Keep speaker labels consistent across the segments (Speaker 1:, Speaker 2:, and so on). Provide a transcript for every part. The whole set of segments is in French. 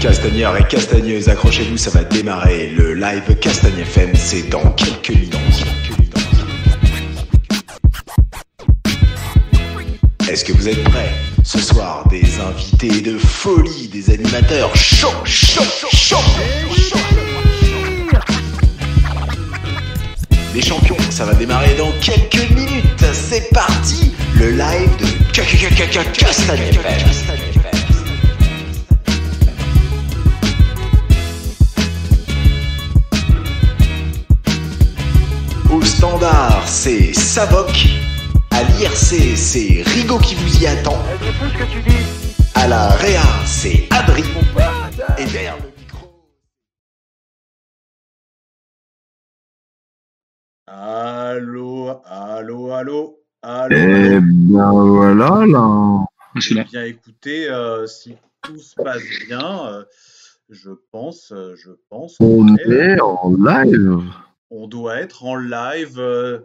Speaker 1: Castagneurs et castagneuses, accrochez-vous, ça va démarrer. Le live Castagne FM, c'est dans quelques minutes. Est-ce que vous êtes prêts Ce soir, des invités de folie, des animateurs chauds, chauds, chauds. Les champions, ça va démarrer dans quelques minutes. C'est parti, le live de Castagne FM. Standard, c'est Savoc. À l'IRC, c'est Rigaud qui vous y attend. À la Réa, c'est Adri. Et derrière le micro.
Speaker 2: Allô, allô, allô, allô.
Speaker 3: Eh bien voilà là.
Speaker 4: Je suis là.
Speaker 2: Bien écoutez, euh, si tout se passe bien, euh, je pense, euh, je pense
Speaker 3: On
Speaker 2: est
Speaker 3: en live.
Speaker 2: On doit être en live. euh,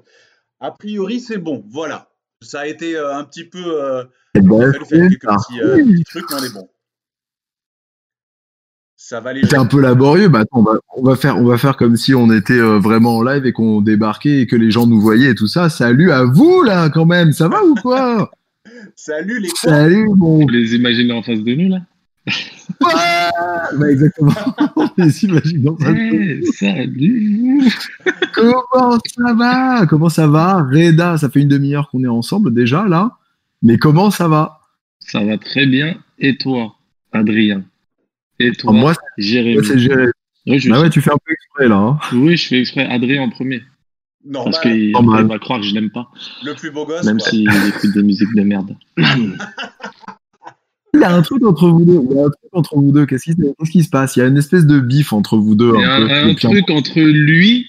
Speaker 2: a priori, c'est bon. Voilà. Ça a été euh, un petit peu. euh,
Speaker 3: Eh
Speaker 2: il a fallu faire
Speaker 3: c'est
Speaker 2: quelques petits, euh,
Speaker 3: parti.
Speaker 2: petits trucs, mais on est bon. Ça va les
Speaker 3: C'est un peu laborieux. Bah, attends, on, va, on va faire, on va faire comme si on était euh, vraiment en live et qu'on débarquait et que les gens nous voyaient et tout ça. Salut à vous là quand même. Ça va ou quoi?
Speaker 2: Salut les
Speaker 3: Salut mon.
Speaker 4: Vous les imaginez en face de nous, là?
Speaker 3: Bah exactement. On s'imagine dans un-
Speaker 4: Salut
Speaker 3: Comment ça va? Comment ça va? Reda, ça fait une demi-heure qu'on est ensemble déjà là. Mais comment ça va?
Speaker 4: Ça va très bien. Et toi, Adrien? Et toi,
Speaker 3: Ah, Moi,
Speaker 4: Jérémy?
Speaker 3: c'est géré.
Speaker 4: Ouais, je
Speaker 3: Bah ouais, tu fais un peu exprès là. hein.
Speaker 4: Oui, je fais exprès Adrien en premier.
Speaker 2: Normal,
Speaker 4: Parce qu'il va croire que je l'aime pas,
Speaker 2: le plus beau gosse.
Speaker 4: même s'il écoute des musiques de merde.
Speaker 3: Il y a un truc entre vous deux. Il y a un truc entre vous deux. Qu'est-ce qui, qu'est-ce qui se passe? Il y a une espèce de bif entre vous deux.
Speaker 4: Il y a
Speaker 3: un peu,
Speaker 4: un truc entre lui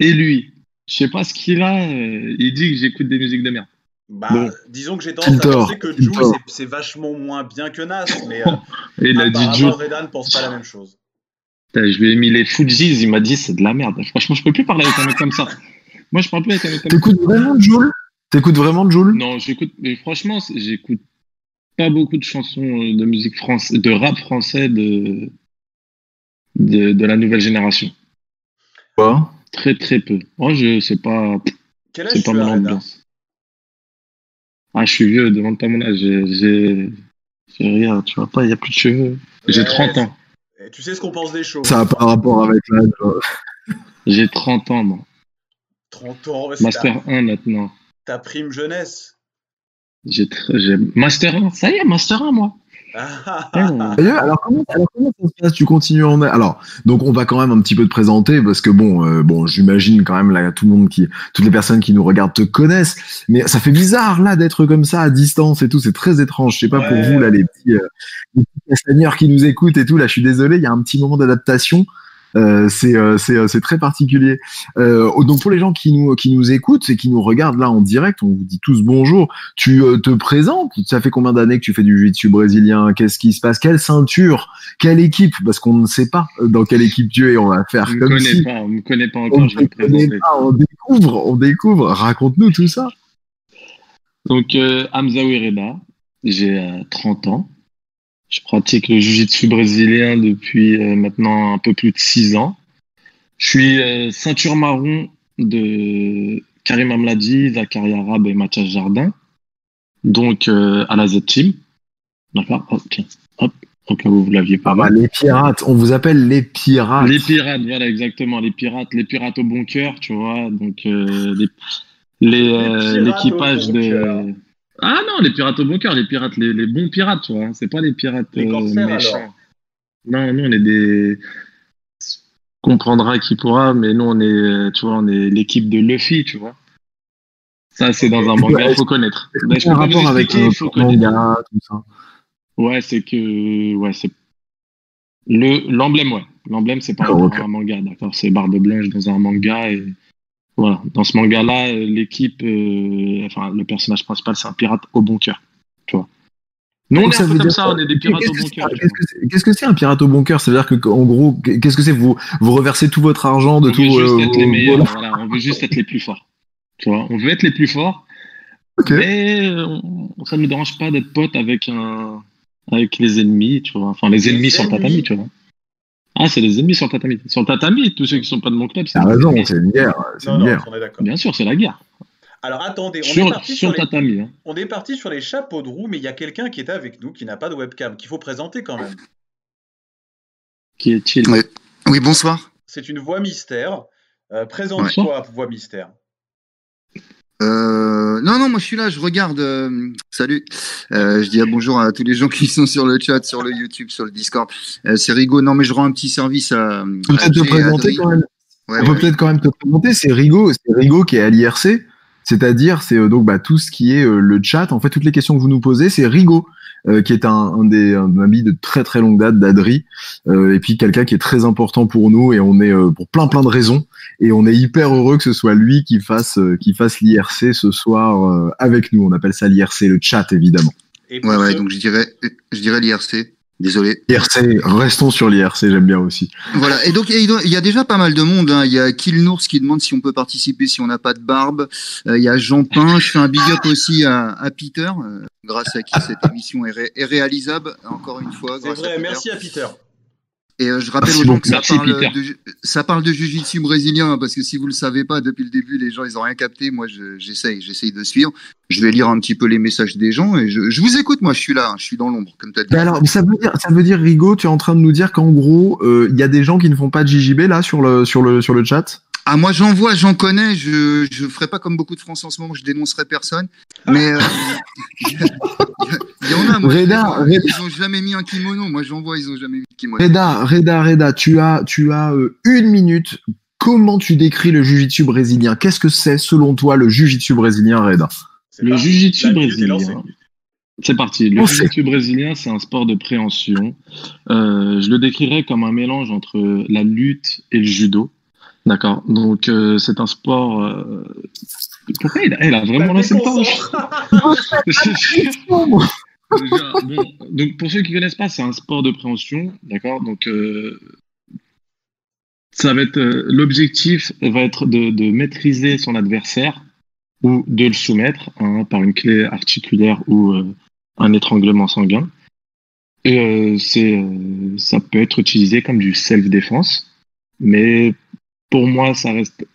Speaker 4: et lui. Je sais pas ce qu'il a. euh, Il dit que j'écoute des musiques de merde.
Speaker 2: Bah,
Speaker 4: Bon.
Speaker 2: disons que j'ai tendance à penser que. Jules, c'est- c'est vachement moins bien que Nas, mais euh,
Speaker 4: Et il a dit
Speaker 2: apparemment,
Speaker 4: Joe.
Speaker 2: Reda ne pense pas la même chose.
Speaker 4: Putain, Je lui ai mis les Fujis, il m'a dit c'est de la merde. Franchement, je peux plus parler avec un mec comme ça. Moi, je parle plus avec un mec comme ça.
Speaker 3: T'écoutes vraiment Joule? T'écoutes vraiment Joule?
Speaker 4: Non, j'écoute, mais franchement, j'écoute pas beaucoup de chansons euh, de musique française, de rap français de, de, de la nouvelle génération.
Speaker 3: Quoi?
Speaker 4: Très, très peu. Moi, je sais pas,
Speaker 2: Quel âge
Speaker 4: c'est pas
Speaker 2: tu as,
Speaker 4: mon
Speaker 2: Reda
Speaker 4: ambiance. Ah, je suis vieux, demande pas mon âge. J'ai, rien, tu vois pas, il y a plus de cheveux. J'ai
Speaker 2: Ouais,
Speaker 4: 30 ans.
Speaker 2: Et Tu sais ce qu'on pense des choses.
Speaker 3: Ça a pas rapport avec l'âge. hein.
Speaker 4: J'ai 30 ans, moi.
Speaker 2: 30 ans, ouais, c'est ta,
Speaker 4: Master 1 maintenant.
Speaker 2: ta prime jeunesse.
Speaker 4: J'ai, Master 1. Ça y est, Master 1, moi.
Speaker 2: Ah,
Speaker 3: D'ailleurs, alors comment, alors comment ça se passe? Tu continues en alors donc on va quand même un petit peu te présenter parce que bon euh, bon j'imagine quand même là tout le monde qui toutes les personnes qui nous regardent te connaissent. Mais ça fait bizarre là d'être comme ça à distance et tout. C'est très étrange. Je sais pas pour vous là les petits euh, les petits qui nous écoutent et tout. Là je suis désolé. Il y a un petit moment d'adaptation c'est euh, c'est euh, c'est très particulier. Euh, donc pour les gens qui nous qui nous écoutent et qui nous regardent là en direct on vous dit tous bonjour. Tu euh, te présentes. Ça fait combien d'années que tu fais du jiu-jitsu brésilien? Qu'est-ce qui se passe? Quelle ceinture? Quelle équipe? Parce qu'on ne sait pas euh, dans quelle équipe tu es. On va faire
Speaker 4: on me
Speaker 3: comme si
Speaker 4: pas, on me connaît pas
Speaker 3: on
Speaker 4: encore,
Speaker 3: ne
Speaker 4: je
Speaker 3: connaît pas. on découvre on découvre. Raconte-nous tout ça.
Speaker 4: Donc, euh, Hamza Wereda, j'ai euh, 30 ans. Je pratique le jiu-jitsu brésilien depuis euh, maintenant un peu plus de 6 ans. Je suis euh, ceinture marron de Karim Amladi, Zachary Arabe et Mathias Jardin. Donc, euh, à la Z-Team. D'accord? Hop, tiens, hop, au cas où vous l'aviez pas.
Speaker 3: ah bah, les pirates on vous appelle les pirates
Speaker 4: Les pirates, voilà, exactement. Les pirates, les pirates au bon cœur, tu vois. Donc, euh, les, les, euh, l'équipage
Speaker 2: cœur.
Speaker 4: de. Ah non, les pirates au bon cœur, les pirates, les, les bons pirates, tu vois. C'est pas les pirates
Speaker 2: Les
Speaker 4: euh,
Speaker 2: corsaires,
Speaker 4: méchants.
Speaker 2: alors
Speaker 4: Non, nous, on est des. Comprendra qui pourra, mais nous, on est, tu vois, on est l'équipe de Luffy, tu vois. Ça, c'est dans un manga, il faut connaître.
Speaker 3: C'est
Speaker 4: je
Speaker 3: un rapport avec un
Speaker 4: faut
Speaker 3: manga tout ça
Speaker 4: Ouais, c'est que. Ouais, c'est. Le, l'emblème, ouais. L'emblème, c'est pas
Speaker 3: ok.
Speaker 4: un manga, d'accord. C'est Barbe Blanche dans un manga. Et voilà. Dans ce manga-là, l'équipe. euh, Enfin, le personnage principal, c'est un pirate au bon cœur. Tu vois. Nous, on
Speaker 3: Donc,
Speaker 4: est
Speaker 3: ça
Speaker 4: un peu
Speaker 3: veut
Speaker 4: comme ça, on est des pirates
Speaker 3: Qu'est-ce
Speaker 4: au
Speaker 3: que
Speaker 4: bon
Speaker 3: c'est-
Speaker 4: cœur.
Speaker 3: Qu'est-ce que c'est un pirate au bon cœur? Ça veut dire que en gros, qu'est-ce que c'est? Vous vous reversez tout votre argent de
Speaker 4: On
Speaker 3: tout
Speaker 4: veut juste
Speaker 3: euh,
Speaker 4: être les
Speaker 3: vos-
Speaker 4: meilleurs, voilà, on veut juste être les plus forts. Tu vois, on veut être les plus forts,
Speaker 3: Ok.
Speaker 4: mais euh, on, ça ne nous dérange pas d'être potes avec un, avec les ennemis, tu vois. Enfin, les ennemis sur le tatami, tu vois. Ah, c'est les ennemis sur le tatami. Sur le tatami, tous ceux qui sont pas de mon club, c'est.
Speaker 3: Ah, raison, c'est une guerre. C'est
Speaker 2: Non,
Speaker 3: une
Speaker 2: non,
Speaker 3: guerre.
Speaker 2: on est d'accord.
Speaker 4: Bien sûr, c'est la guerre.
Speaker 2: Alors attendez, on est parti
Speaker 4: sur
Speaker 2: sur
Speaker 4: le
Speaker 2: les...
Speaker 4: tatami. hein.
Speaker 2: On est parti sur les chapeaux de roue, mais il y a quelqu'un qui était avec nous qui n'a pas de webcam, qu'il faut présenter quand même.
Speaker 4: Qui est chill.
Speaker 5: Ouais. Oui, bonsoir.
Speaker 2: C'est une voix mystère. Euh, Présente-toi, voix mystère.
Speaker 5: Euh, non, non, moi je suis là, je regarde. euh, salut. Euh, je dis à bonjour à tous les gens qui sont sur le chat, sur le YouTube, sur le Discord. C'est Rigo. Non, mais je rends un petit service à.
Speaker 3: On peut
Speaker 5: à
Speaker 3: peut-être te présenter quand même.
Speaker 5: Ouais,
Speaker 3: On peut
Speaker 5: ouais.
Speaker 3: peut-être quand même te présenter. C'est Rigo, c'est Rigo qui est à l'IRC. C'est-à-dire, c'est donc bah, tout ce qui est le chat. En fait, toutes les questions que vous nous posez, c'est Rigo, euh, qui est un, un des un ami de très très longue date d'Adri, euh, et puis quelqu'un qui est très important pour nous, et on est euh, pour plein plein de raisons, et on est hyper heureux que ce soit lui qui fasse euh, qui fasse l'IRC ce soir euh, avec nous. On appelle ça l'IRC, le chat évidemment.
Speaker 2: Et
Speaker 5: Ouais, ouais, donc je dirais, je dirais l'IRC. Désolé.
Speaker 3: IRC, restons sur l'IRC, j'aime bien aussi.
Speaker 5: Voilà. Et donc, il y a- déjà pas mal de monde. hein. Il y a Killnours qui demande si on peut participer si on n'a pas de barbe. Euh, Il y a Jean Pin. Je fais un big up aussi à, à Peter, euh, grâce à qui cette émission est, ré- est réalisable. Encore une fois,
Speaker 2: C'est
Speaker 5: grâce à
Speaker 2: vrai,
Speaker 5: Peter.
Speaker 2: merci à Peter.
Speaker 5: Et euh, je rappelle aux gens que ça parle, de, ju- ça parle de jiu-jitsu brésilien, parce que si vous le savez pas, depuis le début, les gens, ils ont rien capté. Moi, je- j'essaye, j'essaye de suivre. Je vais lire un petit peu les messages des gens et je, je vous écoute. Moi, je suis là, hein, je suis dans l'ombre, comme tu as dit.
Speaker 3: Mais alors, ça veut dire, ça veut dire, Rigo, tu es en train de nous dire qu'en gros, euh, il y a des gens qui ne font pas de JJB là sur le sur le sur le chat?
Speaker 5: Ah, moi, j'en vois, j'en connais. Je, je ferai pas comme beaucoup de Français en ce moment, je dénoncerai personne. Mais, euh, il y, il y en a, moi, je
Speaker 3: Reda,
Speaker 5: vois,
Speaker 3: Reda.
Speaker 5: ils ont jamais mis un kimono. Moi, j'en vois, ils ont jamais mis de kimono.
Speaker 3: Reda, Reda, Reda, tu as tu as euh, une minute. Comment tu décris le jujitsu brésilien? Qu'est-ce que c'est selon toi le jujitsu brésilien, Reda?
Speaker 4: Le jiu-jitsu
Speaker 2: lancée.
Speaker 4: brésilien. C'est parti. Le jiu-jitsu brésilien, c'est un sport de préhension. Euh, je le décrirais comme un mélange entre la lutte et le judo. D'accord. Donc, euh, c'est un sport. euh, Pourquoi il a, il a vraiment lancé le temps donc pour ceux qui connaissent pas, c'est un sport de préhension, d'accord. Donc euh, ça va être l'objectif va être de, de maîtriser son adversaire ou de le soumettre hein, par une clé articulaire ou un étranglement sanguin. Et c'est ça peut être utilisé comme du self défense, mais pour moi ça reste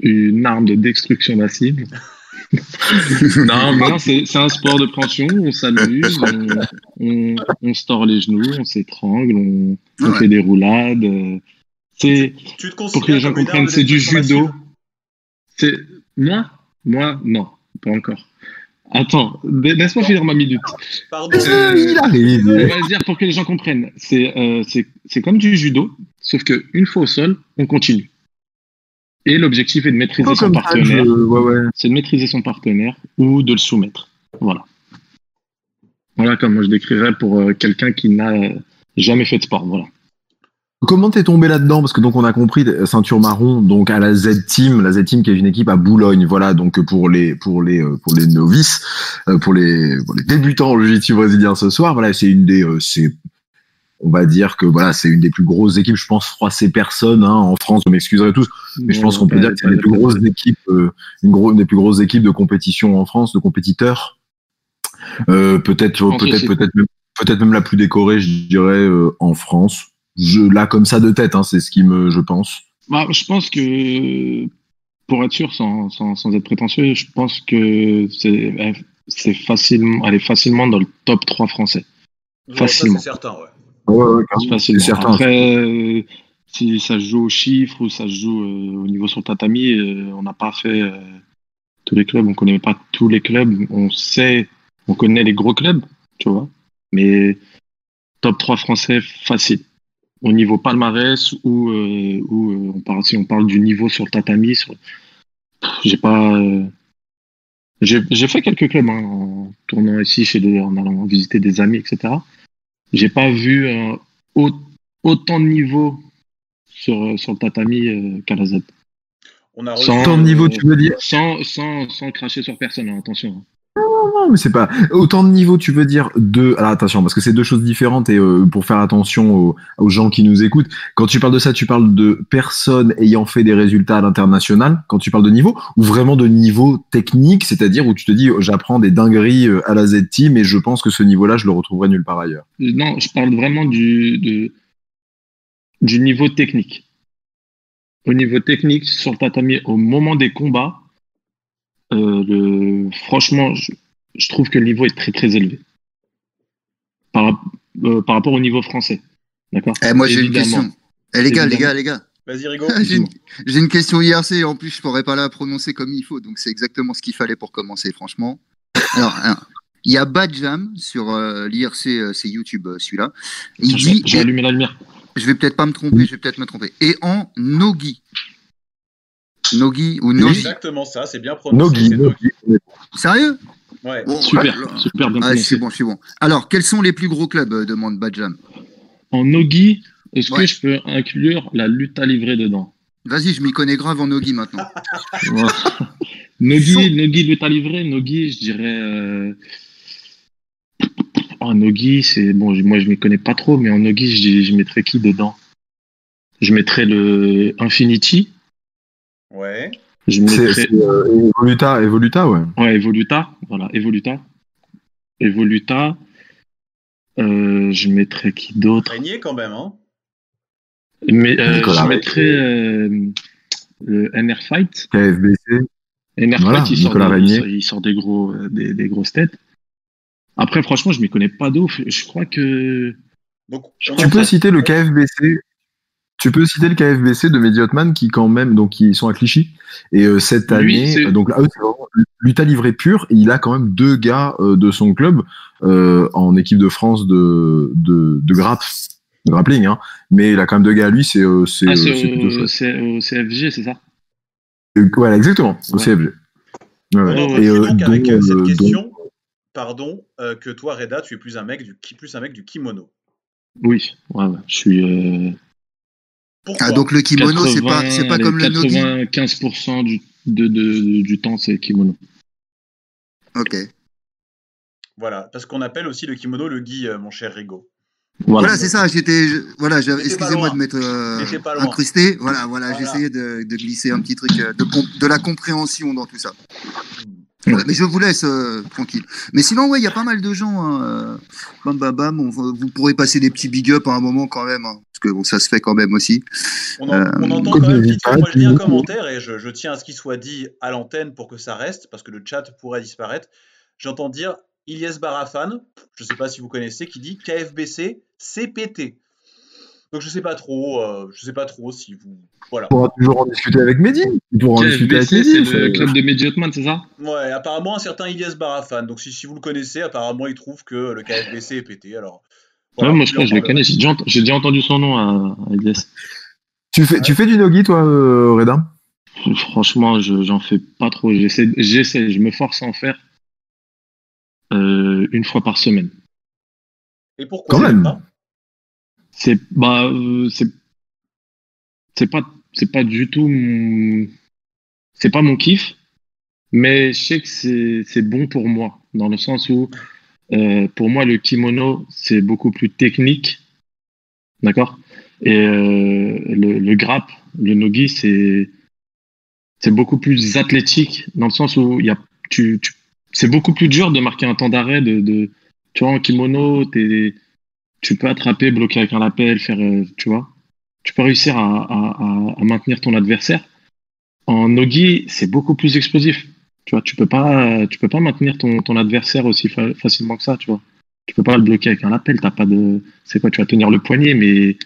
Speaker 4: une arme de destruction massive. non, c'est c'est un sport de préhension, on s'amuse, on, on, on se tord les genoux, on s'étrangle, on, on
Speaker 5: Ouais.
Speaker 4: fait des roulades. euh, C'est pour que les gens comprennent, c'est du
Speaker 2: destruction
Speaker 4: judo. C'est moi, moi, non, pas encore. Attends, laisse-moi finir ma minute.
Speaker 2: Pardon.
Speaker 4: Euh,
Speaker 3: Il arrive.
Speaker 4: On va dire pour que les gens comprennent. C'est euh, c'est c'est comme du judo, sauf que une fois au sol, on continue. Et l'objectif est de maîtriser
Speaker 3: Oh,
Speaker 4: son
Speaker 3: comme
Speaker 4: partenaire.
Speaker 3: je- ouais, ouais.
Speaker 4: c'est de maîtriser son partenaire ou de le soumettre. Voilà. Voilà comment je décrirais pour euh, quelqu'un qui n'a euh, jamais fait de sport. Voilà.
Speaker 3: Comment t'es tombé là-dedans? Parce que donc on a compris euh, ceinture marron, donc à la Z Team, la Z Team qui est une équipe à Boulogne, voilà. Donc pour les pour les pour les novices, pour les pour les débutants au jiu-jitsu brésilien ce soir, voilà, c'est une des c'est on va dire que voilà, c'est une des plus grosses équipes, je pense, froisser personne hein, en France. Je m'excuserai tous, mais je pense qu'on peut dire que c'est une des plus grosses équipes, euh, une, gros, une des plus grosses équipes de compétition en France, de compétiteurs. Euh, peut-être, peut-être, peut-être même, peut-être même la plus décorée, je dirais, euh, en France. Je, là, comme ça de tête, hein, c'est ce qui me, je pense.
Speaker 4: Bah, je pense que, pour être sûr, sans, sans, sans être prétentieux, je pense que c'est c'est facilement, elle est facilement dans le top 3 français.
Speaker 2: Ouais,
Speaker 4: Facilement.
Speaker 2: ça, C'est certain, ouais.
Speaker 3: Ouais. C'est certain.
Speaker 4: Après, euh, si ça se joue aux chiffres ou ça se joue euh, au niveau sur tatami, euh, on n'a pas fait tous les clubs, on connaît pas tous les clubs, on sait, on connaît les gros clubs, tu vois, mais top 3 français facile. Au niveau palmarès ou, ou on parle, si on parle du niveau sur le tatami, sur... J'ai pas. J'ai j'ai fait quelques clubs hein, en tournant ici chez des, en allant visiter des amis, etc. J'ai pas vu euh, au- autant de niveaux sur, euh, sur le tatami euh, qu'à la Z.
Speaker 2: On a
Speaker 4: Sans-
Speaker 2: reçu,
Speaker 3: Ton niveau, tu veux dire
Speaker 4: Sans, sans, sans cracher sur personne, hein, attention.
Speaker 3: Non, mais c'est pas autant de niveaux. Tu veux dire de. Alors attention, parce que c'est deux choses différentes et euh, pour faire attention aux, gens qui nous écoutent. Quand tu parles de ça, tu parles de personnes ayant fait des résultats à l'international. Quand tu parles de niveau, ou vraiment de niveau technique, c'est-à-dire où tu te dis, j'apprends des dingueries euh, à la Z Team et je pense que ce niveau-là, je le retrouverai nulle part ailleurs.
Speaker 4: Non, je parle vraiment du du niveau technique. Au niveau technique, sur le tatami, au moment des combats, euh, le, franchement, je, je, trouve que le niveau est très très élevé par, euh, par rapport au niveau français. D'accord?
Speaker 5: Eh, moi j'ai une question. Eh, les gars, les gars, les gars.
Speaker 2: Vas-y, Rigo.
Speaker 5: j'ai, une, question IRC. En plus, je pourrais pas la prononcer comme il faut, donc c'est exactement ce qu'il fallait pour commencer, franchement. Alors, il y a Badjam sur euh, l'IRC, euh, c'est YouTube, euh, celui-là.
Speaker 4: Il Attends, dit. J'ai allumé la lumière.
Speaker 5: Je vais peut-être pas me tromper, je vais peut-être me tromper. Et en Nogi. Nogi ou Nogi.
Speaker 2: Exactement ça, c'est bien prononcé.
Speaker 3: Nogi. Nogi.
Speaker 5: Sérieux?
Speaker 2: Ouais.
Speaker 4: Bon, super, alors, super bien
Speaker 5: ah, suis bon, suis bon. Alors, quels sont les plus gros clubs demande Badjam?
Speaker 4: En Nogi, est-ce ouais. que je peux inclure la lutte à livrer dedans?
Speaker 5: Vas-y, je m'y connais grave en Nogi maintenant.
Speaker 4: Nogi, Nogi, lutte à livrer, Nogi, je dirais. Euh... Oh, Nogi, c'est bon, moi je m'y connais pas trop, mais en Nogi, je, je mettrais qui dedans? Je mettrais le Infinity.
Speaker 2: Ouais.
Speaker 3: Je mettrais... C'est euh, Evoluta, Evoluta, ouais.
Speaker 4: Ouais, Evoluta, voilà, Evoluta. Evoluta. Euh, je mettrais qui d'autre?
Speaker 2: Régnier quand même, hein
Speaker 4: Mais euh, je mettrais euh, le NR Fight.
Speaker 3: KFBC.
Speaker 4: NR voilà, Fight, il sort, des, il sort des, gros, des, des grosses têtes. Après, franchement, je m'y connais pas d'ouf. Je crois que.
Speaker 2: Donc,
Speaker 3: tu peux citer le KFBC. Tu peux citer le KFBC de Mediotman qui quand même donc ils sont à Clichy et euh, cette année
Speaker 4: Lui,
Speaker 3: donc là c'est vraiment lutte livré pur et il a quand même deux gars euh, de son club euh, en équipe de France de de, de grappe de grappling hein mais il a quand même deux gars à lui c'est c'est
Speaker 4: ah, au, au CFG c'est ça?
Speaker 3: Voilà exactement au ouais. CFG
Speaker 2: ouais, et donc, avec donc, cette question donc, pardon, euh, que toi, Reda, tu es plus un mec du, plus un mec du kimono.
Speaker 4: Oui, ouais. je suis.
Speaker 5: Ah, donc le kimono, c'est pas, c'est pas comme le nogi
Speaker 4: 95% du, de, de, du temps, c'est kimono.
Speaker 5: Ok.
Speaker 2: Voilà, parce qu'on appelle aussi le kimono le gi, euh, mon cher Rigo.
Speaker 5: Voilà, voilà c'est ça. J'étais, voilà, excusez-moi de m'être euh, incrusté. Voilà, voilà, voilà. j'essayais de, de, glisser un petit truc euh, de, de la compréhension dans tout ça. Voilà, mais je vous laisse euh, tranquille. Mais sinon, ouais, il y a pas mal de gens. Hein, bam, bam, bam. On, vous pourrez passer des petits big up à un moment quand même, hein, que bon, ça se fait quand même aussi.
Speaker 2: On, en, euh, on entend quand même. Moi, je lis un commentaire et je, je tiens à ce qu'il soit dit à l'antenne pour que ça reste, parce que le chat pourrait disparaître. J'entends dire Ilyes Barafan, je ne sais pas si vous connaissez, qui dit KFBC CPT. Donc je sais pas trop, euh, je sais pas trop si vous, voilà.
Speaker 3: On pourra toujours en discuter avec Mehdi. On pourra en discuter avec Mehdi.
Speaker 4: C'est le club de Mediotman, c'est ça?
Speaker 2: Ouais, apparemment un certain Ilyes Barafan. Donc si, si, vous le connaissez, apparemment il trouve que le KFBC est pété. Alors.
Speaker 4: Voilà, ouais, moi je, crois, je le connais. J'ai déjà, déjà, entendu son nom à, à.
Speaker 3: Tu fais, ouais. tu fais du nogi toi, euh, Reda?
Speaker 4: Franchement, j'en fais pas trop. J'essaie, j'essaie, je me force à en faire euh, une fois par semaine.
Speaker 2: Et pourquoi?
Speaker 3: Quand même
Speaker 4: c'est bah euh, c'est c'est pas c'est pas du tout mon c'est pas mon kiff mais je sais que c'est c'est bon pour moi dans le sens où euh, pour moi le kimono c'est beaucoup plus technique d'accord? Et euh, le, le le nogi c'est c'est beaucoup plus athlétique dans le sens où y a tu, tu c'est beaucoup plus dur de marquer un temps d'arrêt de, de tu vois en kimono t'es tu peux attraper, bloquer avec un appel, faire, euh, tu vois, tu peux réussir à, à, à, maintenir ton adversaire. En nogi, c'est beaucoup plus explosif. Tu vois, tu peux pas, tu peux pas maintenir ton, ton adversaire aussi fa facilement que ça, tu vois. Tu peux pas le bloquer avec un appel. T'as pas de, c'est quoi, tu vas tenir le poignet, mais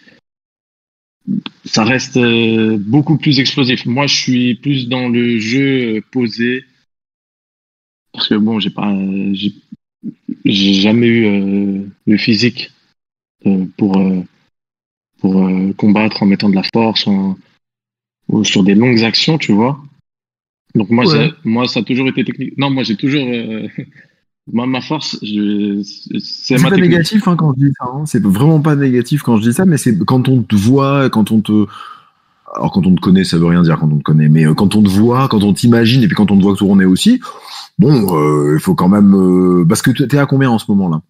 Speaker 4: ça reste euh, beaucoup plus explosif. Moi, je suis plus dans le jeu posé parce que bon, j'ai pas, j'ai jamais eu euh, le physique pour, euh, pour euh, combattre en mettant de la force ou sur des longues actions, tu vois. Donc moi, ouais. moi, ça a toujours été technique. Non, moi, j'ai toujours... Euh, ma, ma force, c'est
Speaker 3: pas négatif hein, quand je dis ça. Hein. C'est vraiment pas négatif quand je dis ça, mais c'est quand on te voit, quand on te... Alors quand on te connaît, ça veut rien dire quand on te connaît, mais quand on te voit, quand on t'imagine, et puis quand on te voit tourner aussi, bon, il faut quand même. parce que tu es à combien en ce moment là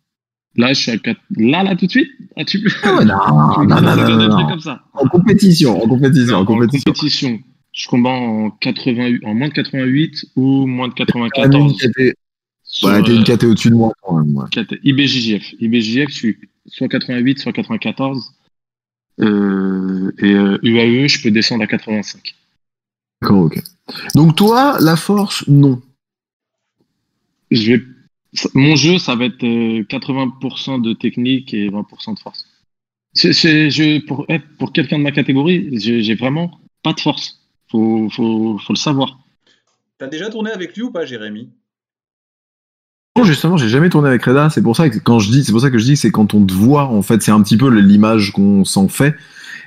Speaker 4: Là, je suis à 4. Là, là, tout de suite? Ah, tu...
Speaker 3: ah ouais, non, non, non, non, non, Comme ça. En compétition, en compétition, en compétition.
Speaker 4: En compétition. Je combats en, 88, en moins de 88 ou moins de 94.
Speaker 3: Ouais, t'es une KT au-dessus de moi quand même. Ouais.
Speaker 4: IBJJF. IBJJF, je suis soit 88, soit 94. Euh, et euh, UAE, je peux descendre à 85.
Speaker 3: D'accord, ok. Donc toi, la force, non.
Speaker 4: Je vais... Mon jeu, ça va être 80% euh, de technique et 20% de force. je, pour, pour quelqu'un de ma catégorie, j'ai vraiment pas de force. Faut, faut, faut le savoir.
Speaker 2: T'as déjà tourné avec lui ou pas, Jérémy?
Speaker 3: Non, justement, j'ai jamais tourné avec Reda. C'est pour ça que quand je dis, c'est pour ça que je dis, c'est quand on te voit, en fait, c'est un petit peu l'image qu'on s'en fait.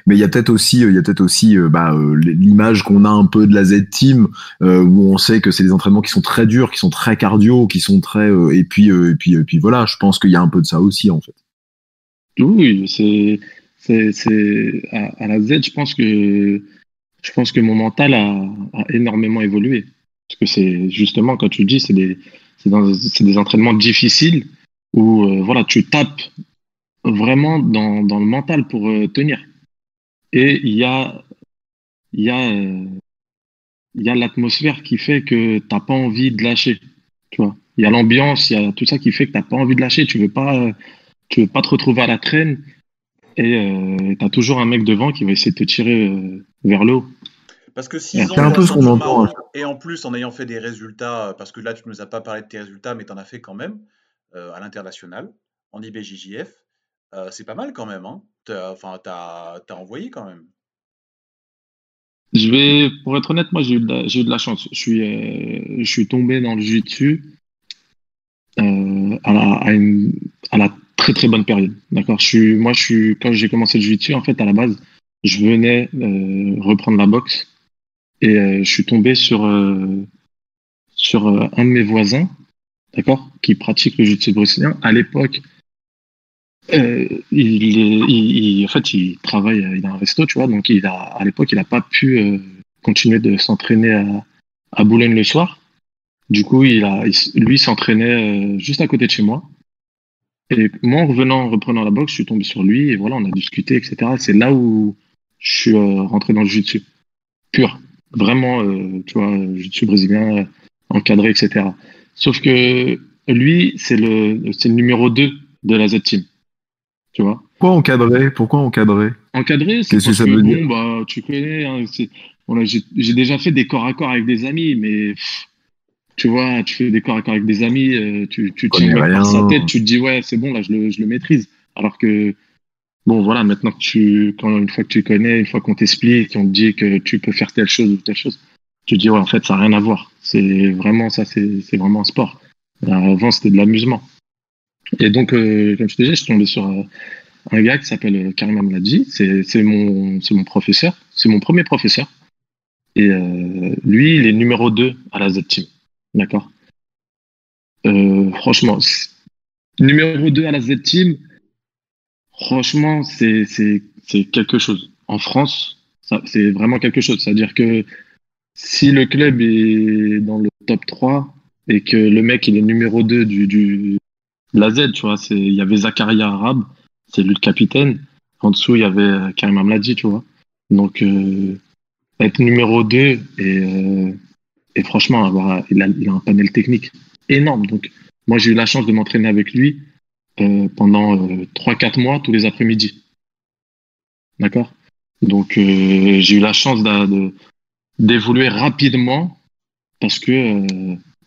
Speaker 3: Mais il y a peut-être aussi, il y a peut-être aussi, euh, bah, euh, l'image qu'on a un peu de la Z Team, euh, où on sait que c'est des entraînements qui sont très durs, qui sont très cardio, qui sont très, et puis, et puis, et puis voilà. Je pense qu'il y a un peu de ça aussi, en fait.
Speaker 4: Oui, c'est, c'est, c'est à, à, la Z. Je pense que, je pense que mon mental a, énormément évolué. Parce que c'est justement, quand tu dis, c'est des des entraînements difficiles où euh, voilà, tu tapes vraiment dans, dans le mental pour euh, tenir. Et il y a, y a, euh, a l'atmosphère qui fait que tu n'as pas envie de lâcher. Il y a l'ambiance, il y a tout ça qui fait que tu n'as pas envie de lâcher. Tu veux pas, tu veux pas te retrouver à la traîne. Et tu as toujours un mec devant qui va essayer de te tirer vers le haut.
Speaker 2: Parce que 6 ans, un peu ce qu'on entend, hein. et en plus en ayant fait des résultats, parce que là tu ne nous as pas parlé de tes résultats, mais tu en as fait quand même euh, à l'international, en IBJJF, euh, c'est pas mal quand même. Hein enfin, tu as, envoyé quand même.
Speaker 4: Je vais, pour être honnête, moi j'ai eu, eu, de la chance. Je suis, euh, je suis tombé dans le jus dessus à la, à, une, à, la, très très bonne période. D'accord. Je suis, moi, je suis, quand j'ai commencé le jiu dessus, en fait, à la base, je venais reprendre la boxe et euh, je suis tombé sur, euh, sur euh, un de mes voisins, d'accord, qui pratique le jiu-jitsu brésilien. À l'époque, il, il, en fait, il travaille, il a un resto, tu vois, donc il a, à l'époque, il n'a pas pu continuer de s'entraîner à, à Boulogne le soir. Du coup, il a, lui s'entraînait juste à côté de chez moi. Et moi, en revenant, en reprenant la boxe, je suis tombé sur lui et voilà, on a discuté, etc. C'est là où je suis rentré dans le jiu-jitsu pur vraiment, euh, tu vois, suis brésilien, encadré, etc. Sauf que lui, c'est le, c'est le numéro 2 de la Z-Team. Tu vois?
Speaker 3: Pourquoi encadré? Pourquoi encadré?
Speaker 4: Encadré, c'est parce que, bon, bah, tu connais, hein, j'ai déjà fait des corps à corps avec des amis, mais tu vois, tu fais des corps à corps avec des amis, euh, tu, tu tiens par sa tête, tu te dis, ouais, c'est bon, là, je le, je le maîtrise. Alors que bon voilà, maintenant que tu, quand une fois que tu connais, une fois qu'on t'explique, qu'on te dit que tu peux faire telle chose ou telle chose, tu te dis ouais en fait ça n'a rien à voir. C'est vraiment ça, c'est vraiment un sport. Avant c'était de l'amusement. Et donc euh, comme je te disais, je suis tombé sur euh, un gars qui s'appelle euh, Karim Amladji. C'est mon c'est mon professeur, c'est mon premier professeur. Et lui, il est numéro 2 à la Z-Team. D'accord Franchement, numéro 2 à la Z-Team, Franchement, c'est quelque chose. En France, c'est vraiment quelque chose. C'est-à-dire que si le club est dans le top 3 et que le mec il est numéro 2 du, du de la Z, tu vois, il y avait Zakaria Arabe, c'est lui le capitaine. En dessous, il y avait Karim Amladi, tu vois. Donc, euh, être numéro 2 et, euh, et franchement, il, a, un panel technique énorme. Donc, moi, j'ai eu la chance de m'entraîner avec lui euh, pendant 3-4 euh, mois tous les après-midi. D'accord? Donc euh, j'ai eu la chance d'évoluer rapidement parce que,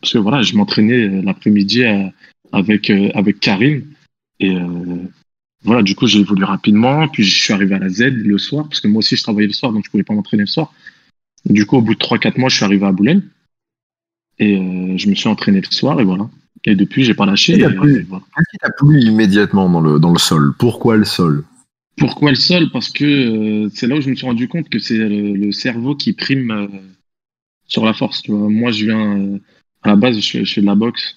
Speaker 4: parce que voilà, je m'entraînais l'après-midi avec, avec Karim. Et voilà, du coup, j'ai évolué rapidement. Puis je suis arrivé à la Z le soir, parce que moi aussi, je travaillais le soir, donc je pouvais pas m'entraîner le soir. Du coup, au bout de 3-4 mois, je suis arrivé à Boulogne. Et je me suis entraîné le soir, et voilà. Et depuis, j'ai pas lâché. Qu'est-ce
Speaker 3: qui t'a plu immédiatement dans le, dans le sol? Pourquoi le sol?
Speaker 4: Pourquoi le sol? Parce que euh, c'est là où je me suis rendu compte que c'est le, cerveau qui prime euh, sur la force. Tu vois. Moi, je viens euh, à la base, je fais, de la boxe.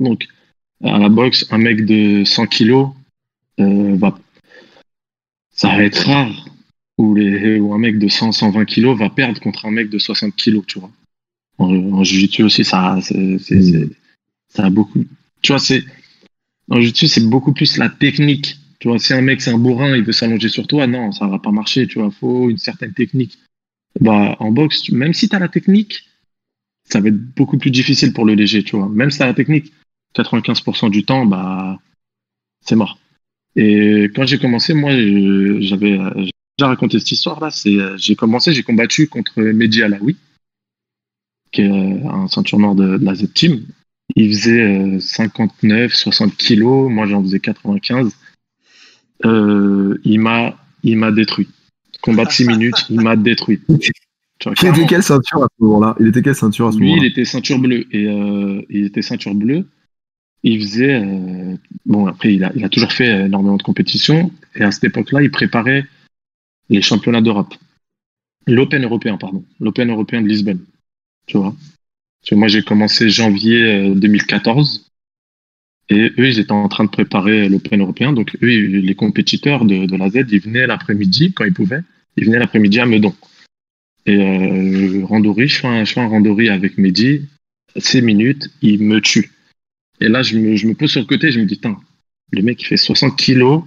Speaker 4: Donc, à la boxe, un mec de 100 kilos va. Ça va être rare où, les, où un mec de 100, 120 kilos va perdre contre un mec de 60 kilos, tu vois. En, en jiu-jitsu aussi, ça, c'est, c'est, c'est- ça a beaucoup. Tu vois, c'est en jiu-jitsu, c'est beaucoup plus la technique. Tu vois, si un mec c'est un bourrin, il veut s'allonger sur toi, non, ça va pas marcher. Tu vois, faut une certaine technique. Bah, en boxe, même si tu as la technique, ça va être beaucoup plus difficile pour le léger. Tu vois, même si tu as la technique, 95% du temps, bah, c'est mort. Et quand j'ai commencé, moi, j'avais euh, j'ai déjà raconté cette histoire-là. C'est, euh, j'ai commencé, j'ai combattu contre Mehdi Alaoui, qui est euh, un ceinture noire de, de la Z-Team. Il faisait euh, 59, 60 kilos. Moi, j'en faisais 95. Euh, il m'a, il m'a détruit. Combat de 6 minutes, il m'a détruit. Tu vois,
Speaker 3: Il était quelle ceinture à ce moment-là? Il était quelle ceinture à ce
Speaker 4: Lui, il était ceinture bleue et euh, il était ceinture bleue. Il faisait euh, bon après il a, il a toujours fait énormément de compétitions et à cette époque-là il préparait les championnats d'Europe, l'Open européen pardon, l'Open européen de Lisbonne, tu vois. Moi j'ai commencé janvier euh, 2014 et eux ils étaient en train de préparer l'Open européen donc eux les compétiteurs de, la Z ils venaient l'après-midi quand ils pouvaient, ils venaient l'après-midi à Meudon. Et euh, randori, je fais un, un randori avec Mehdi, 6 minutes, il me tue. Et là, je me, je me pose sur le côté, je me dis, Tain, le mec, il fait 60 kilos.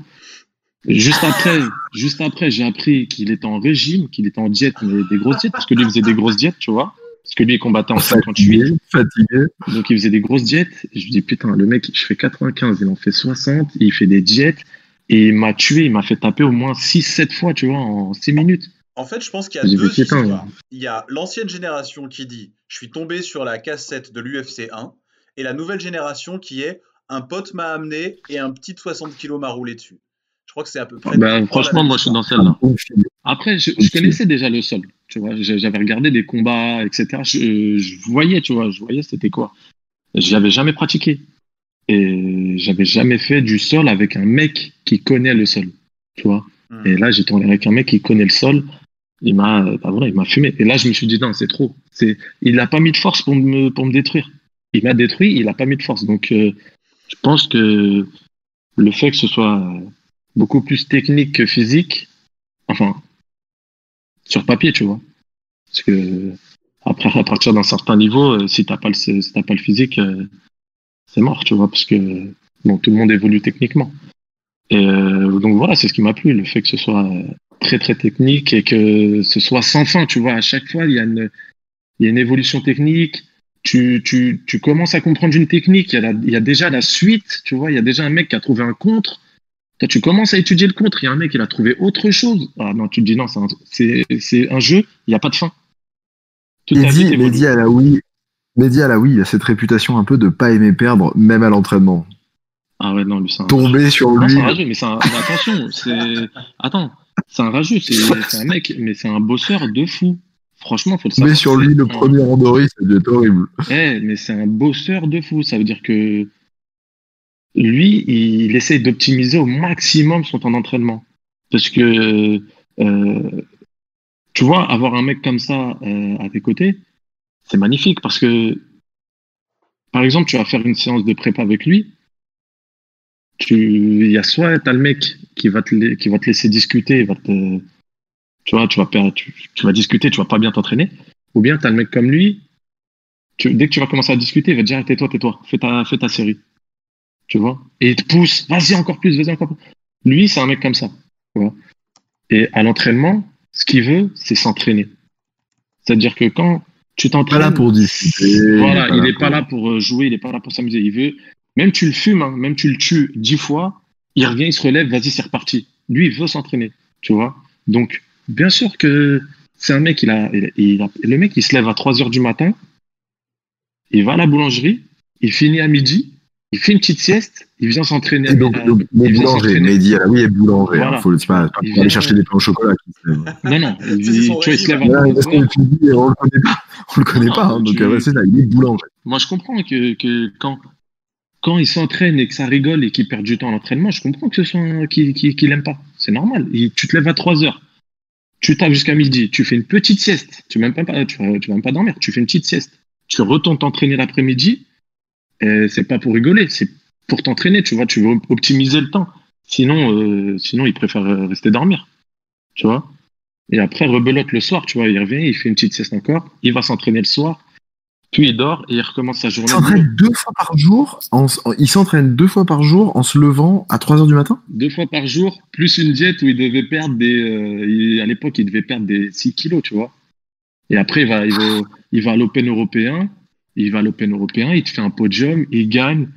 Speaker 4: Juste après, juste après, j'ai appris qu'il était en régime, qu'il était en diète, mais des grosses diètes, parce que lui, faisait des grosses diètes, tu vois. Que lui, il combattait en 58,
Speaker 3: Fatigué,
Speaker 4: donc il faisait des grosses diètes. Et je me dis, putain, le mec, je fais 95, il en fait 60, il fait des diètes, et il m'a tué, il m'a fait taper au moins 6-7 fois, tu vois, en 6 minutes.
Speaker 2: En fait, je pense qu'il y a deux
Speaker 4: dit, putain,
Speaker 2: histoires. Il y a l'ancienne génération qui dit Je suis tombé sur la cassette de l'UFC 1, et la nouvelle génération qui est Un pote m'a amené et un petit 60 kilos m'a roulé dessus. Je crois que c'est à peu près.
Speaker 4: Ben,
Speaker 2: la
Speaker 4: franchement, moi, je suis dans celle-là.
Speaker 3: Film.
Speaker 4: Après, je connaissais déjà le sol. Tu vois, j'avais regardé des combats, etc. Je, je voyais, tu vois, je voyais c'était quoi. J'avais jamais pratiqué. Et j'avais jamais fait du sol avec un mec qui connaît le sol. Tu vois.
Speaker 2: Hmm.
Speaker 4: Et là, j'ai tourné avec un mec qui connaît le sol. Il m'a, bah voilà, il m'a fumé. Et là, je me suis dit, non, c'est trop. C'est, il n'a pas mis de force pour me, pour me détruire. Il m'a détruit, il n'a pas mis de force. Donc, euh, je pense que le fait que ce soit beaucoup plus technique que physique, enfin, sur papier, tu vois. Parce que après, à partir d'un certain niveau, euh, si t'as pas le, si t'as pas le physique, euh, c'est mort, tu vois, parce que bon, tout le monde évolue techniquement. Et euh, donc voilà, c'est ce qui m'a plu, le fait que ce soit euh, très très technique et que ce soit sans fin, tu vois. À chaque fois, il y a une, il y a une évolution technique. Tu, tu, tu commences à comprendre une technique, il y, a la- il y a déjà la suite, tu vois, il y a déjà un mec qui a trouvé un contre. Toi, tu commences à étudier le contre, il y a un mec qui a trouvé autre chose. Ah non, tu te dis non, c'est un, un jeu, il n'y a pas de fin.
Speaker 3: Mehdi,
Speaker 4: vite évolué.
Speaker 3: Mehdi Alaoui, Mehdi Alaoui, il a cette réputation un peu de pas aimer perdre, même à l'entraînement.
Speaker 4: Ah ouais, non, lui, c'est un.
Speaker 3: Tomber sur
Speaker 4: Non,
Speaker 3: lui.
Speaker 4: c'est un rageux, mais c'est un. mais attention, c'est. Attends, c'est un rageux, c'est un mec, mais c'est un bosseur de fou. Franchement, faut le savoir.
Speaker 3: Tomber sur lui le
Speaker 4: un-
Speaker 3: premier randori, ça devait être horrible.
Speaker 4: Eh, mais c'est un bosseur de fou. Ça veut dire que lui, il essaye d'optimiser au maximum son temps d'entraînement. Parce que, euh, tu vois, avoir un mec comme ça euh, à tes côtés, c'est magnifique. Parce que, par exemple, tu vas faire une séance de prépa avec lui. Tu, il y a soit t'as le mec qui va te, qui va te laisser discuter, tu vois, tu vas, tu, tu vas discuter, tu vas pas bien t'entraîner. Ou bien t'as le mec comme lui, tu- dès que tu vas commencer à discuter, il va te dire tais-toi, tais-toi, fais ta, fais ta série. Tu vois? Et il te pousse, vas-y encore plus, vas-y encore plus. Lui, c'est un mec comme ça. Tu vois Et à l'entraînement, ce qu'il veut, c'est s'entraîner. C'est-à-dire que quand tu
Speaker 3: Pas
Speaker 4: t'entraînes.
Speaker 3: là pour discuter.
Speaker 4: Voilà, il n'est pas là pour euh, jouer, il n'est pas là pour s'amuser. Il veut, même tu le fumes, hein, même tu le tues dix fois, il revient, il se relève, vas-y, c'est reparti. Lui, il veut s'entraîner, tu vois. Donc, bien sûr que c'est un mec, il a, il, il a- le mec, il se lève à 3 heures du matin, il va à la boulangerie, il finit à midi, il fait une petite sieste, il vient s'entraîner.
Speaker 3: Et donc,
Speaker 4: à-
Speaker 3: donc, mais
Speaker 4: il
Speaker 3: boulanger. Mehdi Alaoui est boulanger.
Speaker 4: Voilà.
Speaker 3: Hein, faut le, c'est pas,
Speaker 4: Il
Speaker 3: pour aller chercher des pains au chocolat.
Speaker 4: Non, non, il,
Speaker 2: C'est son
Speaker 4: tu vois, il se lève
Speaker 3: on le connaît pas. On le connaît
Speaker 4: Non,
Speaker 3: pas. hein, donc,
Speaker 4: tu-
Speaker 3: euh, c'est ça, il est boulanger.
Speaker 4: Moi, je comprends que, que quand, quand il s'entraîne et que ça rigole et qu'il perd du temps à l'entraînement, je comprends que ce soit un- qu'il qu'il- qu'il aime pas. C'est normal. Il- tu te lèves à 3 heures, tu tapes jusqu'à midi, tu fais une petite sieste. Tu ne vas, même pas- tu, vas- tu vas même pas dormir, tu fais une petite sieste. Tu retournes t'entraîner l'après-midi. Et C'est pas pour rigoler, c'est pour t'entraîner. Tu vois, tu veux optimiser le temps. Sinon, euh, sinon, il préfère euh, rester dormir. Tu vois. Et après, rebelote le soir, tu vois, il revient, il fait une petite sieste encore, il va s'entraîner le soir. puis il dort et il recommence sa journée.
Speaker 3: Il s'entraîne deux fois par jour. En, il s'entraîne deux fois par jour en se levant à 3 heures du matin?
Speaker 4: Deux fois par jour, plus une diète où il devait perdre des. euh, à l'époque, il devait perdre des 6 kilos, tu vois. Et après, il va, il va, il va à l'Open européen. Il va à l'Open européen, il te fait un podium, il gagne.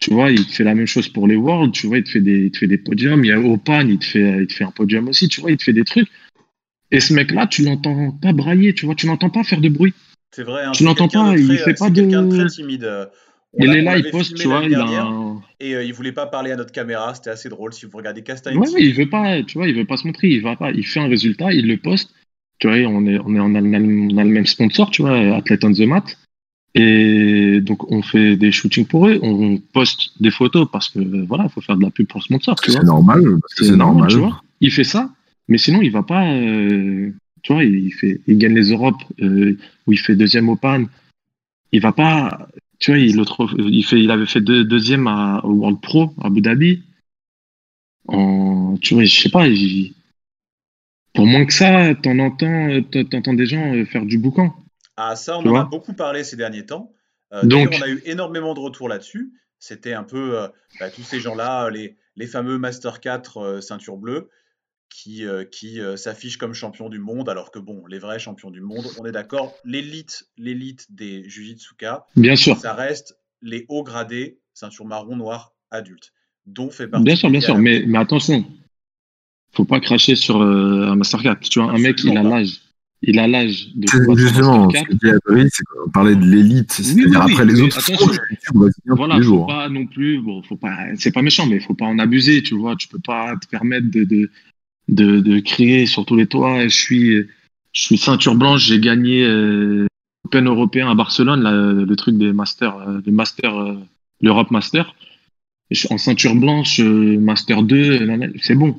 Speaker 4: Tu vois, il te fait la même chose pour les Worlds, tu vois, il te fait des, il te fait des podiums. Il y a Open, il te fait, il te fait un podium aussi, tu vois, il te fait des trucs. Et ce mec-là, tu l'entends pas brailler, tu vois, tu l'entends pas faire de bruit.
Speaker 2: C'est vrai. Hein,
Speaker 4: Tu l'entends pas, il fait pas de-
Speaker 2: très timide. on
Speaker 4: Il est là, il poste, tu vois, il a un...
Speaker 2: Et euh, il voulait pas parler à notre caméra, c'était assez drôle. Si vous regardez Castagne,
Speaker 4: Ouais, ouais, il veut pas, tu vois, il veut pas se montrer, il va pas, il fait un résultat, il le poste. Tu vois, on est, on est, on a, le- on a le même sponsor, tu vois, Athlete on the Mat. Et donc, on fait des shootings pour eux, on poste des photos parce que, voilà, il faut faire de la pub pour le sponsor.
Speaker 3: C'est normal. parce que C'est normal.
Speaker 4: tu vois. Il fait ça, mais sinon, il va pas, euh, tu vois, il fait, il gagne les Europes, euh, où il fait deuxième au PAN. Il va pas, tu vois, il, autre, il fait, il avait fait deux- deuxième à, au World Pro à Abu Dhabi. En, tu vois, je sais pas, il- pour moins que ça, t'en entends, t'entends des gens euh, faire du boucan.
Speaker 2: Ah, ça, on
Speaker 4: Tu
Speaker 2: en a beaucoup parlé ces derniers temps. Euh,
Speaker 4: Donc-
Speaker 2: on a eu énormément de retours là-dessus. C'était un peu euh, bah, tous ces gens-là, les, les fameux Master 4 euh, ceinture bleue, qui, euh, qui euh, s'affichent comme champions du monde, alors que bon, les vrais champions du monde, on est d'accord, l'élite, l'élite des Jujitsuka,
Speaker 4: Bien sûr,
Speaker 2: ça reste les hauts gradés, ceinture marron, noir, adultes, dont fait partie.
Speaker 4: bien sûr, bien sûr, mais, mais attention, faut pas cracher sur euh, un Master 4. Tu vois, un mec, il a l'âge, il a l'âge de
Speaker 3: justement
Speaker 4: Master
Speaker 3: ce
Speaker 4: 4.
Speaker 3: que c'est qu'on parlait de l'élite. C'est-à-dire
Speaker 4: oui, oui,
Speaker 3: après les autres,
Speaker 4: attention.
Speaker 3: tous
Speaker 4: Voilà, faut
Speaker 3: jours.
Speaker 4: pas non plus, bon, faut pas, c'est pas méchant, mais faut pas en abuser, tu vois. Tu peux pas te permettre de, de, de, de crier sur tous les toits. Je suis, je suis ceinture blanche, j'ai gagné euh, Open européen à Barcelone, là, le truc des masters, euh, des masters, euh, l'Europe Master. En ceinture blanche, euh, Master 2, nanana, c'est bon.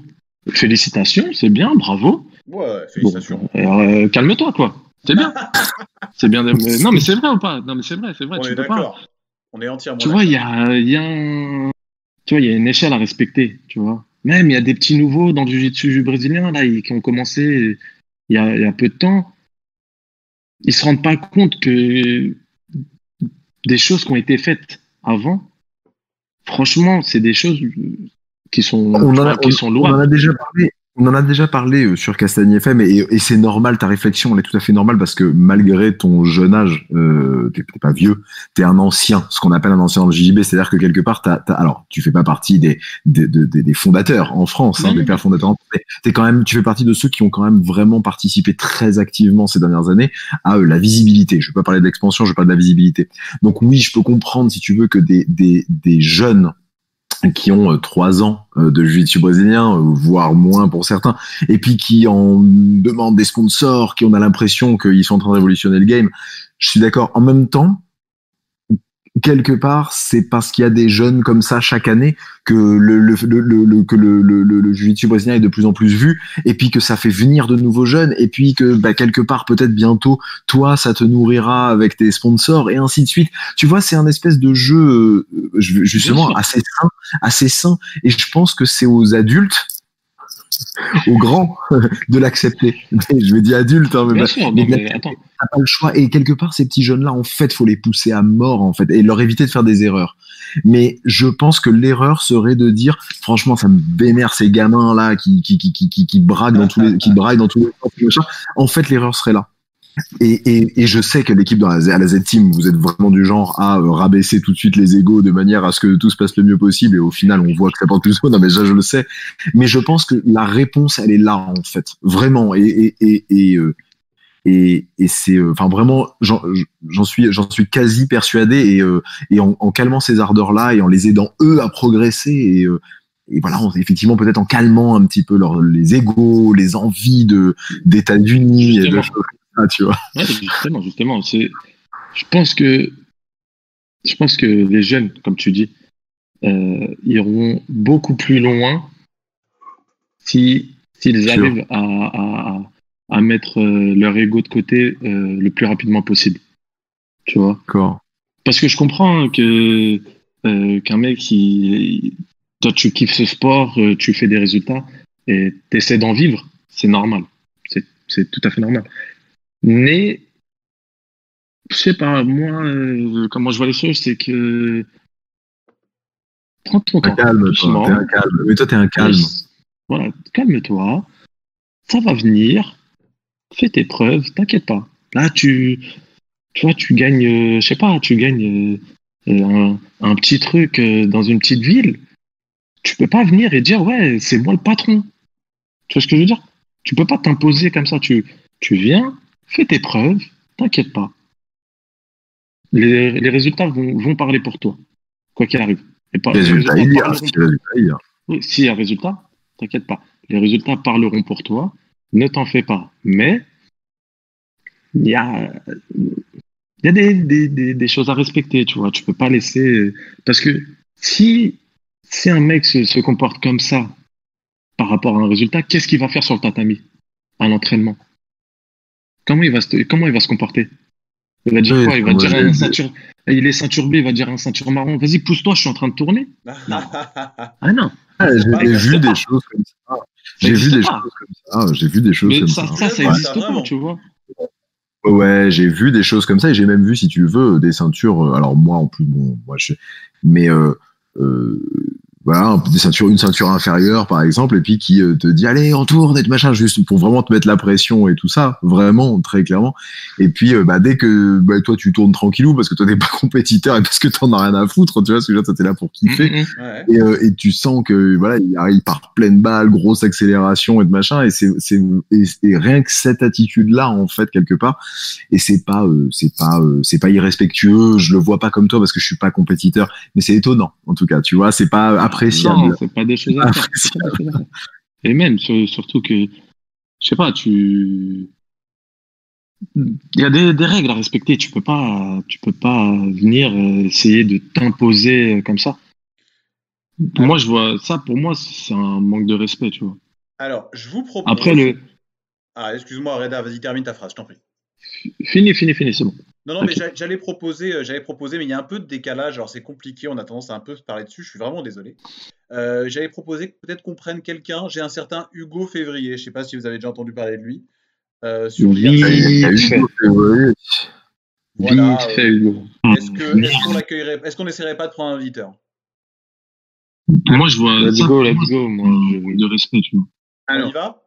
Speaker 4: Félicitations, c'est bien, bravo.
Speaker 2: Ouais,
Speaker 4: Bon,
Speaker 2: félicitations.
Speaker 4: euh, calme-toi, quoi. C'est bien. c'est bien. de- Non, mais c'est vrai ou pas? Non, mais c'est vrai, c'est vrai.
Speaker 2: on
Speaker 4: tu
Speaker 2: est
Speaker 4: peux pas.
Speaker 2: On est entièrement
Speaker 4: Tu vois, il y a, il y a un- tu vois, il y a une échelle à respecter, tu vois. Même il y a des petits nouveaux dans le jiu-jitsu brésilien là, qui ont commencé il y, a, il y a peu de temps. Ils se rendent pas compte que des choses qui ont été faites avant, franchement, c'est des choses qui sont,
Speaker 3: On en, a,
Speaker 4: qui
Speaker 3: on-
Speaker 4: sont
Speaker 3: on en a déjà parlé. On en a déjà parlé euh, sur Castagne FM et, et c'est normal, ta réflexion, elle est tout à fait normale parce que malgré ton jeune âge, euh, t'es pas vieux, t'es un ancien, ce qu'on appelle un ancien dans le JJB, c'est-à-dire que quelque part, t'as, t'as- alors tu fais pas partie des, des, des, des- des fondateurs en France, hein, des pères fondateurs, en France, mais t'es quand même, tu fais partie de ceux qui ont quand même vraiment participé très activement ces dernières années à euh, la visibilité. Je vais pas parler de l'expansion, je vais parler de la visibilité. Donc oui, je peux comprendre si tu veux que des, des, des jeunes qui ont euh, trois ans euh, de jiu-jitsu brésilien, euh, voire moins pour certains, et puis qui en demandent des sponsors, qui on a l'impression qu'ils sont en train de révolutionner le game. Je suis d'accord. En même temps, quelque part, c'est parce qu'il y a des jeunes comme ça chaque année que le, le, le, le- le- que le, le, le, le jiu-jitsu brésilien est de plus en plus vu, et puis que ça fait venir de nouveaux jeunes, et puis que bah, quelque part, peut-être bientôt, toi, ça te nourrira avec tes sponsors, et ainsi de suite. Tu vois, c'est un espèce de jeu, euh, je- justement, assez sain, assez sain, et je pense que c'est aux adultes, aux grands, de l'accepter. Je vais dire adultes, hein, mais
Speaker 4: Bien
Speaker 3: bah,
Speaker 4: sûr,
Speaker 3: mais
Speaker 4: non, mais attends.
Speaker 3: t'as pas le choix. Et quelque part, ces petits jeunes-là, en fait, faut les pousser à mort, en fait, et leur éviter de faire des erreurs. Mais je pense que l'erreur serait de dire, franchement, ça me vénère ces gamins-là qui, qui, qui, qui, qui, qui braquent dans tous les, qui braillent dans tous les. En fait, l'erreur serait là. Et, et, et je sais que l'équipe dans la, Z- à la Z-Team, vous êtes vraiment du genre à euh, rabaisser tout de suite les égaux de manière à ce que tout se passe le mieux possible. Et au final, on voit que ça porte plus haut. Non, mais ça, je le sais. Mais je pense que la réponse, elle est là, en fait. Vraiment. Et, et, et, et, euh, et, et c'est, euh, enfin, vraiment, j'en suis, j'en suis quasi persuadé. Et, euh, et en, en calmant ces ardeurs-là et en les aidant eux à progresser et, euh, et voilà, effectivement, peut-être en calmant un petit peu leur, les égaux, les envies de d'États-Unis et de choses ça, tu vois.
Speaker 4: Ouais, justement, justement. C'est, je pense que, je pense que les jeunes, comme tu dis, euh, iront beaucoup plus loin si s'ils arrivent à, à, mettre euh, leur ego de côté euh, le plus rapidement possible. Tu vois? Parce que je comprends hein, que euh, qu'un mec qui toi tu kiffes ce sport, tu fais des résultats et t'essaies d'en vivre, c'est normal. C'est c'est tout à fait normal. Mais je sais pas, moi, euh, comment je vois les choses, c'est que. Prends ton temps.
Speaker 3: Calme, toi, un calme. Mais toi, t'es un calme.
Speaker 4: Voilà, calme-toi. Ça va venir. Fais tes preuves, t'inquiète pas. Là, tu, tu vois, tu gagnes, euh, je sais pas, tu gagnes euh, un, un petit truc dans une petite ville. Tu peux pas venir et dire, ouais, c'est moi le patron. Tu vois ce que je veux dire? Tu peux pas t'imposer comme ça. Tu, tu viens, fais tes preuves, t'inquiète pas. Les, les résultats vont, vont parler pour toi, quoi qu'il arrive. Et pas, les
Speaker 3: Résultat,
Speaker 4: résultats
Speaker 3: il y a.
Speaker 4: parleront
Speaker 3: Si résultat, il y a.
Speaker 4: oui, s'il y a résultat, t'inquiète pas. Les résultats parleront pour toi. Ne t'en fais pas. Mais il y a, il y a des, des, des, des choses à respecter, tu vois. Tu peux pas laisser. Parce que si, si un mec se, se comporte comme ça par rapport à un résultat, qu'est-ce qu'il va faire sur le tatami? À l'entraînement comment il, va se, comment il va se comporter? Il va dire
Speaker 3: Oui,
Speaker 4: quoi? Il va dire un ceinture. Il est ceinture bleue, il va dire un ceinture marron. Vas-y, pousse-toi, je suis en train de tourner. Ah non.
Speaker 3: Ah, J'ai
Speaker 2: pas,
Speaker 3: j'ai vu des
Speaker 2: pas.
Speaker 3: choses comme ça. J'ai vu des choses comme ça. J'ai vu des choses comme
Speaker 4: ça,
Speaker 3: ça.
Speaker 4: ça, ça
Speaker 2: Ouais,
Speaker 4: existe pas, tu vois.
Speaker 3: Ouais, j'ai vu des choses comme ça et j'ai même vu, si tu veux, des ceintures. euh, Alors moi, en plus, bon, moi, je, mais euh, euh, voilà, des ceintures, une ceinture inférieure, par exemple, et puis qui euh, te dit allez, on tourne et tout machin, juste pour vraiment te mettre la pression et tout ça, vraiment, très clairement. Et puis, euh, bah, dès que bah, toi, tu tournes tranquillou parce que toi, t'es pas compétiteur et parce que t'en as rien à foutre, tu vois, ce que toi, t'es là pour kiffer.
Speaker 2: Ouais.
Speaker 3: Et, euh, et tu sens que voilà il, il part pleine balle grosse accélération et de machin et c'est c'est et, et rien que cette attitude là en fait quelque part et c'est pas euh, c'est pas euh, c'est pas irrespectueux je le vois pas comme toi parce que je suis pas compétiteur mais c'est étonnant en tout cas tu vois c'est pas appréciable
Speaker 4: Non, c'est pas des choses à faire. Et même, sur- surtout que, je sais pas, tu. Il y a des, des règles à respecter. Tu peux pas, tu peux pas venir euh, essayer de t'imposer comme ça. Moi, je vois ça. Pour moi, c'est un manque de respect, tu vois.
Speaker 2: Alors, je vous propose.
Speaker 4: Après le,
Speaker 2: Ah, excuse-moi, Reda, vas-y, termine ta phrase, je t'en prie.
Speaker 4: Fini, fini, fini, c'est bon.
Speaker 2: Non, non, mais j'a- j'allais proposer, euh, j'allais proposer, mais il y a un peu de décalage. Alors, c'est compliqué, on a tendance à un peu se parler dessus. Je suis vraiment désolé. Euh, j'allais proposer que peut-être qu'on prenne quelqu'un. J'ai un certain Hugo Février. Je sais pas si vous avez déjà entendu parler de lui. Euh, sur
Speaker 4: Oui.
Speaker 2: l'IRC.
Speaker 3: Il y a eu
Speaker 4: fait.
Speaker 3: ouais,
Speaker 2: Voilà. Euh,
Speaker 4: Hugo.
Speaker 2: Est-ce que, est-ce qu'on l'accueillerait, est-ce qu'on n'essaierait pas de prendre un visiteur
Speaker 4: Moi, je vois. Let's go, let's go. Moi, je- de respect, tu vois.
Speaker 2: On y va?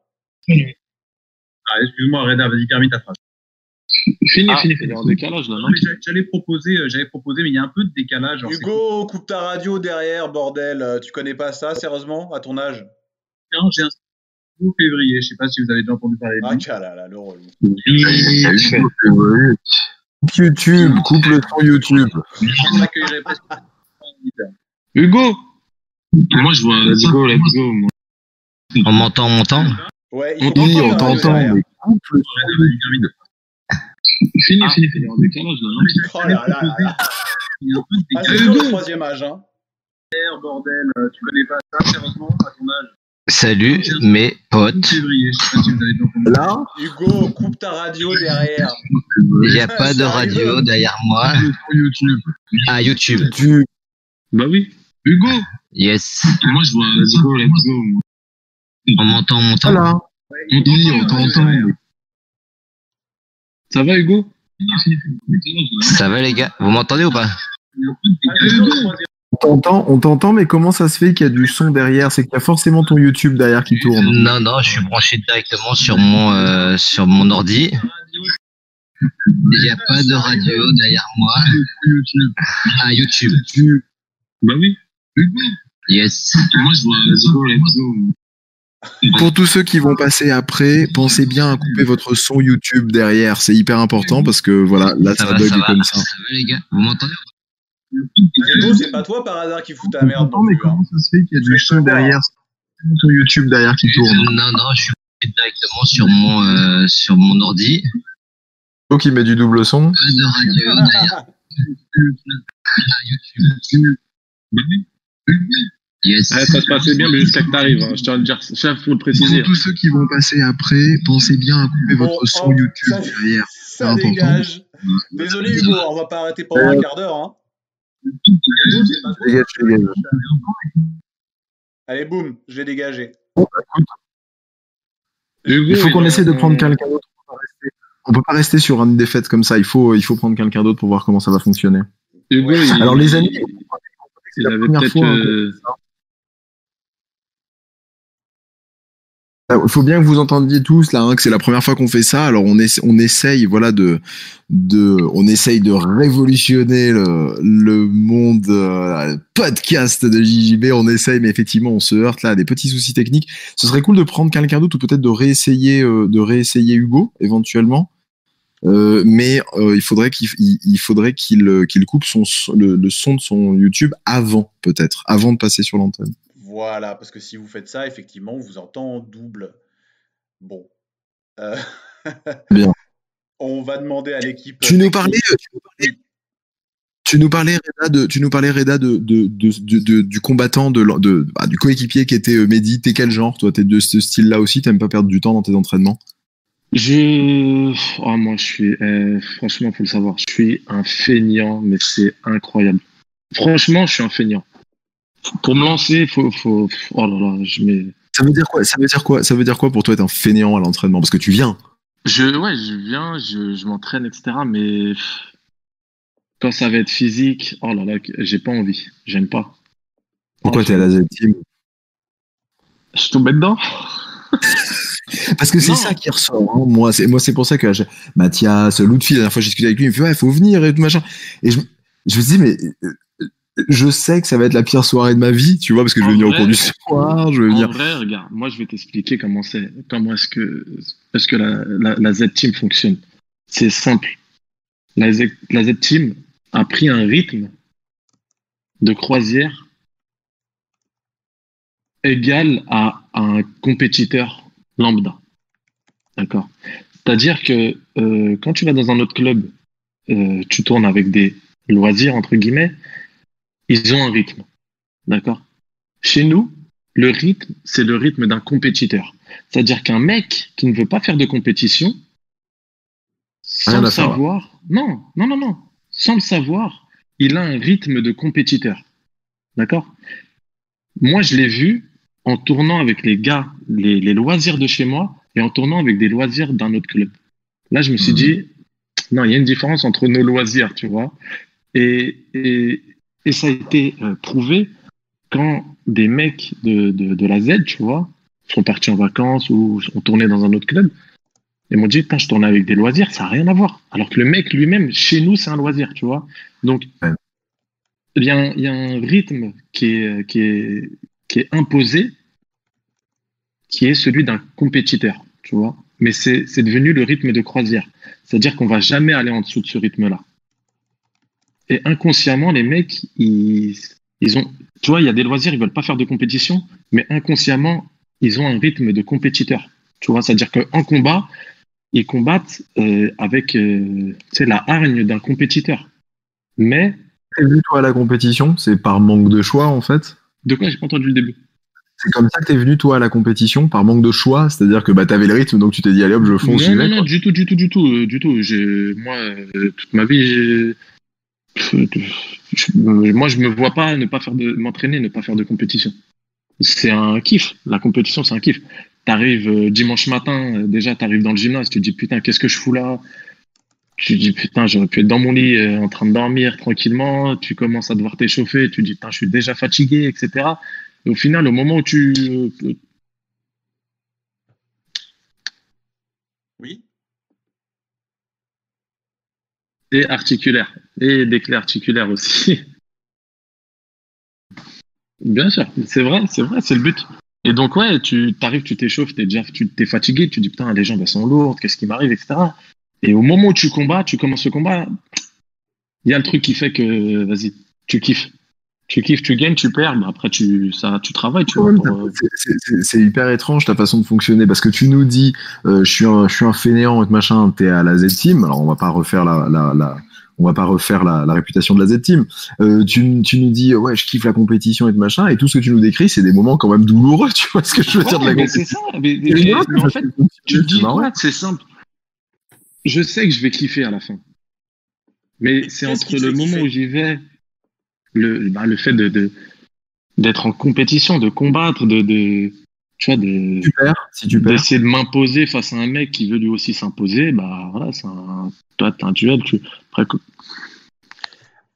Speaker 6: Ah, excuse-moi, Reda, vas-y, termine ta phrase.
Speaker 4: Fini,
Speaker 6: Ah,
Speaker 4: fini, fini. En décalage, là,
Speaker 6: Non,
Speaker 4: non
Speaker 6: j'allais proposer, euh, j'allais proposer, mais il y a un peu de décalage.
Speaker 2: Hugo, coupe ta radio derrière, bordel. Euh, Tu connais pas ça, sérieusement, à ton âge?
Speaker 6: Compliqué. J'ai un février, je sais pas si vous avez déjà entendu parler de
Speaker 2: Ah,
Speaker 6: lui.
Speaker 2: là, là, le relou.
Speaker 3: YouTube coupe le son YouTube.
Speaker 4: Hugo? Moi, je vois. Let's go, let's go. Moi.
Speaker 7: On m'entend, on m'entend?
Speaker 2: Ouais, il
Speaker 4: On
Speaker 2: faut
Speaker 3: oui on
Speaker 2: la radio
Speaker 3: t'entend coupe le
Speaker 6: Reda, vas-y,
Speaker 4: Fini, fini, fini. En décalage, là, non
Speaker 2: Oh là là là là.
Speaker 6: Il y a un peu de
Speaker 2: Ah, c'est
Speaker 6: décalage.
Speaker 2: dur, le troisième âge, hein.
Speaker 6: bordel, euh, tu connais pas ça, sérieusement, à ton âge.
Speaker 7: Salut mes potes.
Speaker 6: Hugo
Speaker 3: là
Speaker 2: Hugo, coupe ta radio derrière.
Speaker 7: Il n'y a pas de radio derrière moi.
Speaker 3: YouTube
Speaker 7: Ah, YouTube.
Speaker 3: tu
Speaker 4: Bah oui. Hugo
Speaker 7: Yes.
Speaker 4: Moi, je vois. Let's go, let's go. moi.
Speaker 7: On m'entend, on m'entend.
Speaker 3: voilà
Speaker 4: On
Speaker 3: oui on t'entend
Speaker 4: Ça va, Hugo
Speaker 7: Ça va les gars Vous m'entendez ou pas.
Speaker 3: On t'entend, on t'entend, mais comment ça se fait qu'il y a du son derrière? C'est qu'il y a forcément ton YouTube derrière qui tourne.
Speaker 7: Non, non, je suis branché directement sur mon, euh, sur mon ordi. Il n'y a pas de radio derrière moi. Ah, YouTube.
Speaker 4: Bah oui.
Speaker 7: Yes.
Speaker 4: Moi, je vois.
Speaker 3: Pour tous ceux qui vont passer après, pensez bien à couper votre son YouTube derrière. C'est hyper important parce que voilà, là
Speaker 7: Ça
Speaker 3: ça,
Speaker 7: va,
Speaker 3: bug
Speaker 7: ça va.
Speaker 3: comme ça.
Speaker 7: Ça va les gars Vous m'entendez
Speaker 2: c'est pas toi par hasard qui fout ta merde. non plus, hein.
Speaker 3: ça se fait qu'il y a du son derrière ton YouTube derrière qui tourne?
Speaker 7: Non, non, je suis directement sur mon, euh, sur mon ordi.
Speaker 3: Toi qui met du double son.
Speaker 7: Pas de radio derrière. YouTube. Yes.
Speaker 4: Ouais, ça se passait bien, mais jusqu'à que t'arrives. Hein. Je tiens à le dire. Ça, faut le préciser.
Speaker 3: Pour tous ceux qui vont passer après, pensez bien à couper
Speaker 2: Bon,
Speaker 3: votre son
Speaker 2: oh,
Speaker 3: YouTube
Speaker 2: ça-
Speaker 3: derrière.
Speaker 2: Ça
Speaker 3: important.
Speaker 2: dégage. Désolé Hugo, on va pas arrêter pendant un quart d'heure. Hein.
Speaker 3: Dégage, dégage.
Speaker 2: Allez, boum, je l'ai dégagé.
Speaker 4: Hugo,
Speaker 3: Il faut qu'on essaie de
Speaker 4: en-
Speaker 3: prendre quelqu'un d'autre. On on peut pas rester sur une défaite comme ça. Il faut, il faut prendre quelqu'un d'autre pour voir comment ça va fonctionner.
Speaker 4: Hugo, il-
Speaker 3: Alors les amis,
Speaker 4: il
Speaker 3: la première fois, hein, il faut bien que vous entendiez tous là hein, que c'est la première fois qu'on fait ça. Alors on, essa- essaye, voilà, de, on essaye de révolutionner le, monde euh, podcast de JJB. On essaye, mais effectivement, on se heurte là à des petits soucis techniques. Ce serait cool de prendre quelqu'un d'autre ou peut-être de réessayer, euh, de réessayer Hugo éventuellement. Euh, mais euh, il faudrait qu'il il, il faudrait qu'il qu'il coupe son le, le son de son YouTube avant peut-être, avant de passer sur l'antenne.
Speaker 2: Voilà, parce que si vous faites ça, effectivement, on vous entend en double. Bon. Euh,
Speaker 3: Bien.
Speaker 2: On va demander à l'équipe.
Speaker 3: Tu nous parlais, euh, tu nous parlais, tu nous parlais, Reda, de, tu nous parlais, Reda, de, de, de, de- de- du combattant, de, bah, du coéquipier qui était euh, Mehdi. T'es quel genre, toi? T'es de ce style-là aussi? T'aimes pas perdre du temps dans tes entraînements?
Speaker 4: Je. Oh, moi, je suis. euh, franchement, faut le savoir. Je suis un feignant, mais c'est incroyable. Franchement, je suis un feignant. Pour me lancer, faut. faut... Oh là là, je mets.
Speaker 3: Ça veut dire quoi Ça veut dire quoi Ça veut dire quoi pour toi être un fainéant à l'entraînement? Parce que tu viens.
Speaker 4: Je, ouais, je viens, je, je m'entraîne, etc. Mais quand ça va être physique, oh là là, j'ai pas envie. J'aime pas.
Speaker 3: Pourquoi t'es à la Z Team
Speaker 4: Je tombe dedans
Speaker 3: Parce que c'est ça qui ressort. hein. Moi, c'est moi, c'est pour ça que je- Mathias, Lutfi, la dernière fois, j'ai discuté avec lui, il me fait ouais, faut venir et tout machin. Et je, je me dis mais euh, je sais que ça va être la pire soirée de ma vie, tu vois, parce que je vais
Speaker 4: En
Speaker 3: venir au cours du soir, je vais
Speaker 4: En
Speaker 3: venir.
Speaker 4: vrai, regarde, moi je vais t'expliquer comment c'est, comment est-ce que, est-ce que la, la, la Z-Team fonctionne. C'est simple. La, Z, la Z-Team a pris un rythme de croisière égal à, un compétiteur lambda. D'accord? C'est-à-dire que euh, quand tu vas dans un autre club, euh, tu tournes avec des loisirs, entre guillemets, ils ont un rythme. D'accord? Chez nous, le rythme, c'est le rythme d'un compétiteur. C'est-à-dire qu'un mec qui ne veut pas faire de compétition, sans le savoir, non, non, non, non, sans le savoir, il a un rythme de compétiteur. D'accord? Moi, je l'ai vu en tournant avec les gars, les, les loisirs de chez moi, et en tournant avec des loisirs d'un autre club. Là, je me suis
Speaker 3: Mhm.
Speaker 4: dit, non, il y a une différence entre nos loisirs, tu vois. Et, et, et ça a été euh, prouvé quand des mecs de, de, de la Z, tu vois, sont partis en vacances ou ont tourné dans un autre club, et m'ont dit, putain, je tourne avec des loisirs, ça n'a rien à voir. Alors que le mec lui-même, chez nous, c'est un loisir, tu vois. Donc, il y, a un- il y a un rythme qui est, qui est, qui est imposé, qui est celui d'un compétiteur, tu vois. Mais c'est c'est devenu le rythme de croisière. C'est-à-dire qu'on va jamais aller en dessous de ce rythme-là. Et inconsciemment, les mecs, ils, ils ont, tu vois, il y a des loisirs, ils veulent pas faire de compétition, mais inconsciemment, ils ont un rythme de compétiteur. Tu vois, c'est-à-dire qu'en combat, ils combattent euh, avec, euh, la hargne d'un compétiteur. Mais
Speaker 3: T'es venu toi à la compétition, c'est par manque de choix en fait?
Speaker 4: de quoi j'ai pas entendu le début
Speaker 3: C'est comme ça que t'es venu toi à la compétition par manque de choix, c'est-à-dire que bah t'avais le rythme donc tu t'es dit allez hop je fonce.
Speaker 4: Non, non, non, du tout, du tout, du tout, euh, du tout. Moi, euh, toute ma vie, j'ai, moi, je me vois pas ne pas faire de, m'entraîner, ne pas faire de compétition. C'est un kiff. La compétition, c'est un kiff. T'arrives euh, dimanche matin, euh, déjà, t'arrives dans le gymnase, tu dis putain, qu'est-ce que je fous là? Tu dis putain, j'aurais pu être dans mon lit euh, en train de dormir tranquillement. Tu commences à devoir t'échauffer, tu dis putain, je suis déjà fatigué, etc. Et au final, au moment où tu Et articulaire. Et des clés articulaires aussi. Bien sûr, c'est vrai, c'est vrai, c'est le but. Et donc, ouais, tu t'arrives, tu t'échauffes, t'es déjà tu t'es fatigué, tu dis putain, les jambes elles sont lourdes, qu'est-ce qui m'arrive, etc. Et au moment où tu combats, tu commences le combat, il y a le truc qui fait que, vas-y, tu kiffes. Tu kiffes, tu gagnes, tu perds, bah après tu, ça, tu travailles, tu pour, euh,
Speaker 3: c'est- hyper étrange ta façon de fonctionner parce que tu nous dis euh, je suis un je suis un fainéant et machin t'es à la Z Team alors on va pas refaire la, la, la on va pas refaire la, la réputation de la Z Team euh, tu, tu nous dis ouais je kiffe la compétition et machin et tout ce que tu nous décris c'est des moments quand même douloureux tu vois ce que je veux dire de la
Speaker 4: mais
Speaker 3: compétition
Speaker 4: c'est ça. Mais, mais- mais en fait, tu te dis,
Speaker 3: c'est marrant.
Speaker 4: ouais, c'est simple. Je sais que je vais kiffer à la fin. Mais c'est entre le moment
Speaker 2: kiffer?
Speaker 4: où j'y vais, le, bah, le fait de, de- d'être en compétition, de combattre, de, de, tu vois, de,
Speaker 3: Tu perds, si tu perds.
Speaker 4: d'essayer de m'imposer face à un mec qui veut lui aussi s'imposer, bah voilà, c'est un, toi, t'as un duel, tu, après, que-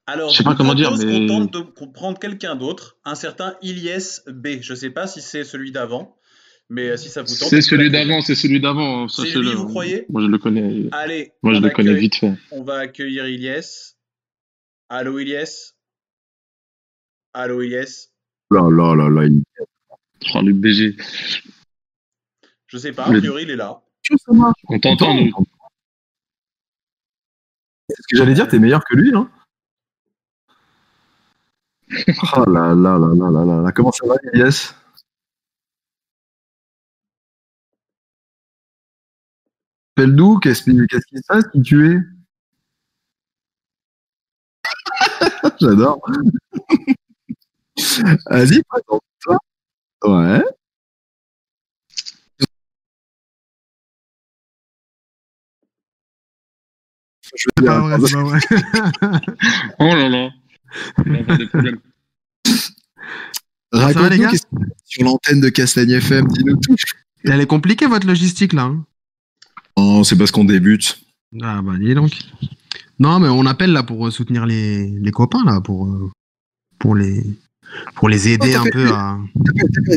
Speaker 2: Alors,
Speaker 4: Je sais pas comment dire, mais-
Speaker 2: qu'on tente de comprendre quelqu'un d'autre, un certain Ilyes B. Je sais pas si c'est celui d'avant, mais si ça vous tente. on
Speaker 4: c'est celui d'avant, c'est celui d'avant,
Speaker 2: C'est
Speaker 4: sachez-le.
Speaker 2: lui, vous croyez
Speaker 4: Moi, je le connais,
Speaker 2: Allez,
Speaker 4: moi, je
Speaker 2: on
Speaker 4: le connais vite fait.
Speaker 2: On va accueillir Ilyes. Allô Ilyes Allô Ilyes
Speaker 3: Là, là, là, là. il-
Speaker 4: Oh, le BG.
Speaker 2: Je sais pas, a
Speaker 4: Le-
Speaker 2: priori il est là.
Speaker 4: On t'entend, nous.
Speaker 3: C'est ce que j'allais dire, t'es meilleur que lui, non Oh là là là là là là là. Comment ça va, Appelle d'où Qu'est-ce qu'est-ce qui se passe Qui tu es? J'adore. Vas-y, présente-toi. Ouais. Je
Speaker 8: C'est
Speaker 3: vais
Speaker 8: pas vrai, c'est pas vrai.
Speaker 4: Oh là là. Il va avoir des problèmes.
Speaker 3: Raconte-nous sur l'antenne de Castagne FM, dis-nous tout.
Speaker 8: Elle est compliquée, votre logistique, là. hein
Speaker 3: Oh, c'est parce qu'on débute.
Speaker 8: ah, bah, dis donc. Non, mais on appelle, là, pour euh, soutenir les, les copains, là, pour, euh, pour, les, pour les aider
Speaker 3: Oh,
Speaker 8: un peu à.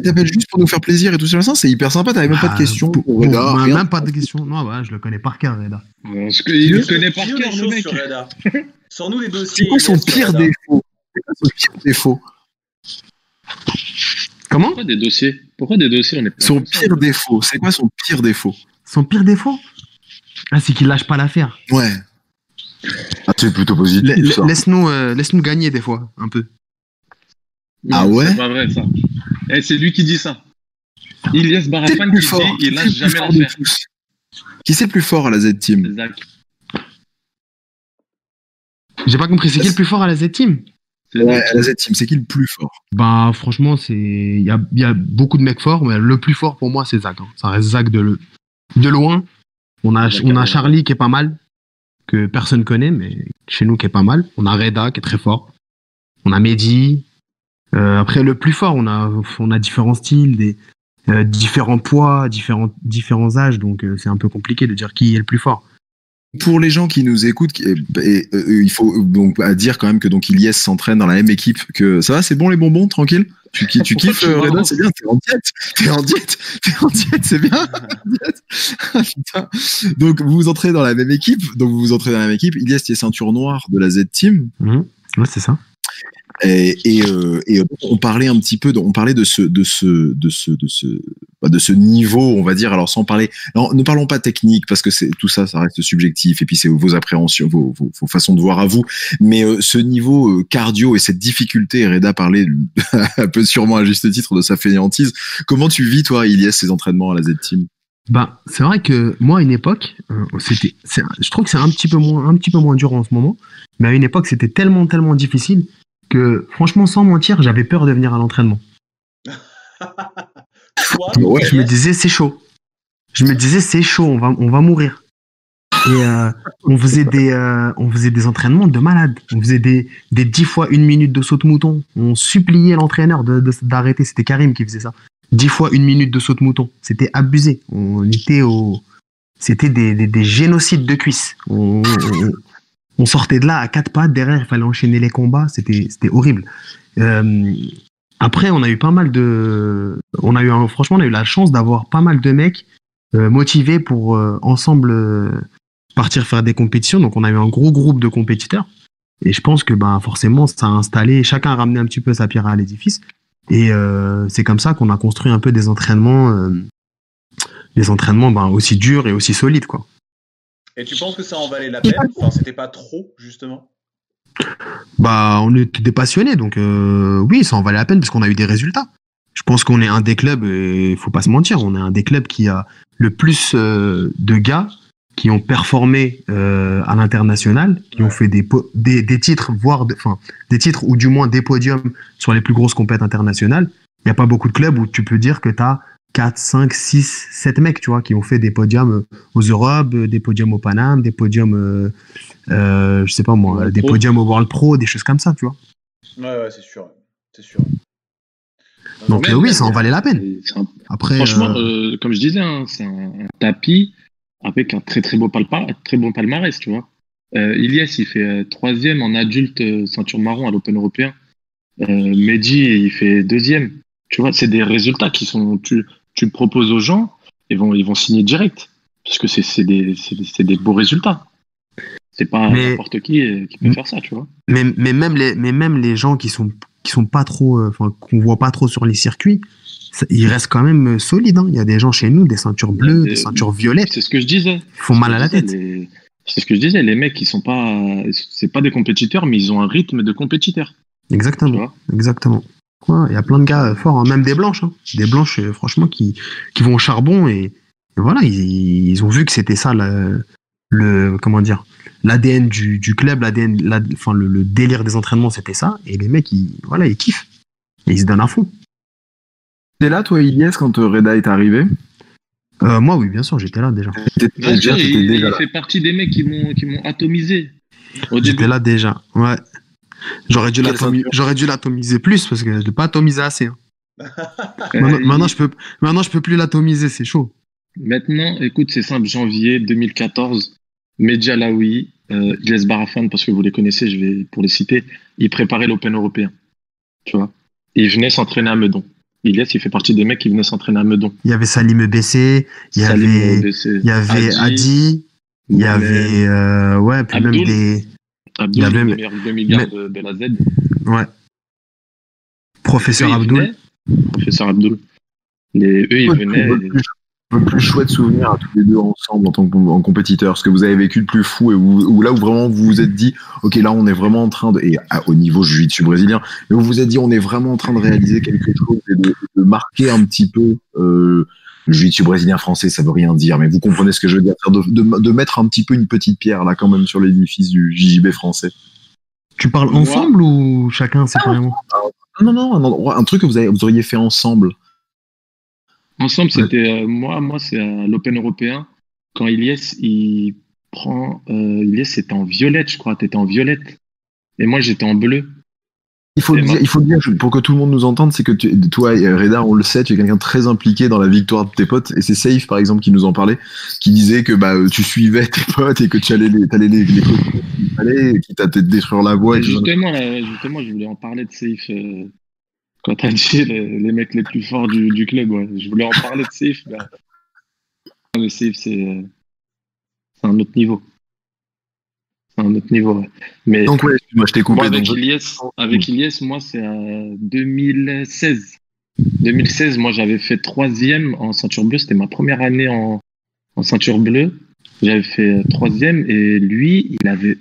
Speaker 3: T'appelles- juste pour nous faire plaisir et tout ça, c'est hyper sympa, t'avais même pas de
Speaker 8: Ah,
Speaker 3: questions.
Speaker 8: pour-
Speaker 3: pour
Speaker 8: pour-
Speaker 3: Reda,
Speaker 8: bah, même pas de questions. Non, bah, je le connais par cœur, Reda.
Speaker 4: Parce qu'il le connaît par cœur, le mec.
Speaker 2: sur Reda. Sors-nous des dossiers.
Speaker 3: C'est quoi son pire défaut? C'est quoi son pire défaut?
Speaker 8: Comment?
Speaker 4: Pourquoi des dossiers? Pourquoi des dossiers On est pas
Speaker 3: Son pire défaut, c'est quoi son pire défaut?
Speaker 8: Son pire défaut? Ah, c'est qu'il lâche pas l'affaire.
Speaker 3: Ouais. Ah, c'est plutôt positif.
Speaker 8: Laisse-nous euh, laisse-nous gagner des fois, un peu.
Speaker 3: Ah ouais
Speaker 4: C'est pas vrai, ça. Eh, c'est lui qui dit ça.
Speaker 3: C'est
Speaker 4: Barafan qui
Speaker 3: plus
Speaker 4: dit
Speaker 3: fort
Speaker 4: il
Speaker 3: Qui
Speaker 4: lâche
Speaker 3: c'est le plus
Speaker 4: jamais
Speaker 3: fort
Speaker 4: l'affaire.
Speaker 3: Qui c'est le plus fort à la Z-Team
Speaker 4: Zach.
Speaker 8: J'ai pas compris, c'est qui le plus fort à la Z-Team
Speaker 3: Ouais, à la Z-Team, c'est qui le plus fort?
Speaker 8: Bah, franchement, c'est il y a, il y a beaucoup de mecs forts, mais le plus fort pour moi, c'est Zach. hein. Ça reste Zach de, le- de loin. On a, on a. Charlie qui est pas mal, que personne connaît, mais chez nous qui est pas mal. On a Reda qui est très fort. On a Mehdi. Euh, après, le plus fort, on a, on a différents styles, des, euh, différents poids, différents, différents âges, donc euh, c'est un peu compliqué de dire qui est le plus fort.
Speaker 3: Pour les gens qui nous écoutent, et, euh, il faut donc à dire quand même que donc Ilyes s'entraîne dans la même équipe que ça va, c'est bon les bonbons, tranquille? Tu, tu kiffes
Speaker 4: tu
Speaker 3: euh, Reda,
Speaker 4: m'avances
Speaker 3: c'est bien. T'es en diète, t'es en diète, t'es en diète, c'est bien. Donc vous vous entraînez dans la même équipe, donc vous vous entraînez dans la même équipe. Ilyes qui est ceinture noire de la Z Team.
Speaker 8: Ouais, c'est ça.
Speaker 3: Euh, et, euh, on parlait un petit peu, de, on parlait de ce, de ce, de ce, de ce, bah, de ce niveau, on va dire. Alors sans parler, alors, ne parlons pas technique parce que c'est tout ça, ça reste subjectif et puis c'est vos appréhensions, vos, vos, vos façons de voir à vous. Mais euh, ce niveau euh, cardio et cette difficulté, Reda parlait un peu sûrement à juste titre de sa fainéantise. Comment tu vis toi, Ilias, ces entraînements à la Z Team
Speaker 8: Bah, c'est vrai que moi, à une époque, euh, c'était, je trouve que c'est un petit peu moins, un petit peu moins dur en ce moment. Mais à une époque, c'était tellement, tellement difficile que, franchement, sans mentir, j'avais peur de venir à l'entraînement.
Speaker 3: Ouais,
Speaker 8: Je me disais, c'est chaud. Je me disais, c'est chaud, on va, on va mourir. Et euh, on faisait des, euh, on faisait des entraînements de malade. On faisait des, des 10 fois une minute de saut de mouton. On suppliait l'entraîneur de, de- d'arrêter. C'était Karim qui faisait ça. 10 fois une minute de saut de mouton. C'était abusé. On était au, c'était des, des, des génocides de cuisses. On, on- on sortait de là à quatre pattes. Derrière, il fallait enchaîner les combats. C'était, horrible. Euh, après, on a eu pas mal de, on a eu franchement, on a eu la chance d'avoir pas mal de mecs euh, motivés pour euh, ensemble partir faire des compétitions. Donc, on a eu un gros groupe de compétiteurs. Et je pense que bah, forcément, ça a installé, chacun a ramené un petit peu sa pierre à l'édifice. Et c'est comme ça qu'on a construit un peu des entraînements, des entraînements ben, aussi durs et aussi solides. Quoi.
Speaker 2: Et tu penses que ça en valait la peine? Enfin, c'était pas trop, justement?
Speaker 8: Bah, on était des passionnés, donc euh, oui, ça en valait la peine parce qu'on a eu des résultats. Je pense qu'on est un des clubs, et il faut pas se mentir, on est un des clubs qui a le plus euh, de gars qui ont performé euh, à l'international, qui ont fait des, des, des titres, voire de- enfin des titres ou du moins des podiums sur les plus grosses compétitions internationales. Il n'y a pas beaucoup de clubs où tu peux dire que tu as 4, 5, 6, 7 mecs, tu vois, qui ont fait des podiums euh, aux Europes, euh, des podiums au Paname, des podiums, euh, euh, je sais pas moi,
Speaker 4: World
Speaker 8: des
Speaker 4: Pro.
Speaker 8: podiums au World Pro, des choses comme ça, tu vois.
Speaker 2: Ouais, ouais, c'est sûr. C'est sûr.
Speaker 8: Donc
Speaker 4: Même,
Speaker 8: euh, oui, ça en valait la peine.
Speaker 4: Un-
Speaker 8: Après,
Speaker 4: Franchement,
Speaker 8: euh,
Speaker 4: euh, comme je disais, hein, c'est un, un tapis avec un très très beau palpa, très bon palmarès, tu vois. Euh, Ilyes, il fait troisième en adulte ceinture marron à l'Open européen. Euh, Mehdi, il fait deuxième. Tu vois, c'est des résultats qui sont. Tu, tu le proposes aux gens, ils vont, ils vont signer direct. Parce que c'est des, des, beaux résultats. C'est pas n'importe qui euh, qui peut faire ça, tu vois.
Speaker 8: mais, mais même les mais même les gens qui sont qui sont pas trop euh, enfin qu'on voit pas trop sur les circuits ça- ils restent quand même euh, solides hein. il y a des gens chez nous des ceintures bleues
Speaker 4: Des-
Speaker 8: des ceintures violettes
Speaker 4: C'est ce que je disais.
Speaker 8: ils font mal à la tête
Speaker 4: C'est ce que je disais, les mecs, ils sont pas. C'est pas des compétiteurs, mais ils ont un rythme de compétiteurs.
Speaker 8: Exactement exactement il y a plein de gars euh, forts hein, même des blanches hein. des blanches euh, franchement qui qui vont au charbon et, et voilà ils, ils ont vu que c'était ça le, le comment dire l'ADN du, du club l'ADN la- enfin le, le délire des entraînements c'était ça et les mecs ils voilà ils kiffent et ils se donnent à fond
Speaker 3: T'es là, toi, Ilyes, quand euh, Reda est arrivé?
Speaker 8: Euh, moi oui bien sûr j'étais là déjà
Speaker 4: Bien sûr, il,
Speaker 3: déjà
Speaker 4: il
Speaker 3: là.
Speaker 4: fait partie des mecs qui m'ont qui m'ont atomisé.
Speaker 8: J'étais là déjà, ouais. J'aurais dû l'atomiser plus parce que je l'ai pas atomisé assez. hein. Maintenant, je peux, maintenant je peux plus l'atomiser, c'est chaud.
Speaker 4: Maintenant, écoute, c'est simple, janvier 2014, Medja Laoui, euh, Ilyes Barafan, parce que vous les connaissez, je vais pour les citer, ils préparaient l'Open européen. Tu vois Ils venaient s'entraîner à Meudon. Ilyes, il fait partie des mecs qui venaient s'entraîner à Meudon.
Speaker 8: Il y avait Salim BC, il y
Speaker 4: Salim
Speaker 8: avait,
Speaker 4: Obessé,
Speaker 8: il y avait Adi, il y avait, euh, ouais, puis même des, Il avait-
Speaker 4: le meilleur demi-garde de, de la Z.
Speaker 8: ouais. Professeur
Speaker 4: Eux, venaient, Professeur Abdul. Les, eux, ils venaient.
Speaker 3: votre plus, votre plus chouette souvenir à tous les deux ensemble en tant que en compétiteur, ce que vous avez vécu de plus fou et où, où là où vraiment vous vous êtes dit, ok là on est vraiment en train de, et à- au niveau jiu-jitsu brésilien, mais vous vous êtes dit on est vraiment en train de réaliser quelque chose et de, de marquer un petit peu euh, le jiu-jitsu brésilien français, ça veut rien dire, mais vous comprenez ce que je veux dire, de, de, de mettre un petit peu une petite pierre là quand même sur l'édifice du JJB français.
Speaker 8: Tu parles ensemble ou chacun séparément
Speaker 3: Non non non, un, truc que vous, avez, vous auriez fait ensemble.
Speaker 4: Ensemble,
Speaker 3: Ouais.
Speaker 4: c'était euh, moi, moi c'est à l'Open européen. Quand Ilyes, il prend. Euh, Ilyes, c'était en violette, je crois. T'étais en violette. Et moi, j'étais en bleu.
Speaker 3: Il faut, le dire, il faut le dire pour que tout le monde nous entende, c'est que tu, toi, et Reda, on le sait, tu es quelqu'un de très impliqué dans la victoire de tes potes. Et c'est Safe, par exemple, qui nous en parlait, qui disait que bah, tu suivais tes potes et que tu allais les, les, les qui t'a peut-être détruire la voie.
Speaker 4: Et justement, là, justement, je voulais en parler de Safe. euh, quand t'as dit les, les mecs les plus forts du, du club, ouais. je voulais en parler de Safe. bah. Le Safe, euh, c'est un autre niveau. Un autre niveau. Mais
Speaker 3: Donc, ouais, moi, je t'ai coupé.
Speaker 4: Moi, avec
Speaker 3: donc,
Speaker 4: Ilyes, avec Ilyes, moi, c'est à 2016. 2016, moi, j'avais fait troisième en ceinture bleue. C'était ma première année en, en ceinture bleue. J'avais fait troisième et lui, il avait.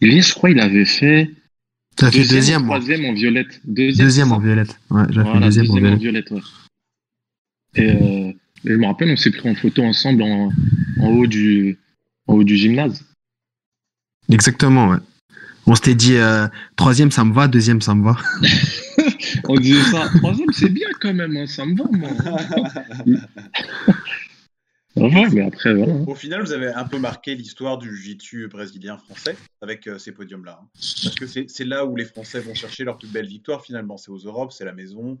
Speaker 4: Ilyes, je crois, il avait fait.
Speaker 8: T'as fait
Speaker 4: deuxième, troisième en violette. Deuxième,
Speaker 8: en violette. Ouais, j'ai fait deuxième en
Speaker 4: en
Speaker 8: violette.
Speaker 4: violette, ouais. Et, euh, et je me rappelle, on s'est pris en photo ensemble en, en haut du, en haut du gymnase.
Speaker 8: Exactement, ouais. On s'était dit, euh, troisième, ça me va, deuxième, ça me va.
Speaker 4: On disait ça. Troisième, c'est bien quand même, hein, ça me va, moi. Ça va, mais après, voilà.
Speaker 2: Au final, vous avez un peu marqué l'histoire du jiu-jitsu brésilien français avec euh, ces podiums-là. hein. Parce que c'est c'est là où les Français vont chercher leur plus belle victoire finalement. C'est aux Europes, c'est la maison.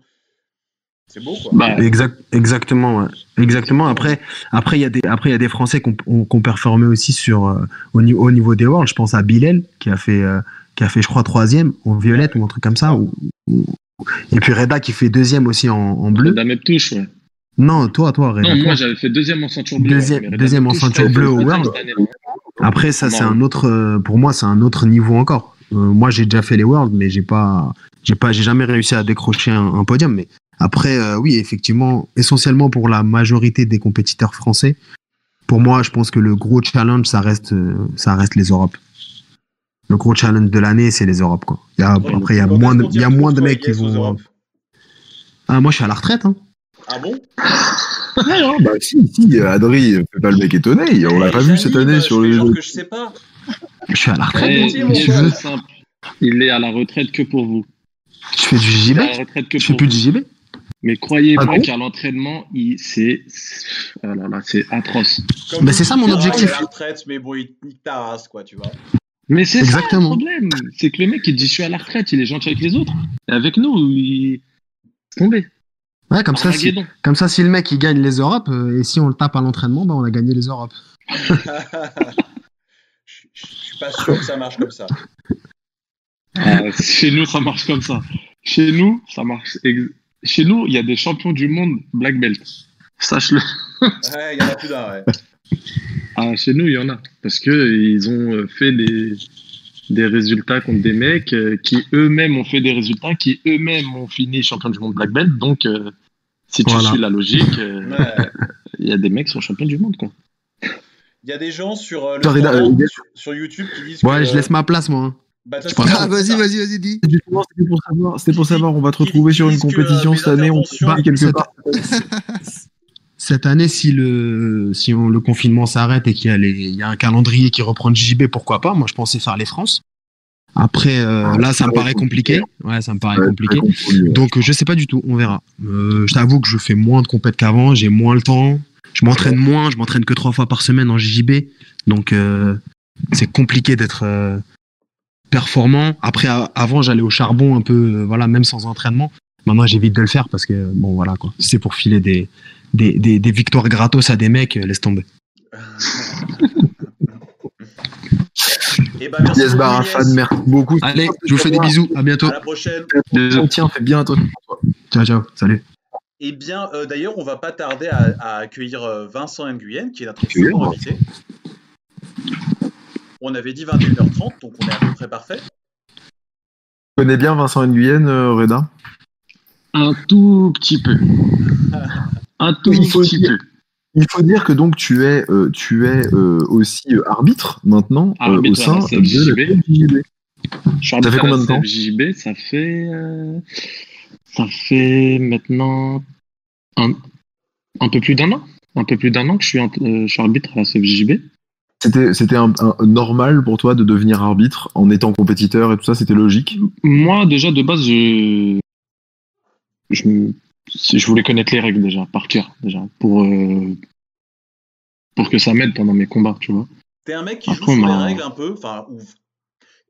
Speaker 2: C'est beau quoi.
Speaker 4: Bah,
Speaker 8: Exact, exactement, ouais. Exactement. Après, après, il y a des, après, il y a des Français qui ont, qui ont performé aussi sur, euh, au, niveau, au niveau des Worlds. Je pense à Bilal, qui a fait, euh, qui a fait, je crois, troisième en violette ou un truc comme ça. ou- ou- et puis Reda qui fait deuxième aussi en, en bleu.
Speaker 4: Reda Meptouche, ouais.
Speaker 8: Non, toi, toi, Reda.
Speaker 4: Non,
Speaker 8: toi.
Speaker 4: moi j'avais fait deuxième en ceinture bleue.
Speaker 8: Deuxième- en ceinture bleue au World. Après, ça, c'est un autre, euh, pour moi, c'est un autre niveau encore. Euh, moi, j'ai déjà fait les Worlds, mais j'ai pas, j'ai pas, j'ai jamais réussi à décrocher un, un podium. Mais après, euh, oui, effectivement, essentiellement pour la majorité des compétiteurs français, pour moi, je pense que le gros challenge, ça reste, euh, ça reste les Europes. Le gros challenge de l'année, c'est les Europes, quoi. Il y a,
Speaker 2: Ouais,
Speaker 8: après, il y a moins de, y a moins de mecs qui vont.
Speaker 2: Europes
Speaker 8: Ah, moi, je suis à la retraite, hein.
Speaker 2: Ah bon?
Speaker 3: Ah, bah, si, si, Adri, fais pas le mec étonné. On l'a pas vu cette année
Speaker 2: bah,
Speaker 3: sur
Speaker 2: je fais
Speaker 3: les jeux.
Speaker 2: que je sais pas.
Speaker 8: Je suis à la retraite.
Speaker 4: Eh,
Speaker 2: mon
Speaker 4: il est simple. Il est à la retraite que pour vous.
Speaker 8: Je fais du JB. Je fais plus de JB.
Speaker 4: Mais croyez-moi
Speaker 3: Ah
Speaker 4: qu'à l'entraînement, il- c'est là là, c'est atroce.
Speaker 2: Comme
Speaker 8: Mais c'est ça, mon objectif.
Speaker 2: est la retraite, mais bon, il te nique ta race, quoi, tu vois.
Speaker 4: Mais c'est ça le
Speaker 8: Exactement.
Speaker 4: problème. C'est que le mec, il dit je suis à la retraite, il est gentil avec les autres. Et avec nous, il. Laisse tomber.
Speaker 8: Ouais, comme ça, si, comme ça, si le mec il gagne les Europes, euh, et si on le tape à l'entraînement, bah, on a gagné les Europes.
Speaker 2: je, je- je suis pas sûr que ça marche comme ça.
Speaker 4: Ah, chez nous, ça marche comme ça. Chez nous, ça marche. ex- Chez nous, il y a des champions du monde black belt. Sache-le.
Speaker 2: Ouais, il y en a plus d'un, ouais.
Speaker 4: Ah, chez nous, il y en a. Parce que ils ont euh, fait des, des résultats contre des mecs euh, qui eux-mêmes ont fait des résultats, qui eux-mêmes ont fini champion du monde black belt. Donc, euh, si tu
Speaker 8: Voilà.
Speaker 4: suis la logique, euh,
Speaker 2: Ouais.
Speaker 4: il y a des mecs qui sont champions du monde. Quoi.
Speaker 2: Il y a des gens sur, euh, le forum,
Speaker 3: euh,
Speaker 2: sur, sur YouTube qui disent
Speaker 8: Ouais,
Speaker 2: que.
Speaker 8: je laisse ma place, moi.
Speaker 2: Bah,
Speaker 5: Ah, vas-y, vas-y, vas-y, dis.
Speaker 3: Justement, c'était pour savoir, c'était pour savoir, on va te retrouver sur une compétition
Speaker 2: euh,
Speaker 3: cette année, on bat quelque part.
Speaker 8: Cette année, si le, si on- le confinement s'arrête et qu'il y, a les- il y a un calendrier qui reprend le JB, pourquoi pas? Moi, je pensais faire les France. Après, euh,
Speaker 3: Ah,
Speaker 8: là, ça me
Speaker 3: va
Speaker 8: paraît compliqué.
Speaker 3: compliqué.
Speaker 8: Ouais, ça me paraît
Speaker 3: Ouais,
Speaker 8: compliqué. Donc, je sais pas du tout. On verra. Euh, je t'avoue que je fais moins de compètes qu'avant. J'ai moins le temps. Je m'entraîne moins. Je m'entraîne que trois fois par semaine en JJB. Donc, euh, c'est compliqué d'être euh, performant. Après, avant, j'allais au charbon un peu, euh, voilà, même sans entraînement. Maintenant, j'évite de le faire parce que, bon, voilà, quoi. Si C'est pour filer des, des, des, des victoires gratos à des mecs, euh, laisse tomber.
Speaker 2: Et bah, merci
Speaker 3: Yes,
Speaker 2: Ilyes.
Speaker 3: merci beaucoup.
Speaker 8: Allez, je vous fais des bisous. À bientôt.
Speaker 2: À la prochaine.
Speaker 3: On tient, fais bien attention. à toi.
Speaker 8: Ciao, ciao. Salut.
Speaker 2: Eh bien, euh, d'ailleurs, on va pas tarder à, à accueillir Vincent Nguyen, qui est notre invité. On avait dit 21h30, donc on est à peu près parfait.
Speaker 3: Tu connais bien Vincent Nguyen, euh, Reda
Speaker 4: Un tout petit peu. Un tout
Speaker 3: Il faut
Speaker 4: petit
Speaker 3: dire-
Speaker 4: peu.
Speaker 3: Il faut dire que donc tu es, euh, tu es euh, aussi arbitre maintenant euh, au sein
Speaker 4: la
Speaker 3: de la
Speaker 4: suis
Speaker 3: Ça fait combien de temps
Speaker 4: CFJB, ça fait, euh, ça fait maintenant un, un peu plus d'un an. Un peu plus d'un an que je suis, en- euh, je suis arbitre à la CFJB.
Speaker 3: C'était, c'était un, un- normal pour toi de devenir arbitre en étant compétiteur et tout ça, c'était logique?
Speaker 4: Moi, déjà, de base, je, je, voulais connaître les règles déjà, par cœur, déjà, pour, euh, pour que ça m'aide pendant mes combats, tu vois.
Speaker 2: T'es un mec qui
Speaker 4: Après,
Speaker 2: joue sur les
Speaker 4: a-
Speaker 2: règles un peu, enfin, ou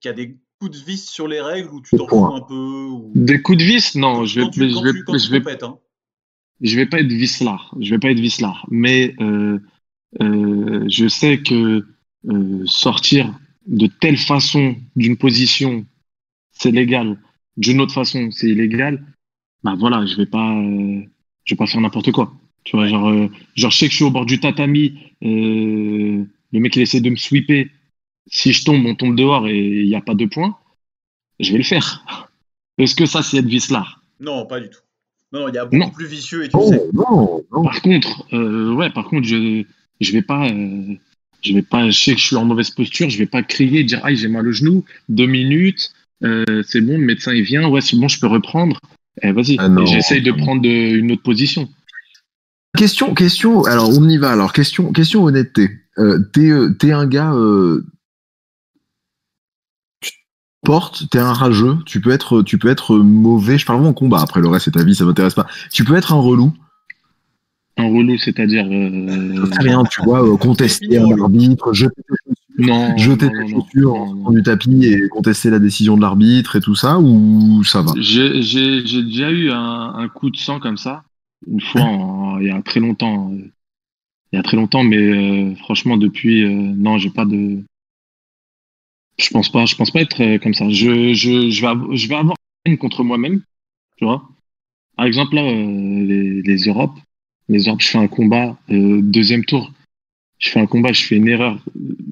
Speaker 2: qui a des coups de vis sur les règles, ou tu t'en fous un peu. Ou...
Speaker 4: Des coups de vis, non, je vais,
Speaker 2: quand tu,
Speaker 4: je vais,
Speaker 2: tu,
Speaker 4: je
Speaker 2: hein.
Speaker 4: je vais pas être vicelard. Je vais pas être vicelard. Mais euh, euh, je sais que euh, sortir de telle façon d'une position, c'est légal. D'une autre façon, c'est illégal. Bah voilà, je vais pas, euh, je vais pas faire n'importe quoi. Tu vois, genre, euh, genre, je sais que je suis au bord du tatami. euh, le mec il essaie de me sweeper. Si je tombe, on tombe dehors et il n'y a pas de points. Je vais le faire. Est-ce que ça, c'est être vicelard?
Speaker 2: Non, pas du tout. Non, non, il y a beaucoup
Speaker 4: Non.
Speaker 2: plus vicieux et tu
Speaker 3: Oh
Speaker 2: sais.
Speaker 3: non, non.
Speaker 4: Par contre, euh, ouais, par contre, je je vais pas, euh, je vais pas, je sais que je suis en mauvaise posture, je vais pas crier, dire aïe j'ai mal au genou, deux minutes, euh, c'est bon, le médecin il vient, ouais c'est bon, je peux reprendre. Eh, vas-y,
Speaker 3: Ah
Speaker 4: j'essaye de prendre une autre position.
Speaker 3: Question, question. Alors on y va. Alors question, question honnêteté. Euh, t'es, euh, un gars. Tu te portes. T'es un rageux. Tu peux être, tu peux être mauvais. Je parle vraiment en combat. Après le reste c'est ta vie, ça m'intéresse pas. Tu peux être un relou.
Speaker 4: Un relou, c'est-à-dire euh,
Speaker 3: Très bien. Tu vois, euh, contester un arbitre, jeter tes chaussures,
Speaker 4: non,
Speaker 3: jeter
Speaker 4: non,
Speaker 3: chaussures du tapis et contester la décision de l'arbitre et tout ça, ou ça va?
Speaker 4: J'ai déjà eu un, un coup de sang comme ça, une fois en- il y a très longtemps. euh, Il y a très longtemps, mais euh, franchement, depuis, euh, non, j'ai pas de. Je pense pas, je pense pas être comme ça. Je, je, je, vais, avoir, je vais avoir haine contre moi-même, tu vois. Par exemple, là, euh, les, les Europes, les Europes, je fais un combat, euh, deuxième tour, je fais un combat, je fais une erreur,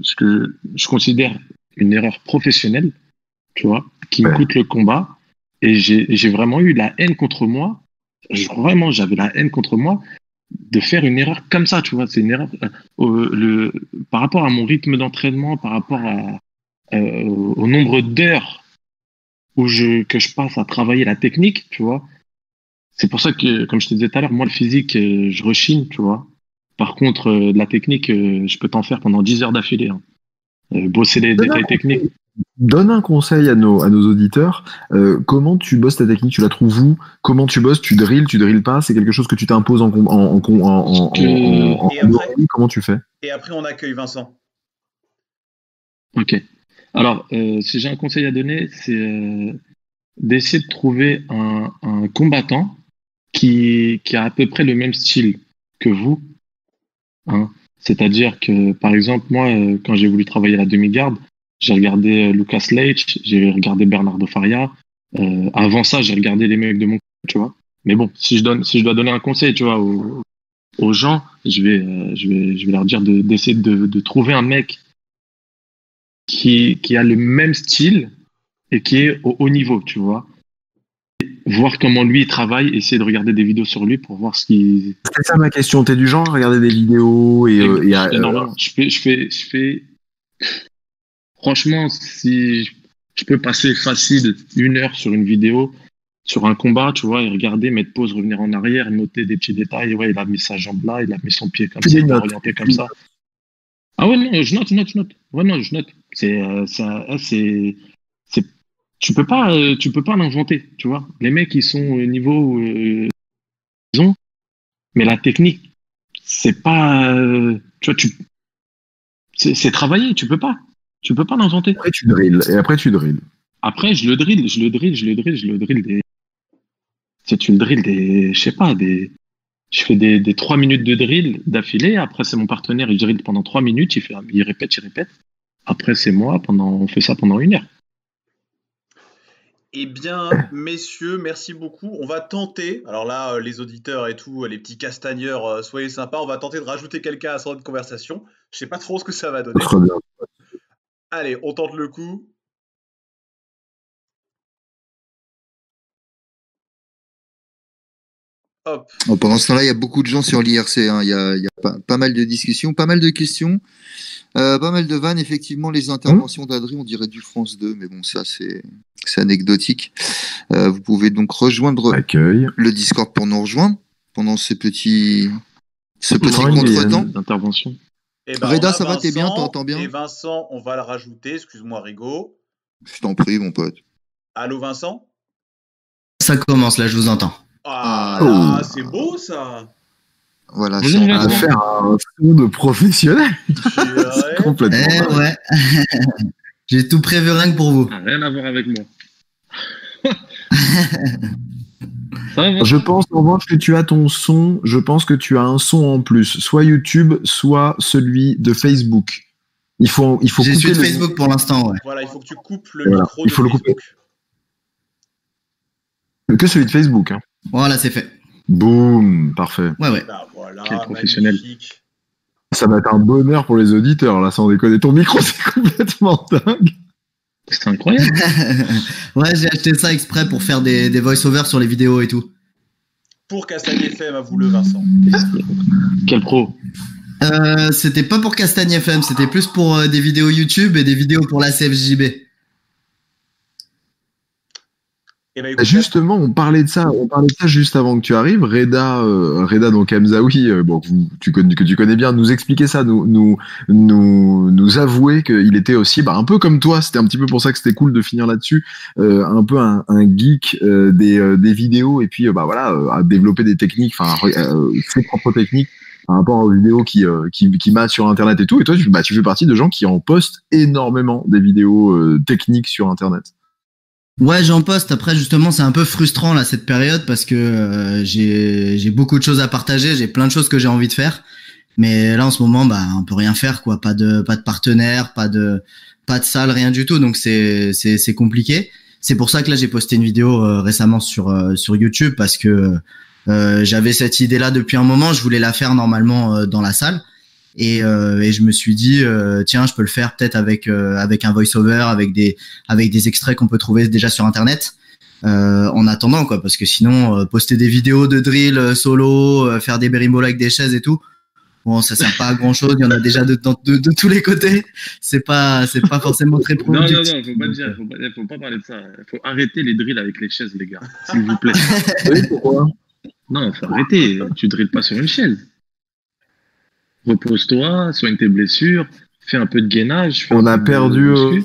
Speaker 4: ce que je considère une erreur professionnelle, tu vois, qui me coûte le combat. Et j'ai j'ai vraiment eu la haine contre moi. Je- Vraiment, j'avais la haine contre moi de faire une erreur comme ça, tu vois. C'est une erreur euh, le, par rapport à mon rythme d'entraînement, par rapport à, euh, au au nombre d'heures où je, que je passe à travailler la technique, tu vois. C'est pour ça que, comme je te disais tout à l'heure, moi, le physique, euh, je rechigne, tu vois. Par contre, euh, de la technique, euh, je peux t'en faire pendant 10 heures d'affilée. hein. Euh, bosser les
Speaker 3: Donne
Speaker 4: détails techniques.
Speaker 3: Donne un conseil à nos, à nos auditeurs. Euh, comment tu bosses ta technique? Tu la trouves où? Comment tu bosses? Tu drilles Tu drilles pas? C'est quelque chose que tu t'imposes en, en, en, en, en, en-
Speaker 4: Que-
Speaker 3: en- en-
Speaker 2: Et après
Speaker 3: en- Comment tu fais?
Speaker 2: Et après, on accueille Vincent.
Speaker 4: Ok. Alors, euh, si j'ai un conseil à donner, c'est euh, d'essayer de trouver un, un combattant qui, qui a à peu près le même style que vous. Hein. C'est-à-dire que, par exemple, moi, euh, quand j'ai voulu travailler à la demi-garde, j'ai regardé euh, Lucas Leitch, j'ai regardé Bernardo Faria. Euh, avant ça, j'ai regardé les mecs de mon tu vois. Mais bon, si je donne, si je dois donner un conseil, tu vois, aux, gens, je vais, euh, je vais, je vais leur dire de- d'essayer de, de trouver un mec qui, qui a le même style et qui est au haut niveau, tu vois. Voir comment lui il travaille, essayer de regarder des vidéos sur lui pour voir ce qui.
Speaker 3: C'est ça ma question. T'es du genre à regarder des vidéos et, euh, et à-
Speaker 4: Énormément. Je fais, je fais, je fais. Franchement, si je- peux passer facile une heure sur une vidéo, sur un combat, tu vois, et regarder, mettre pause, revenir en arrière, noter des petits détails. Ouais, il a mis sa jambe là, il a mis son pied comme ça, il a orienté comme ça. Ah ouais, non, je note, je note, je note. Ouais, non, je note. C'est, euh, c'est, tu peux pas, euh, tu peux pas l'inventer, tu vois. Les mecs, ils sont au niveau, euh, ils ont, mais la technique, c'est pas, euh, tu vois, tu, c'est, c'est travaillé, tu peux pas, tu peux pas l'inventer.
Speaker 3: après tu drills. Et après tu drills.
Speaker 4: Après, je le drill, je le drill, je le drill, je le drill des. Tu le drill des. Je sais pas, des. Je fais des, des 3 minutes de drill d'affilée. Après, c'est mon partenaire, il drill pendant 3 minutes, il, fait, il répète, il répète. Après, c'est moi, pendant, on fait ça pendant une heure.
Speaker 2: Eh bien, messieurs, merci beaucoup. On va tenter, alors là, euh, les auditeurs et tout, les petits castagneurs, euh, soyez sympas, on va tenter de rajouter quelqu'un à cette conversation. Je sais pas trop ce que ça va donner. Allez, on tente le coup. Hop.
Speaker 5: Bon, pendant ce temps-là, il y a beaucoup de gens sur l'IRC. hein. Il y a, il y a pas, pas mal de discussions, pas mal de questions, euh, pas mal de vannes. Effectivement, les interventions d'Adri, on dirait du France 2, mais bon, ça, c'est anecdotique. Euh, vous pouvez donc rejoindre
Speaker 3: Accueil.
Speaker 5: le Discord pour nous rejoindre pendant ces petits, ce petit contretemps.
Speaker 4: D'intervention.
Speaker 2: Eh ben,
Speaker 5: Reda, ça va, t'es bien,
Speaker 2: Vincent,
Speaker 5: t'entends bien
Speaker 2: Et Vincent, on va le rajouter, excuse-moi Rigaud.
Speaker 5: Je t'en prie, mon pote.
Speaker 2: Allô Vincent?
Speaker 9: Ça commence là, je vous entends.
Speaker 2: Ah, là, c'est beau ça
Speaker 5: Voilà.
Speaker 4: Avez
Speaker 3: À
Speaker 4: raison.
Speaker 3: faire un son de professionnel. Complètement.
Speaker 9: Eh ouais. J'ai tout prévu rien que pour vous.
Speaker 4: Ah, rien à voir avec moi. va,
Speaker 3: Je pense en revanche que tu as ton son. Je pense que tu as un son en plus, soit YouTube, soit celui de Facebook. Il faut, il faut couper
Speaker 9: celui de
Speaker 3: le-
Speaker 9: Facebook pour l'instant, ouais.
Speaker 2: Voilà, il faut que tu coupes le
Speaker 3: Voilà,
Speaker 2: micro
Speaker 3: il
Speaker 2: de
Speaker 3: faut le couper. Que celui de Facebook. Hein.
Speaker 9: Voilà, c'est fait.
Speaker 3: Boum, parfait.
Speaker 9: Ouais, ouais.
Speaker 2: Bah voilà,
Speaker 4: Quel professionnel.
Speaker 2: magnifique.
Speaker 3: Ça va être un bonheur pour les auditeurs, là, sans déconner. Ton micro, c'est complètement dingue.
Speaker 4: C'est incroyable.
Speaker 9: ouais, j'ai acheté ça exprès pour faire des, des voice-overs sur les vidéos et tout.
Speaker 2: Pour Castagne FM, à vous le Vincent.
Speaker 4: Quel pro.
Speaker 9: Euh, c'était pas pour Castagne FM, c'était plus pour euh, des vidéos YouTube et des vidéos pour la CFJB.
Speaker 2: Eh ben, écoute,
Speaker 3: Justement, on parlait de ça, on parlait de ça juste avant que tu arrives. Reda, euh, Reda donc Hamzaoui, euh, bon, tu connais, que tu connais bien, nous expliquer ça, nous, nous, nous, nous avouer qu'il était aussi, bah, un peu comme toi. C'était un petit peu pour ça que c'était cool de finir là-dessus, euh, un peu un, un geek euh, des, euh, des vidéos et puis, euh, bah voilà, euh, à développer des techniques, enfin, euh, ses propres techniques par rapport aux vidéos qui, euh, qui, qui sur Internet et tout. Et toi, tu, bah, tu fais partie de gens qui en postent énormément des vidéos euh, techniques sur Internet.
Speaker 9: Ouais, j'en poste. Après, justement, c'est un peu frustrant là cette période parce que euh, j'ai beaucoup de choses à partager, j'ai plein de choses que j'ai envie de faire, mais là en ce moment, bah, on peut rien faire quoi. Pas de pas de partenaire, pas de pas de salle, rien du tout. Donc c'est c'est compliqué. C'est pour ça que là j'ai posté une vidéo euh, récemment sur euh, sur YouTube parce que j'avais cette idée là depuis un moment. Je voulais la faire normalement dans la salle. Et, euh, et je me suis dit euh, tiens je peux le faire peut-être avec euh, avec un voice-over avec des avec des extraits qu'on peut trouver déjà sur internet euh, en attendant quoi parce que sinon euh, poster des vidéos de drill euh, solo euh, faire des berimbola avec des chaises et tout bon ça sert pas à grand chose il y en a déjà de, de, de, de tous les côtés c'est pas c'est pas forcément très
Speaker 4: Non, non, non,
Speaker 9: productif
Speaker 4: faut pas dire, faut pas, faut pas parler de ça. Faut arrêter les drills avec les chaises, les gars. S'il vous plaît.
Speaker 3: Oui, pourquoi?
Speaker 4: Non, faut arrêter. Tu drilles pas sur une chaise. Repose-toi, soigne tes blessures, fais un peu de gainage.
Speaker 3: On a perdu,
Speaker 4: muscu.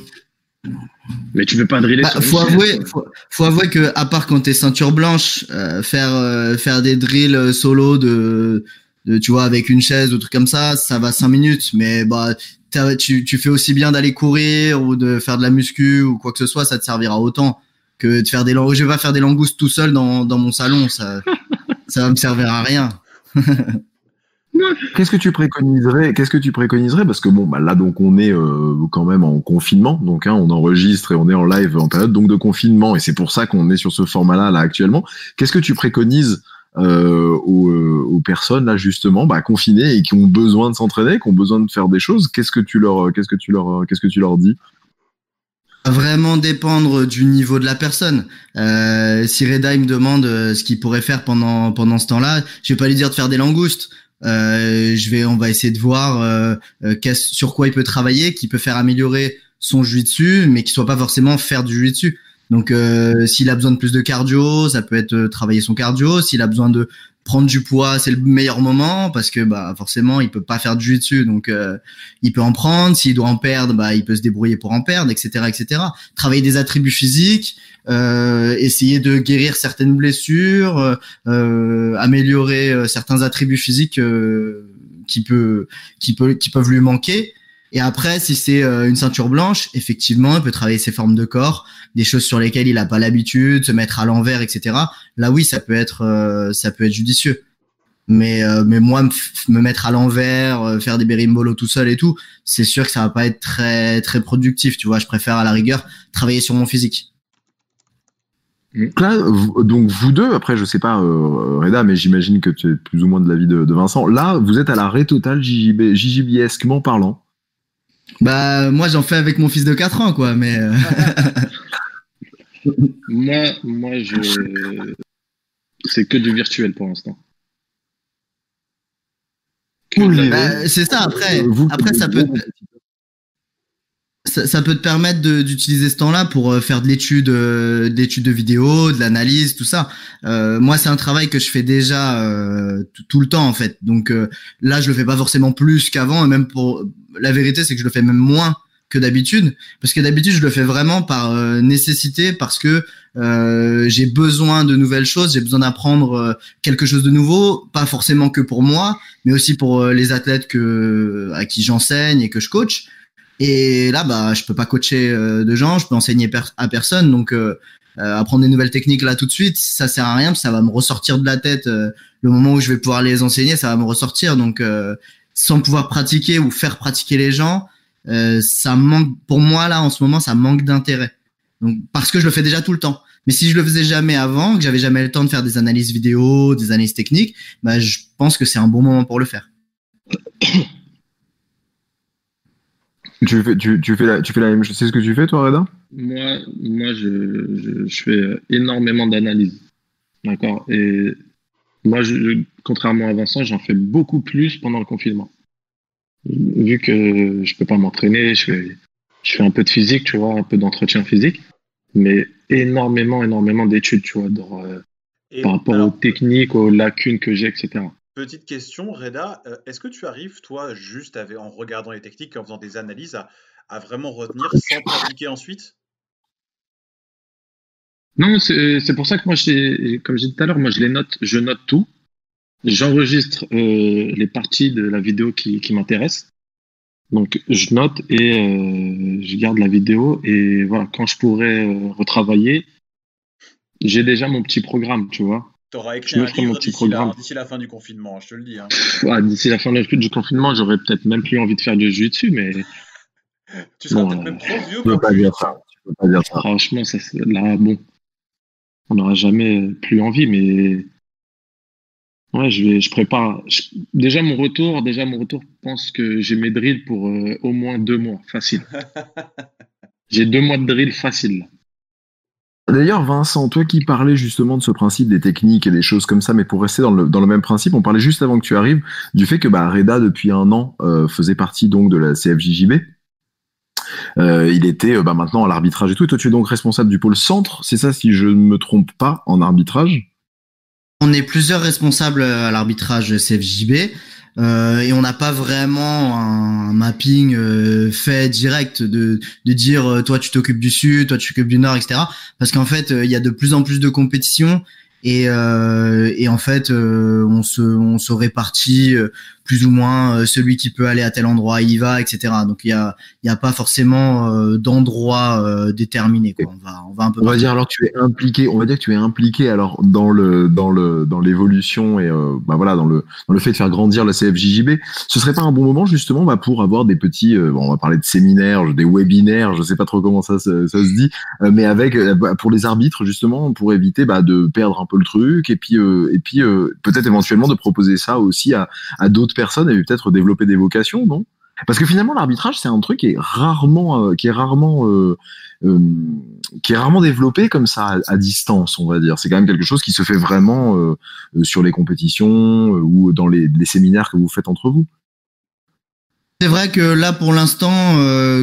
Speaker 4: Mais tu veux pas driller
Speaker 9: Bah,
Speaker 4: sur
Speaker 9: faut
Speaker 4: chaise,
Speaker 9: avouer, faut, faut avouer que à part quand t'es ceinture blanche, euh, faire euh, faire des drills euh, solo de, de tu vois avec une chaise ou truc comme ça, ça va cinq minutes. Mais bah tu tu fais aussi bien d'aller courir ou de faire de la muscu ou quoi que ce soit, ça te servira autant que de faire des lang- Je vais pas faire des langoustes tout seul dans dans mon salon, ça ça va me servir à rien.
Speaker 3: Qu'est-ce que tu préconiserais Qu'est-ce que tu préconiserais? Parce que bon, bah là donc on est euh, quand même en confinement, donc hein, on enregistre et on est en live en période donc de confinement, et c'est pour ça qu'on est sur ce format-là là actuellement. Qu'est-ce que tu préconises euh, aux, euh, aux, personnes là justement bah, confinées et qui ont besoin de s'entraîner, qui ont besoin de faire des choses? Qu'est-ce que tu leur Qu'est-ce que tu leur Qu'est-ce que tu leur dis?
Speaker 9: Vraiment dépendre du niveau de la personne. Si Reda me demande ce qu'il pourrait faire pendant pendant ce temps-là, je vais pas lui dire de faire des langoustes. Euh, je vais, on va essayer de voir euh, euh sur quoi il peut travailler, qui peut faire améliorer son dessus, mais qui soit pas forcément faire du dessus. Donc, euh, s'il a besoin de plus de cardio, ça peut être travailler son cardio. S'il a besoin de prendre du poids, c'est le meilleur moment parce que bah forcément il peut pas faire du dessus, donc il peut en prendre. S'il doit en perdre, bah il peut se débrouiller pour en perdre, etc., etc. Travailler des attributs physiques, euh, essayer de guérir certaines blessures, euh, euh améliorer euh, certains attributs physiques qui peut, qui peut, qui peuvent lui manquer. Et après, si c'est une ceinture blanche, effectivement, il peut travailler ses formes de corps, des choses sur lesquelles il n'a pas l'habitude, se mettre à l'envers, etc. Là, oui, ça peut être, ça peut être judicieux. Mais, mais moi, me mettre à l'envers, faire des berimbolo tout seul et tout, c'est sûr que ça va pas être très, très productif. Tu vois, je préfère à la rigueur travailler sur mon physique.
Speaker 3: Là, donc vous deux, après je sais pas euh, Reda, mais j'imagine que tu es plus ou moins de l'avis de, de Vincent. Là, vous êtes à l'arrêt total JJB, JJBesquement parlant.
Speaker 9: Bah moi j'en fais avec mon fils de 4 ans quoi, mais. Euh.
Speaker 4: moi, moi je, c'est que du virtuel pour l'instant.
Speaker 9: Bah, c'est ça après. après ça peut ça, peut te permettre d'utiliser ce temps-là pour euh, faire de l'étude, euh, de vidéo, de l'analyse, tout ça. Euh, moi, c'est un travail que je fais déjà euh, tout le temps en fait. Donc là, je le fais pas forcément plus qu'avant, et même pour la vérité, c'est que je le fais même moins que d'habitude, parce que d'habitude, je le fais vraiment par nécessité, parce que j'ai besoin de nouvelles choses, j'ai besoin d'apprendre quelque chose de nouveau, pas forcément que pour moi, mais aussi pour les athlètes que à qui j'enseigne et que je coach. Et là, bah, je peux pas coacher euh, de gens, je peux enseigner à personne, donc euh, euh, apprendre des nouvelles techniques là tout de suite, ça sert à rien, ça va me ressortir de la tête. le moment où je vais pouvoir les enseigner, ça va me ressortir. Donc, sans pouvoir pratiquer ou faire pratiquer les gens, ça manque. Pour moi là, en ce moment, ça manque d'intérêt. Donc, parce que je le fais déjà tout le temps. Mais si je le faisais jamais avant, que j'avais jamais le temps de faire des analyses vidéo, des analyses techniques, bah, je pense que c'est un bon moment pour le faire.
Speaker 3: Tu fais, tu, tu, fais la, tu fais la même chose. C'est ce que tu fais, toi, Reda?
Speaker 4: Moi, moi je, je, fais énormément d'analyses. D'accord? Et moi, je, contrairement à Vincent, j'en fais beaucoup plus pendant le confinement. Vu que je peux pas m'entraîner, je fais, je fais un peu de physique, tu vois, un peu d'entretien physique, mais énormément, énormément d'études, tu vois, euh, par rapport aux techniques, aux lacunes que j'ai, etc.
Speaker 2: Petite question, Reda, euh, est-ce que tu arrives, toi, juste en regardant les techniques, en faisant des analyses, à, vraiment retenir sans pratiquer ensuite?
Speaker 4: Non, c'est pour ça que moi, comme j'ai dit tout à l'heure, moi je les note, je note tout. J'enregistre euh, les parties de la vidéo qui, m'intéressent. Donc je note et euh, je garde la vidéo et voilà, quand je pourrais retravailler, j'ai déjà mon petit programme, tu vois.
Speaker 2: T'auras écrit un livre d'ici la, fin du confinement, je te le dis. Hein.
Speaker 4: d'ici la fin du confinement, j'aurais peut-être même plus envie de faire du jus dessus, mais.
Speaker 2: tu seras peut-être même trop vieux.
Speaker 3: Peux pas dire ça. peux pas dire ça.
Speaker 4: Franchement, ça, là, bon, on n'aura jamais plus envie, mais ouais, je vais, je prépare. déjà mon retour, déjà mon retour, je pense que j'ai mes drills pour euh, au moins deux mois, facile. j'ai deux mois de drill facile.
Speaker 3: D'ailleurs, Vincent, toi qui parlais justement de ce principe des techniques et des choses comme ça, mais pour rester dans le, dans le même principe, on parlait juste avant que tu arrives du fait que bah, Reda, depuis un an, euh, faisait partie donc de la CFJJB. Euh, il était euh, bah, maintenant à l'arbitrage et tout. Et toi, tu es donc responsable du pôle centre, c'est ça si je ne me trompe pas, en arbitrage?
Speaker 9: On est plusieurs responsables à l'arbitrage CFJB. Euh, et on n'a pas vraiment un, mapping euh, fait direct de, de dire euh, toi tu t'occupes du sud, toi tu t'occupes du nord, etc. Parce qu'en fait il y a de plus en plus de compétitions et, et en fait on se on se répartit plus ou moins celui qui peut aller à tel endroit il y va, etc. Donc il y a il y a pas forcément d'endroit déterminé. Quoi. On va on va un peu.
Speaker 3: On va dire alors que tu es impliqué. On va dire que tu es impliqué alors dans le dans le dans l'évolution et bah voilà dans le dans le fait de faire grandir la CFJJB. Ce serait pas un bon moment justement bah, pour avoir des petits. bon, on va parler de séminaires, des webinaires, je sais pas trop comment ça, ça, se dit, mais avec bah, pour les arbitres justement pour éviter bah, de perdre un peu le truc et puis et puis peut-être éventuellement de proposer ça aussi à, à d'autres personnes et peut-être développer des vocations, non? Parce que finalement, l'arbitrage, c'est un truc qui est rarement, euh, qui est rarement, euh, euh, qui est rarement développé comme ça à, distance, on va dire. C'est quand même quelque chose qui se fait vraiment sur les compétitions ou dans les, séminaires que vous faites entre vous.
Speaker 9: C'est vrai que là, pour l'instant,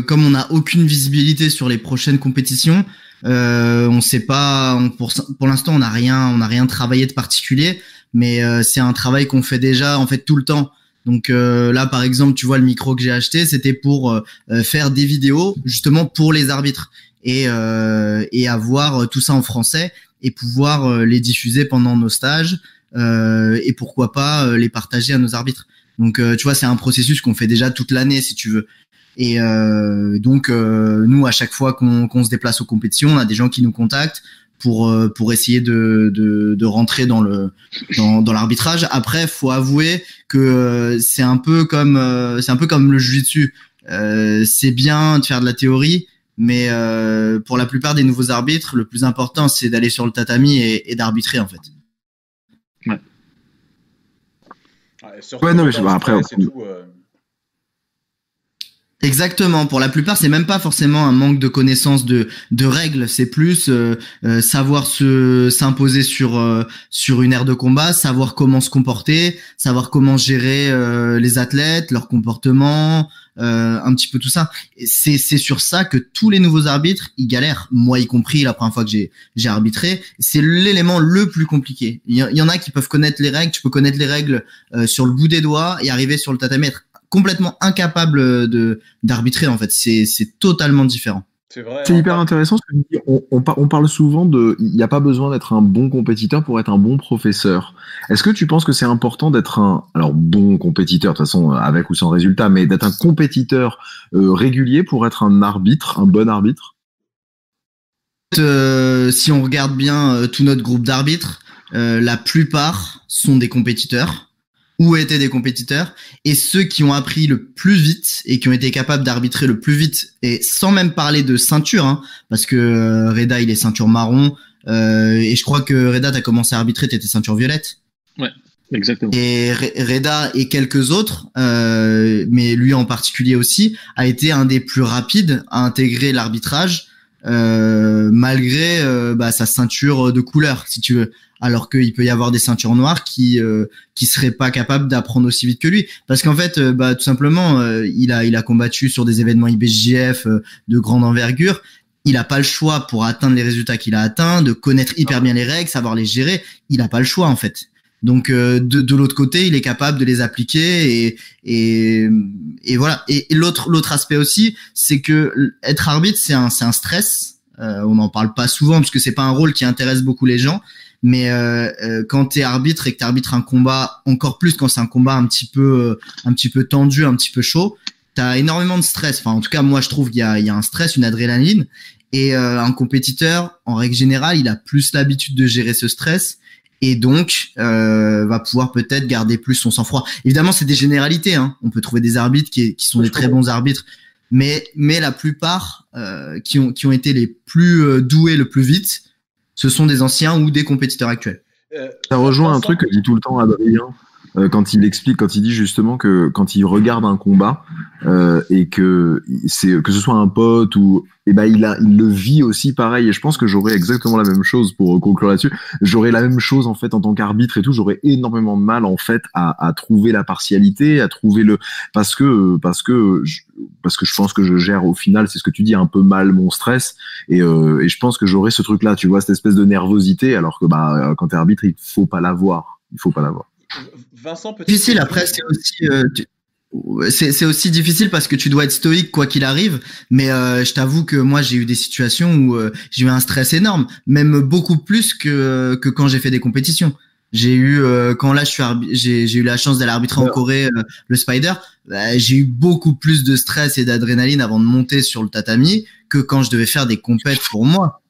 Speaker 9: comme on n'a aucune visibilité sur les prochaines compétitions, euh, on sait pas, pour, l'instant, on n'a rien, on n'a rien travaillé de particulier mais c'est un travail qu'on fait déjà en fait tout le temps. Donc euh, là, par exemple, tu vois le micro que j'ai acheté, c'était pour euh, faire des vidéos justement pour les arbitres et, et avoir tout ça en français et pouvoir les diffuser pendant nos stages et pourquoi pas les partager à nos arbitres. Donc tu vois, c'est un processus qu'on fait déjà toute l'année si tu veux. Et donc nous, à chaque fois qu'on se déplace aux compétitions, on a des gens qui nous contactent pour euh, pour essayer de, de, de rentrer dans le dans, dans l'arbitrage. Après, faut avouer que euh, c'est un peu comme euh, c'est un peu comme le jiu-jitsu. Euh, c'est bien de faire de la théorie, mais euh, pour la plupart des nouveaux arbitres, le plus important c'est d'aller sur le tatami et, et d'arbitrer en fait.
Speaker 2: Ouais. Ouais, non, mais je, bah, après, tout,
Speaker 9: Exactement. Pour la plupart, c'est même pas forcément un manque de connaissance de, de règles. C'est plus euh, euh, savoir se s'imposer sur euh, sur une aire de combat, savoir comment se comporter, savoir comment gérer les athlètes, leur comportement, un petit peu tout ça. C'est c'est sur ça que tous les nouveaux arbitres ils galèrent. Moi y compris la première fois que j'ai j'ai arbitré, c'est l'élément le plus compliqué. Il y, en a qui peuvent connaître les règles. Tu peux connaître les règles sur le bout des doigts et arriver sur le tatami complètement incapable de d'arbitrer en fait. C'est c'est totalement différent.
Speaker 3: C'est vrai. C'est hyper intéressant. Ce que on, on, parle souvent de, il n'y a pas besoin d'être un bon compétiteur pour être un bon professeur. Est-ce que tu penses que c'est important d'être un, alors bon compétiteur de toute façon avec ou sans résultat, mais d'être un compétiteur euh, régulier pour être un arbitre, un bon arbitre?
Speaker 9: Euh, Si on regarde bien euh, tout notre groupe d'arbitres, la plupart sont des compétiteurs où étaient des compétiteurs. Et ceux qui ont appris le plus vite et qui ont été capables d'arbitrer le plus vite et sans même parler de ceinture hein, parce que euh, Reda il est ceinture marron euh, et je crois que Reda t'as commencé à arbitrer t'étais ceinture violette.
Speaker 4: Ouais exactement.
Speaker 9: Et Reda et quelques autres euh, mais lui en particulier aussi a été un des plus rapides à intégrer l'arbitrage euh, malgré euh, bah, sa ceinture de couleur si tu veux alors qu'il peut y avoir des ceintures noires qui euh, qui seraient pas capables d'apprendre aussi vite que lui. Parce qu'en fait euh, bah tout simplement euh, il a il a combattu sur des événements IBJF de grande envergure. Il a pas le choix pour atteindre les résultats qu'il a atteints de connaître hyper bien les règles savoir les gérer. Il a pas le choix en fait. Donc de, de l'autre côté, il est capable de les appliquer et et, et voilà. Et, l'autre l'autre aspect aussi, c'est que être arbitre, c'est un c'est un stress. on n'en parle pas souvent parce que c'est pas un rôle qui intéresse beaucoup les gens, mais euh, euh, quand tu es arbitre et que tu arbitres un combat, encore plus quand c'est un combat un petit peu, euh, un petit peu tendu, un petit peu chaud, tu as énormément de stress. Enfin, en tout cas, moi, je trouve qu'il y a, il y a un stress, une adrénaline. Et euh, un compétiteur, en règle générale, il a plus l'habitude de gérer ce stress et donc euh, va pouvoir peut-être garder plus son sang-froid. Évidemment, c'est des généralités. Hein. On peut trouver des arbitres qui, qui sont des très bons arbitres, mais mais la plupart euh, qui ont qui ont été les plus doués le plus vite, ce sont des anciens ou des compétiteurs actuels.
Speaker 3: Euh, ça rejoint un truc que dit tout le temps Adrien quand il explique, quand il dit justement que quand il regarde un combat euh, et que c'est que ce soit un pote ou eh ben il a il le vit aussi pareil et je pense que j'aurais exactement la même chose pour conclure là-dessus. J'aurais la même chose en fait en tant qu'arbitre et tout. J'aurais énormément de mal en fait à, à, trouver la partialité, à trouver le parce que parce que je, parce que je pense que je gère au final, c'est ce que tu dis, un peu mal mon stress et, euh, et je pense que j'aurais ce truc là, tu vois, cette espèce de nervosité alors que bah quand t'es arbitre il faut pas l'avoir, il faut pas l'avoir.
Speaker 9: Vincent, difficile. Après, c'est aussi, euh, c'est aussi difficile parce que tu dois être stoïque quoi qu'il arrive. Mais euh, je t'avoue que moi, j'ai eu des situations où euh, j'ai eu un stress énorme, même beaucoup plus que que quand j'ai fait des compétitions. J'ai eu euh, quand là je suis j'ai j'ai eu la chance d'aller arbitrer en Corée euh, le Spider. Bah, j'ai eu beaucoup plus de stress et d'adrénaline avant de monter sur le tatami que quand je devais faire des compètes pour moi.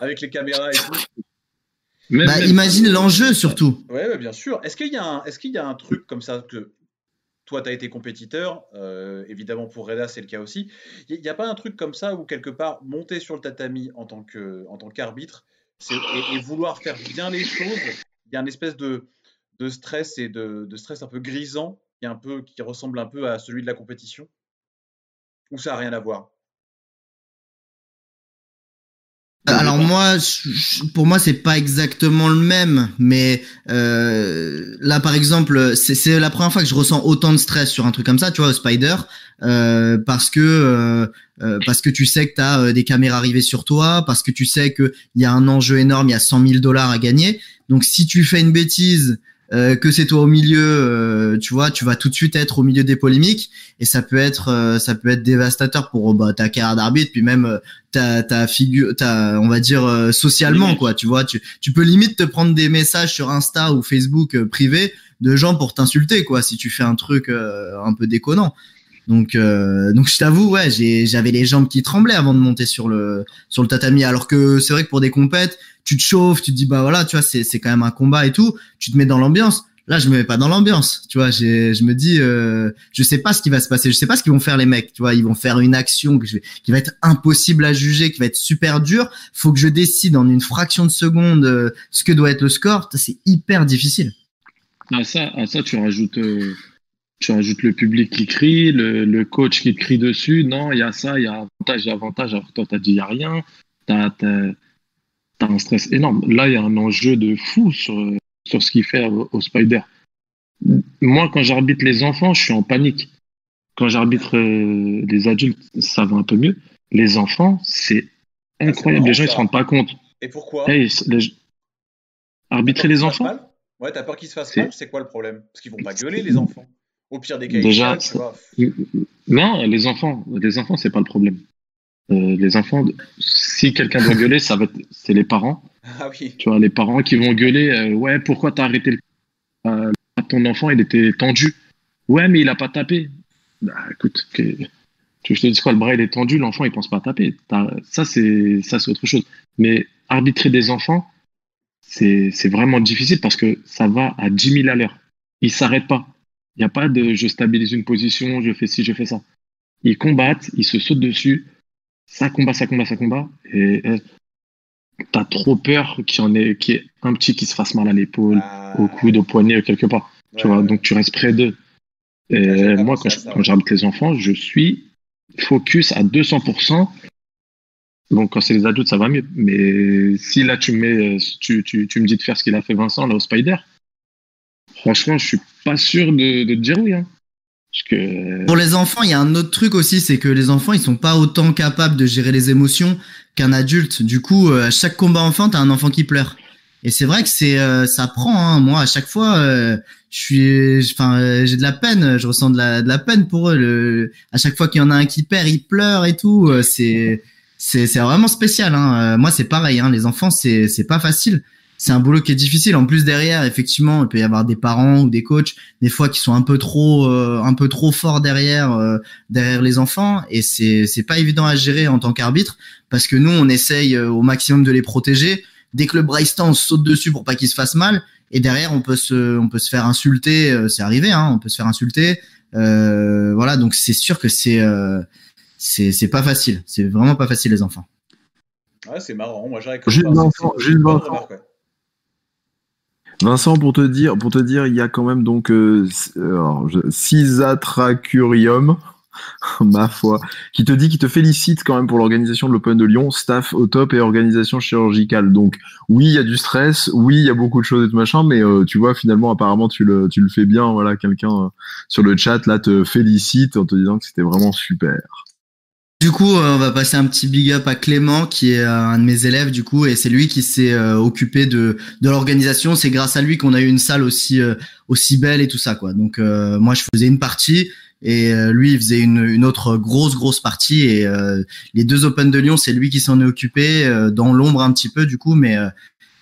Speaker 2: Avec les caméras et tout.
Speaker 9: Bah, imagine l'enjeu surtout.
Speaker 2: Ouais, bien sûr. Est-ce qu'il y a un est-ce qu'il y a un truc comme ça que toi, tu as été compétiteur, euh, évidemment pour Reda, c'est le cas aussi. Il n'y a pas un truc comme ça où, quelque part, monter sur le tatami en tant qu'arbitre et, vouloir faire bien les choses, il y a une espèce de, stress et de, stress un peu grisant qui, un peu, qui ressemble un peu à celui de la compétition? Ou ça n'a rien à voir?
Speaker 9: Alors moi, pour moi, c'est pas exactement le même, mais euh, là, par exemple, c'est la première fois que je ressens autant de stress sur un truc comme ça, tu vois, Spider, euh, parce que euh, parce que tu sais que tu as des caméras arrivées sur toi, parce que tu sais que il y a un enjeu énorme, il y a 100 000 dollars à gagner. Donc si tu fais une bêtise euh, que c'est toi au milieu, euh, tu vois, tu vas tout de suite être au milieu des polémiques et ça peut être euh, ça peut être dévastateur pour bah, ta carrière d'arbitre puis même ta ta figure ta on va dire socialement quoi, tu vois, tu tu peux limite te prendre des messages sur Insta ou Facebook privé de gens pour t'insulter quoi si tu fais un truc un peu déconnant. Donc, donc je t'avoue, ouais, j'avais les jambes qui tremblaient avant de monter sur le sur le tatami. Alors que c'est vrai que pour des compètes, tu te chauffes, tu te dis bah voilà, tu vois, c'est c'est quand même un combat et tout. Tu te mets dans l'ambiance. Là, je me mets pas dans l'ambiance, tu vois. Je me dis, euh, je sais pas ce qui va se passer, je sais pas ce qu'ils vont faire les mecs, tu vois. Ils vont faire une action que je qui va être impossible à juger, qui va être super dure. Faut que je décide en une fraction de seconde euh, ce que doit être le score. C'est hyper difficile.
Speaker 4: À ça, à ça, tu rajoutes, euh, tu rajoutes le public qui crie, le, le coach qui te crie dessus. Non, il y a ça, il y a avantage, il y a avantage. Alors toi, t'as dit il y a rien. T'as, t'as un stress énorme. Là, il y a un enjeu de fou sur, sur ce qu'il fait au, Spider. Moi, quand j'arbitre les enfants, je suis en panique. Quand j'arbitre euh, les adultes, ça va un peu mieux. Les enfants, c'est incroyable. les gens, ils se rendent pas compte.
Speaker 2: Et pourquoi?
Speaker 4: Arbitrer les enfants?
Speaker 2: Ouais, t'as peur qu'ils se fassent mal C'est quoi le problème? Parce qu'ils vont pas gueuler, les enfants. Au pire des cas,
Speaker 4: Déjà, Non, les enfants, les enfants, c'est pas le problème. Euh, les enfants, si quelqu'un doit gueuler, ça va c'est les parents.
Speaker 2: Ah oui.
Speaker 4: Tu vois, les parents qui vont gueuler, euh, ouais, pourquoi t'as arrêté le... Euh, ton enfant, il était tendu. Ouais, mais il a pas tapé. Bah, écoute, que... je te dis quoi, le bras il est tendu, l'enfant il pense pas à taper. Ça c'est ça c'est autre chose. Mais arbitrer des enfants, c'est vraiment difficile parce que ça va à 10 000 à l'heure. Ils s'arrêtent pas. Il n'y a pas de je stabilise une position, je fais ci, je fais ça. Ils combattent, ils se sautent dessus ça combat, ça combat, ça combat. Et t'as trop peur qu'il y en ait, qu'il y ait un petit qui se fasse mal à l'épaule, ah. au coude, au poignet, quelque part. tu vois, donc tu restes près d'eux. Et moi, quand, j'arbitre les enfants, je suis focus à 200%. Donc, quand c'est les adultes, ça va mieux. Mais si là, tu me, mets, tu, tu, tu me dis de faire ce qu'il a fait Vincent là au Spider, franchement, je suis pas sûr de, de te dire oui. Hein.
Speaker 9: Pour les enfants, il y a un autre truc aussi, c'est que les enfants, ils sont pas autant capables de gérer les émotions qu'un adulte. Du coup, euh, à chaque combat enfant, t'as un enfant qui pleure. Et c'est vrai que c'est, euh, ça prend. Hein. Moi, à chaque fois, euh, je suis, enfin, j'ai de la peine. Je ressens de la, de la peine pour eux. Le, à chaque fois qu'il y en a un qui perd, il pleure et tout. C'est, c'est, c'est vraiment spécial. Hein. Moi, c'est pareil. Hein. Les enfants, c'est, c'est pas facile c'est un boulot qui est difficile. En plus derrière, effectivement, il peut y avoir des parents ou des coachs des fois qui sont un peu trop, euh, un peu trop forts derrière, euh, derrière les enfants, et c'est c'est pas évident à gérer en tant qu'arbitre parce que nous, on essaye euh, au maximum de les protéger. Dès que le brace on saute dessus pour pas qu'ils se fassent mal, et derrière, on peut se, on peut se faire insulter. c'est arrivé, hein, on peut se faire insulter. voilà, donc c'est sûr que c'est c'est c'est pas facile. C'est vraiment pas facile les enfants.
Speaker 2: Ouais, c'est marrant. Moi, j'aurais
Speaker 3: juste Vincent, pour te dire, pour te dire, il y a quand même donc euh, six atracurium, ma foi, qui te dit, qui te félicite quand même pour l'organisation de l'Open de Lyon, staff au top et organisation chirurgicale. Donc oui, il y a du stress, oui, il y a beaucoup de choses et tout machin, mais euh, tu vois, finalement, apparemment, tu le, tu le fais bien. Voilà, quelqu'un euh, sur le chat là te félicite en te disant que c'était vraiment super.
Speaker 9: Du coup, euh, on va passer un petit big up à Clément, qui est euh, un de mes élèves, du coup, et c'est lui qui s'est euh, occupé de, de l'organisation. C'est grâce à lui qu'on a eu une salle aussi aussi belle et tout ça, quoi. Donc moi, je faisais une partie et lui, il faisait une, une autre grosse grosse partie. Et les deux Open de Lyon, c'est lui qui s'en est occupé dans l'ombre un petit peu, du coup, mais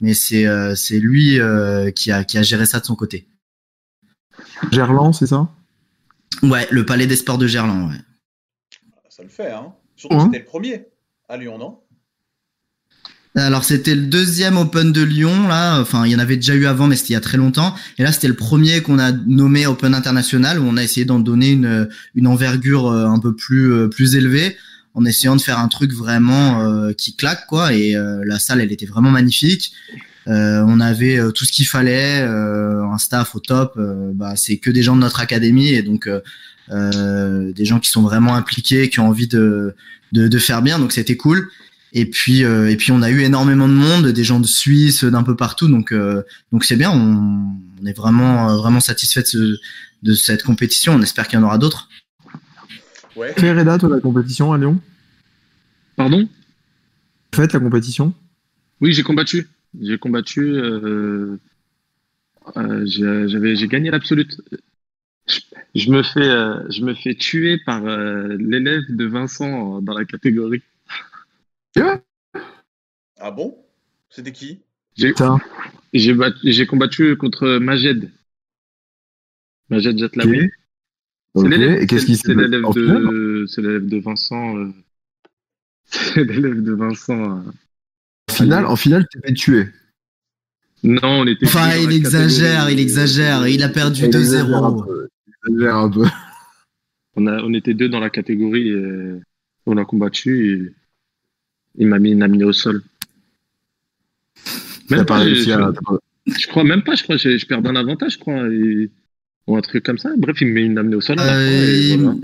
Speaker 9: mais c'est euh, c'est lui euh, qui a qui a géré ça de son côté.
Speaker 3: Gerland, c'est ça?
Speaker 9: Ouais, le Palais des Sports de Gerland. Ouais.
Speaker 2: Ça le fait, hein. Surtout que
Speaker 3: Ouais.
Speaker 2: c'était le premier à Lyon, non?
Speaker 9: Alors c'était le deuxième Open de Lyon là. Enfin, il y en avait déjà eu avant, mais c'était il y a très longtemps. Et là, c'était le premier qu'on a nommé Open international où on a essayé d'en donner une une envergure euh, un peu plus euh, plus élevée en essayant de faire un truc vraiment euh, qui claque quoi. Et euh, la salle, elle était vraiment magnifique. Euh, on avait euh, tout ce qu'il fallait, euh, un staff au top. euh, bah, c'est que des gens de notre académie et donc euh, euh, des gens qui sont vraiment impliqués, qui ont envie de de, de faire bien. Donc c'était cool. Et puis euh, et puis on a eu énormément de monde, des gens de Suisse, d'un peu partout. Donc euh, donc c'est bien. On, on est vraiment vraiment satisfait de, ce- de cette compétition. On espère qu'il y en aura d'autres.
Speaker 2: Ouais.
Speaker 3: Fait Reda, toi, la compétition à Lyon?
Speaker 4: Pardon?
Speaker 3: Faites la compétition?
Speaker 4: Oui, j'ai combattu. J'ai combattu. euh, euh, j'ai- j'avais, j'ai gagné l'absolute. Je, je me fais, euh, je me fais tuer par euh, l'élève de Vincent dans la catégorie.
Speaker 2: Ah bon? C'était qui?
Speaker 4: J'ai, combattu contre Majed. Majed Jatlaoui. C'est l'élève, de, c'est l'élève de Vincent. euh, c'est l'élève de Vincent.
Speaker 3: En finale, en finale, tu t'es fait tuer.
Speaker 4: Non, on était.
Speaker 9: Enfin, il
Speaker 4: la
Speaker 9: exagère, il exagère. Il a perdu
Speaker 3: Il exagère un
Speaker 9: 2-0.
Speaker 3: peu, il exagère un peu.
Speaker 4: On, a, on était deux dans la catégorie et on a combattu et il m'a mis une amenée au sol. Même
Speaker 3: pas
Speaker 4: pas,
Speaker 3: réussi
Speaker 4: je,
Speaker 3: à.
Speaker 4: je crois même pas, je crois que je, je perds d'un avantage, je crois, et- ou un truc comme ça. Bref, il me met une amenée au sol. la
Speaker 9: Euh,
Speaker 4: voilà.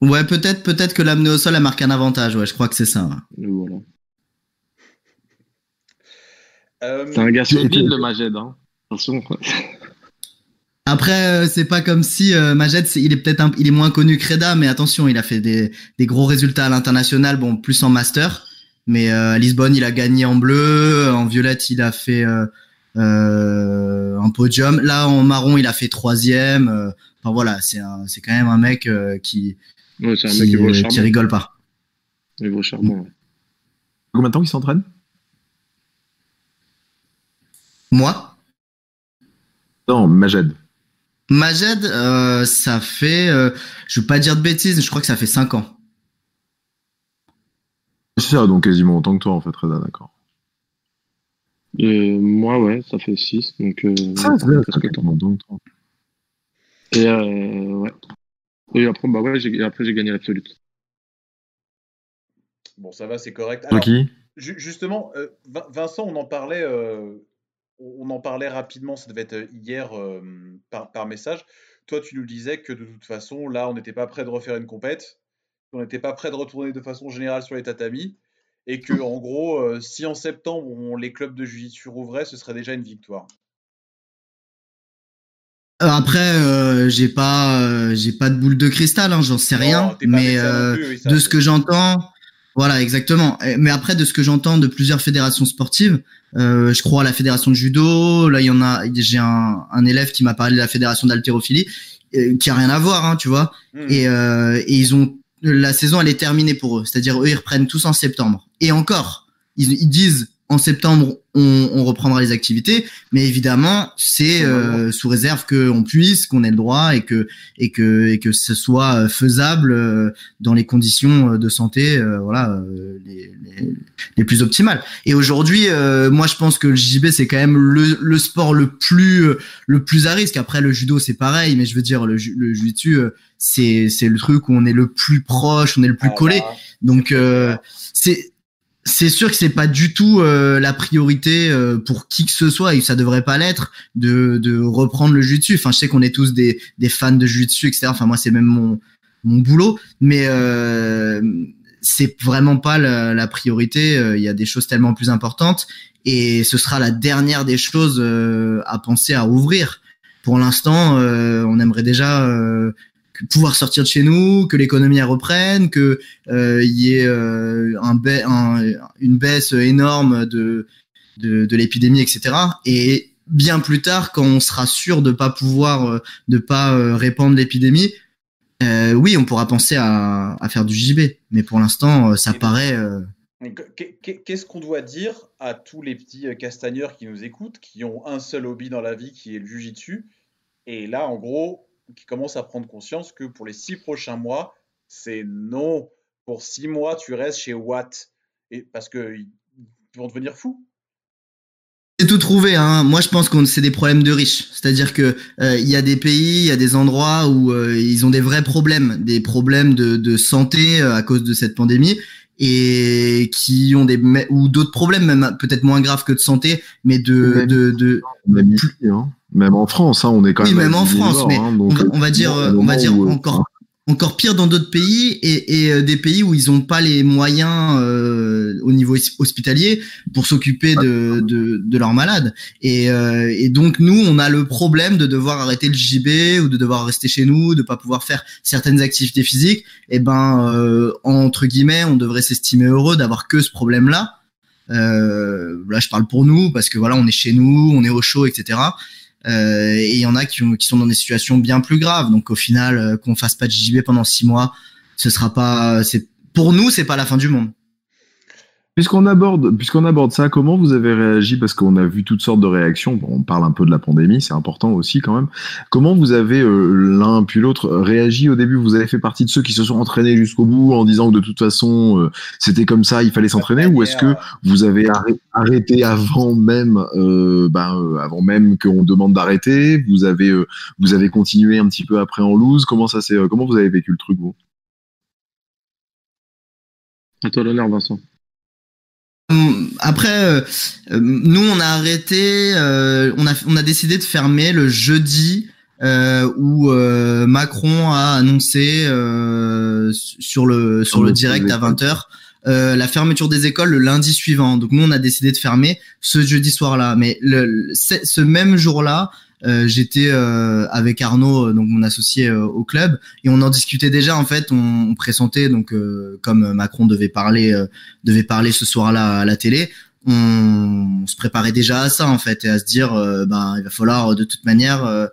Speaker 9: Ouais, peut-être, peut-être que l'amener au sol a marqué un avantage. Ouais, je crois que c'est ça.
Speaker 4: voilà.
Speaker 2: Euh,
Speaker 4: C'est un gars solide, le Majed. Hein. Attention.
Speaker 9: Après, euh, c'est pas comme si euh, Majed, il est peut-être il est moins connu que Reda, mais attention, il a fait des, des gros résultats à l'international, bon, plus en master. Mais euh, à Lisbonne, il a gagné en bleu, en violette, il a fait euh, euh, un podium. Là, en marron, il a fait troisième. euh, Enfin voilà, c'est quand même un mec euh, qui
Speaker 4: Ouais, c'est un
Speaker 9: qui,
Speaker 4: mec
Speaker 9: euh, rigole pas.
Speaker 4: Il vaut charbon. ouais.
Speaker 3: Combien de temps qu'il s'entraîne?
Speaker 9: Moi,
Speaker 3: Non, Majed.
Speaker 9: Majed, euh, ça fait, euh, je veux pas dire de bêtises, je crois que ça fait cinq ans.
Speaker 3: C'est ça, donc quasiment autant que toi, en fait, Reda, d'accord.
Speaker 4: Moi, ouais, ça fait 6. Donc, euh,
Speaker 3: Ça,
Speaker 4: presque
Speaker 3: quasiment autant que toi.
Speaker 4: Et euh, ouais. Et après, bah ouais, j'ai, après j'ai gagné l'absolute.
Speaker 2: Bon, ça va, c'est correct.
Speaker 3: Toi
Speaker 2: Alors,
Speaker 3: qui?
Speaker 2: ju- justement, euh, Vin- Vincent, on en parlait, euh, on en parlait rapidement, ça devait être euh, hier euh, par, par message. Toi, tu nous disais que de toute façon, là, on n'était pas prêt de refaire une compète, on n'était pas prêt de retourner de façon générale sur les tatamis, et que en gros, euh, si en septembre on- les clubs de jiu-jitsu rouvraient, ce serait déjà une victoire.
Speaker 9: Après, euh, j'ai pas, j'ai pas de boule de cristal, hein, j'en sais
Speaker 2: Non,
Speaker 9: rien, mais
Speaker 2: plus, oui,
Speaker 9: de ce que j'entends, voilà, exactement. Mais après, de ce que j'entends de plusieurs fédérations sportives, euh, je crois à la fédération de judo. Là, il y en a, j'ai un, un élève qui m'a parlé de la fédération d'haltérophilie, euh, qui a rien à voir, hein, tu vois.
Speaker 2: Hmm.
Speaker 9: Et, euh, et ils ont, la saison, elle est terminée pour eux. C'est-à-dire, eux, ils reprennent tous en septembre. Et encore, ils, ils disent en septembre, on, on reprendra les activités, mais évidemment, c'est euh, sous réserve qu'on puisse, qu'on ait le droit et que et que et que ce soit euh, faisable euh, dans les conditions euh, de santé, euh, voilà, les, les, les plus optimales. Et aujourd'hui, euh, moi, je pense que le JB c'est quand même le, le sport le plus le plus à risque. Après, le judo c'est pareil, mais je veux dire le, le jiu-jitsu c'est c'est le truc où on est le plus proche, on est le plus
Speaker 2: Ah,
Speaker 9: collé.
Speaker 2: là,
Speaker 9: Donc
Speaker 2: c'est
Speaker 9: euh. C'est sûr que c'est pas du tout euh, la priorité euh, pour qui que ce soit et ça devrait pas l'être de, de reprendre le jiu-jitsu. Enfin, je sais qu'on est tous des, des fans de jiu-jitsu, etc. Enfin, moi, c'est même mon, mon boulot, mais euh, c'est vraiment pas la, la priorité. Euh, Il y a des choses tellement plus importantes et ce sera la dernière des choses euh, à penser à ouvrir. Pour l'instant, euh, on aimerait déjà pouvoir sortir de chez nous, que l'économie reprenne, que euh, y ait euh, un ba- un- une baisse énorme de, de, de l'épidémie, etc. Et bien plus tard, quand on sera sûr de pas pouvoir, euh, de pas répandre l'épidémie, euh, oui, on pourra penser à, à faire du JB. Mais pour l'instant, ça
Speaker 2: Et-
Speaker 9: paraît,
Speaker 2: Qu'est-ce qu'on doit dire à tous les petits castagneurs qui nous écoutent, qui ont un seul hobby dans la vie qui est le jujitsu, et là, en gros, qui commencent à prendre conscience que pour les six prochains mois, c'est non. Pour six mois, tu restes chez Watt, et parce qu'ils vont devenir fous.
Speaker 9: C'est tout trouvé. Hein. Moi, je pense que c'est des problèmes de riches. C'est-à-dire que euh, il y a des pays, il y a des endroits où euh, ils ont des vrais problèmes, des problèmes de, de santé à cause de cette pandémie et qui ont des ou d'autres problèmes même peut-être moins graves que de santé mais de de, de,
Speaker 3: hein. Même en France hein, on est quand
Speaker 9: oui,
Speaker 3: même
Speaker 9: même en France mais hein, on, on, va dire on va dire encore encore pire dans d'autres pays et, et, euh, des pays où ils n'ont pas les moyens euh, au niveau hospitalier pour s'occuper de, de, de, leurs malades. Et, euh, et, donc nous, on a le problème de devoir arrêter le JB ou de devoir rester chez nous, de pas pouvoir faire certaines activités physiques. Et eh ben euh, entre guillemets, on devrait s'estimer heureux d'avoir que ce problème-là. Euh, là, je parle pour nous parce que voilà, on est chez nous, on est au chaud, etc. Euh, et il y en a qui, qui, sont dans des situations bien plus graves. Donc au final, euh, qu'on fasse pas de JB pendant six mois, ce sera pas. C'est pour nous, c'est pas la fin du monde.
Speaker 3: Puisqu'on aborde, puisqu'on aborde ça, comment vous avez réagi? Parce qu'on a vu toutes sortes de réactions. Bon, on parle un peu de la pandémie, c'est important aussi quand même. Comment vous avez euh, l'un puis l'autre réagi au début? Vous avez fait partie de ceux qui se sont entraînés jusqu'au bout en disant que de toute façon euh, c'était comme ça, il fallait s'entraîner, ou est-ce que vous avez arrêté avant même, euh, ben, avant même qu'on demande d'arrêter? Vous avez, vous avez continué un petit peu après en loose? Comment ça c'est Comment vous avez vécu le truc vous?
Speaker 4: À toi l'honneur, Vincent.
Speaker 9: Hum, après, euh, euh, nous, on a arrêté, euh, on, a, on a décidé de fermer le jeudi où Macron a annoncé sur le sur le direct à 20h la fermeture des écoles le lundi suivant. Donc nous, on a décidé de fermer ce jeudi soir-là. Mais le, ce même jour-là, euh, j'étais euh, avec Arnaud, euh, donc mon associé au club, et on en discutait déjà. En fait, on, on pressentait donc comme Macron devait parler, devait parler ce soir-là à la télé. On, se préparait déjà à ça en fait et à se dire ben il va falloir de toute manière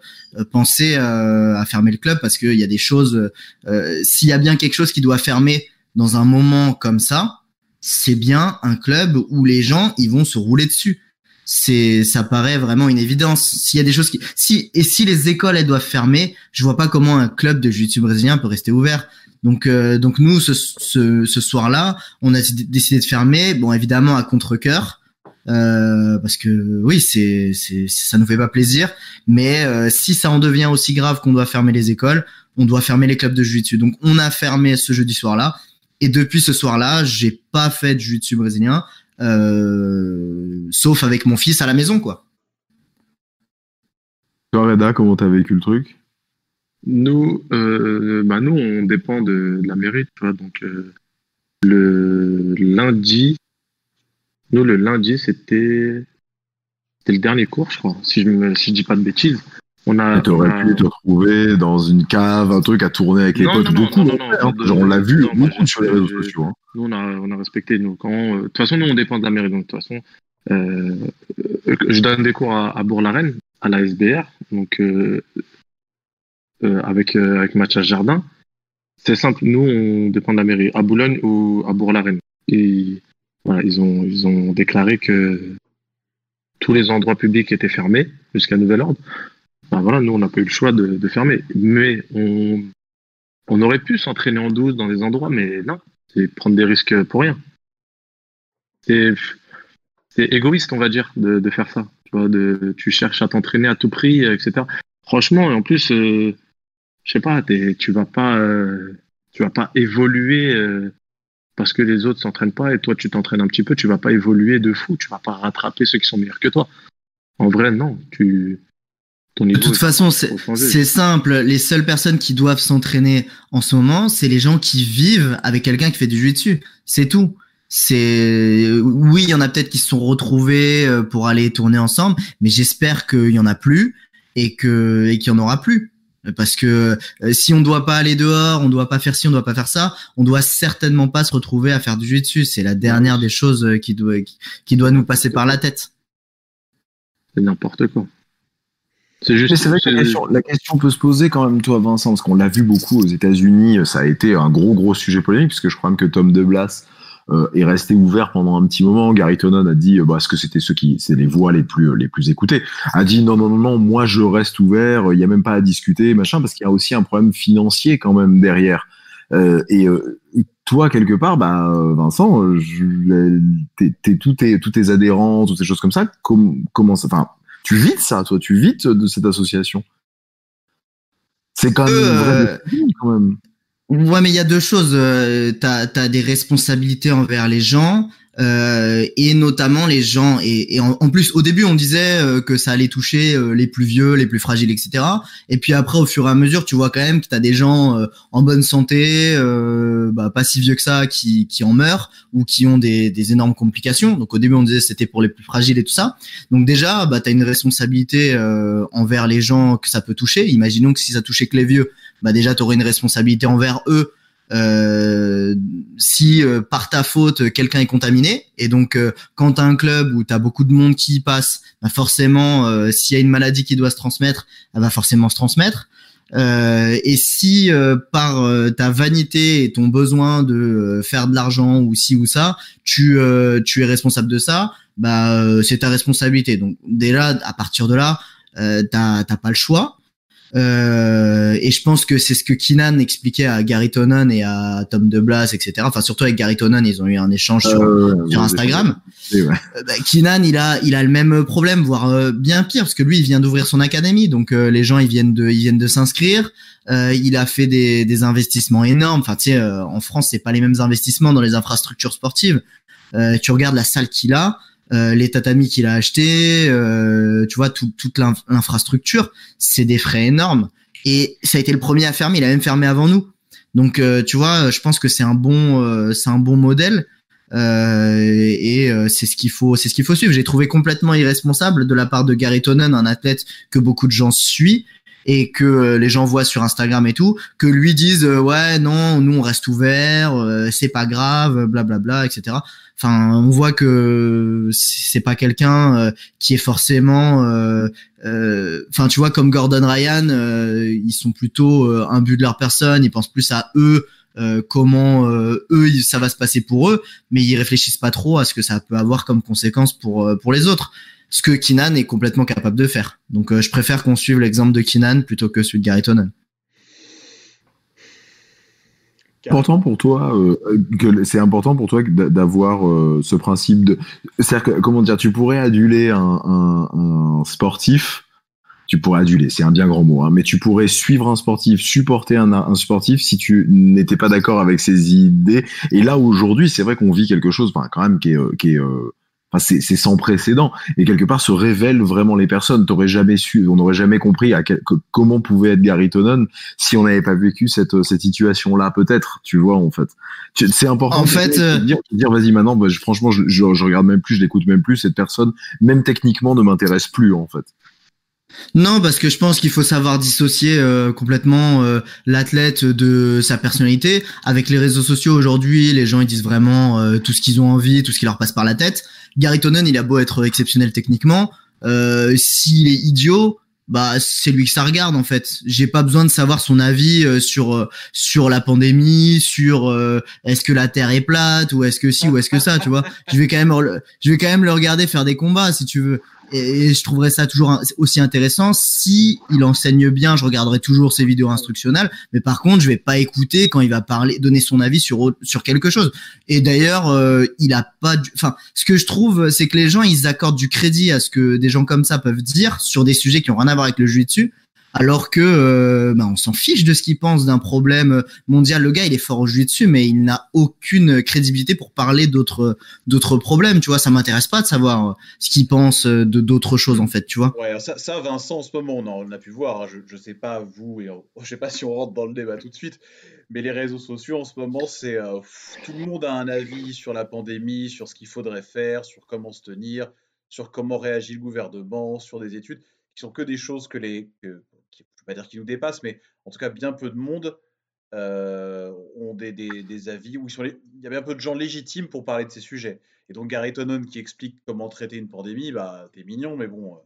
Speaker 9: penser à fermer le club parce qu'il y a des choses s'il y a bien quelque chose qui doit fermer dans un moment comme ça c'est bien un club où les gens ils vont se rouler dessus c'est ça paraît vraiment une évidence. S'il y a des choses qui si et si les écoles elles doivent fermer, je vois pas comment un club de jiu-jitsu brésilien peut rester ouvert. Donc euh, donc nous ce, ce, ce soir-là, on a décidé de fermer, bon évidemment à contre-cœur. Euh, parce que oui, c'est, c'est, ça nous fait pas plaisir. Mais euh, si ça en devient aussi grave qu'on doit fermer les écoles, on doit fermer les clubs de jiu-jitsu. Donc on a fermé ce jeudi soir-là. Et depuis ce soir-là, j'ai pas fait de jiu-jitsu brésilien. Euh, sauf avec mon fils à la maison, quoi.
Speaker 3: Toi, Reda, comment t'as vécu le truc?
Speaker 4: Nous, euh, bah nous, on dépend de, la mairie, tu vois. Donc, euh, le lundi, nous, le lundi, c'était le dernier cours, je crois, si je ne si je dis pas de bêtises.
Speaker 3: On a, aurais pu te retrouver dans une cave, un truc à tourner avec les potes. Beaucoup, non, hein. Genre, on l'a vu beaucoup sur les réseaux sociaux. Hein.
Speaker 4: Nous, on a, on a respecté. Nous, quand, euh, de toute façon, nous, on dépend de la mairie. Donc, de toute façon, euh, je donne des cours à, à Bourg-la-Reine, à la SBR, donc euh, euh, avec, euh, avec Mathias Jardin. C'est simple. Nous, on dépend de la mairie, à Boulogne ou à Bourg-la-Reine. Et voilà, ils ont, ils ont déclaré que tous les endroits publics étaient fermés jusqu'à nouvel ordre. Voilà, nous, on n'a pas eu le choix de, fermer. Mais on, aurait pu s'entraîner en douce dans des endroits, mais non, c'est prendre des risques pour rien. C'est égoïste, on va dire, de, faire ça. Tu, vois, tu cherches à t'entraîner à tout prix, etc. Franchement, et en plus, euh, je sais pas, tu vas pas, euh, tu vas pas évoluer euh, parce que les autres s'entraînent pas et toi tu t'entraînes un petit peu, tu vas pas évoluer de fou, tu vas pas rattraper ceux qui sont meilleurs que toi. En vrai, non. Tu,
Speaker 9: de toute façon, c'est simple. Les seules personnes qui doivent s'entraîner en ce moment, c'est les gens qui vivent avec quelqu'un qui fait du jiu-jitsu. C'est tout. C'est oui, il y en a peut-être qui se sont retrouvés euh, pour aller tourner ensemble, mais j'espère qu'il y en a plus et que et qu'il y en aura plus. Parce que euh, si on doit pas aller dehors, on doit pas faire ci, on doit pas faire ça, on doit certainement pas se retrouver à faire du jiu-jitsu. C'est la dernière des choses euh, qui doit qui doit nous passer par la tête.
Speaker 4: C'est n'importe quoi.
Speaker 3: C'est juste. C'est vrai que la question, peut se poser quand même, toi, Vincent, parce qu'on l'a vu beaucoup aux États-Unis. Ça a été un gros, gros sujet polémique, puisque je crois même que Tom DeBlas euh, est resté ouvert pendant un petit moment. Gary Tonon a dit, euh, bah, ce que c'était ceux qui, c'est les voix les plus les plus écoutées, a dit non non non non, moi je reste ouvert, il y a même pas à discuter, machin, parce qu'il y a aussi un problème financier quand même derrière. Euh, et toi quelque part, bah Vincent, je, tous tes tous tes adhérents, toutes ces choses comme ça, comment ça, enfin, tu vis de ça, toi, tu vis de cette association. C'est quand même,
Speaker 9: euh, quand même. Ouais, mais il y a deux choses. Euh, t'as as des responsabilités envers les gens euh, et notamment les gens. Et, et en, plus, au début, on disait euh, que ça allait toucher euh, les plus vieux, les plus fragiles, etc. Et puis après, au fur et à mesure, tu vois quand même que tu as des gens en bonne santé, bah, pas si vieux que ça, qui, qui en meurent ou qui ont des, des énormes complications. Donc au début, on disait c'était pour les plus fragiles et tout ça. Donc déjà, bah, tu as une responsabilité envers les gens que ça peut toucher. Imaginons que si ça touchait que les vieux, bah déjà, tu aurais une responsabilité envers eux euh, si euh, par ta faute quelqu'un est contaminé et donc euh, quand tu as un club où tu as beaucoup de monde qui y passe, bah forcément s'il y a une maladie qui doit se transmettre, elle va forcément se transmettre. et si par ta vanité et ton besoin de faire de l'argent ou ci ou ça, tu tu es responsable de ça, bah c'est ta responsabilité. Donc dès là, à partir de là, t'as t'as pas le choix. Euh, et je pense que c'est ce que Kinan expliquait à Gary Tonon et à Tom DeBlas, etc. Enfin, surtout avec Gary Tonon, ils ont eu un échange sur, euh, sur Instagram. Euh, bah, Kinan, il a, il a le même problème, voire euh, bien pire, parce que lui, il vient d'ouvrir son académie, donc les gens, ils viennent de, ils viennent de s'inscrire. il a fait des, des investissements énormes. Enfin, tu sais, en France, c'est pas les mêmes investissements dans les infrastructures sportives. tu regardes la salle qu'il a. Euh, les tatamis qu'il a achetés, euh, tu vois, toute l'infrastructure, c'est des frais énormes. Et ça a été le premier à fermer. Il a même fermé avant nous. Donc, euh, tu vois, je pense que c'est un bon, c'est un bon modèle. et c'est ce qu'il faut, c'est ce qu'il faut suivre. J'ai trouvé complètement irresponsable de la part de Gary Tonnen, un athlète que beaucoup de gens suivent et que les gens voient sur Instagram et tout, que lui disent ouais non, nous on reste ouvert, c'est pas grave, blablabla, bla, bla, etc. Enfin, on voit que c'est pas quelqu'un euh, qui est forcément, euh, euh, enfin, tu vois, comme Gordon Ryan, ils sont plutôt un but de leur personne. Ils pensent plus à eux. comment eux ça va se passer pour eux, mais ils réfléchissent pas trop à ce que ça peut avoir comme conséquence pour pour les autres. Ce que Kinan est complètement capable de faire. Donc je préfère qu'on suive l'exemple de Kinan plutôt que celui de Gary
Speaker 3: important pour toi euh, que c'est important pour toi d'avoir euh, ce principe de c'est-à-dire comment dire tu pourrais aduler un, un, un sportif tu pourrais aduler c'est un bien grand mot hein, mais tu pourrais suivre un sportif supporter un, un sportif si tu n'étais pas d'accord avec ses idées. Et là aujourd'hui c'est vrai qu'on vit quelque chose enfin, quand même qui est, euh, qui est c'est sans précédent et quelque part se révèlent vraiment les personnes. T'aurais jamais su, on n'aurait jamais compris à comment pouvait être Gary Tonon si on n'avait pas vécu cette cette situation là peut-être. Tu vois en fait, c'est important.
Speaker 9: En fait,
Speaker 3: de dire, dire vas-y maintenant, bah, franchement je, je, je, regarde même plus, je l'écoute même plus. Cette personne, même techniquement, ne m'intéresse plus en fait.
Speaker 9: Non, parce que je pense qu'il faut savoir dissocier euh, complètement euh, l'athlète de sa personnalité. Avec les réseaux sociaux aujourd'hui, les gens ils disent vraiment euh, tout ce qu'ils ont envie, tout ce qui leur passe par la tête. Gary Tonnen, il a beau être exceptionnel techniquement, s'il est idiot, bah c'est lui que ça regarde en fait. J'ai pas besoin de savoir son avis sur sur la pandémie, sur est-ce que la Terre est plate ou est-ce que si ou est-ce que ça, tu vois. Je vais quand même je vais quand même le regarder faire des combats si tu veux et je trouverais ça toujours aussi intéressant. Si il enseigne bien je regarderai toujours ses vidéos instructionnelles. Mais par contre je vais pas écouter quand il va parler donner son avis sur sur quelque chose. Et d'ailleurs euh, il a pas enfin ce que je trouve c'est que les gens ils accordent du crédit à ce que des gens comme ça peuvent dire sur des sujets qui ont rien à voir avec le jeu dessus alors que euh, bah, on s'en fiche de ce qu'il pense d'un problème mondial. Le gars, il est fort au jeu dessus, mais il n'a aucune crédibilité pour parler d'autres problèmes. Tu vois, ça m'intéresse pas de savoir ce qu'il pense de d'autres choses en fait. Tu vois.
Speaker 2: Ouais, ça, Vincent, en ce moment, on, on a pu voir. Hein, je, je sais pas vous et je sais pas si on rentre dans le débat tout de suite, mais les réseaux sociaux en ce moment, c'est euh, tout le monde a un avis sur la pandémie, sur ce qu'il faudrait faire, sur comment se tenir, sur comment réagit le gouvernement, sur des études qui sont que des choses que les pas dire qu'ils nous dépassent, mais en tout cas, bien peu de monde euh, ont des, des, avis où ils sont il y a bien peu de gens légitimes pour parler de ces sujets. Et donc, Gary Tonon qui explique comment traiter une pandémie, bah, t'es mignon, mais bon, euh,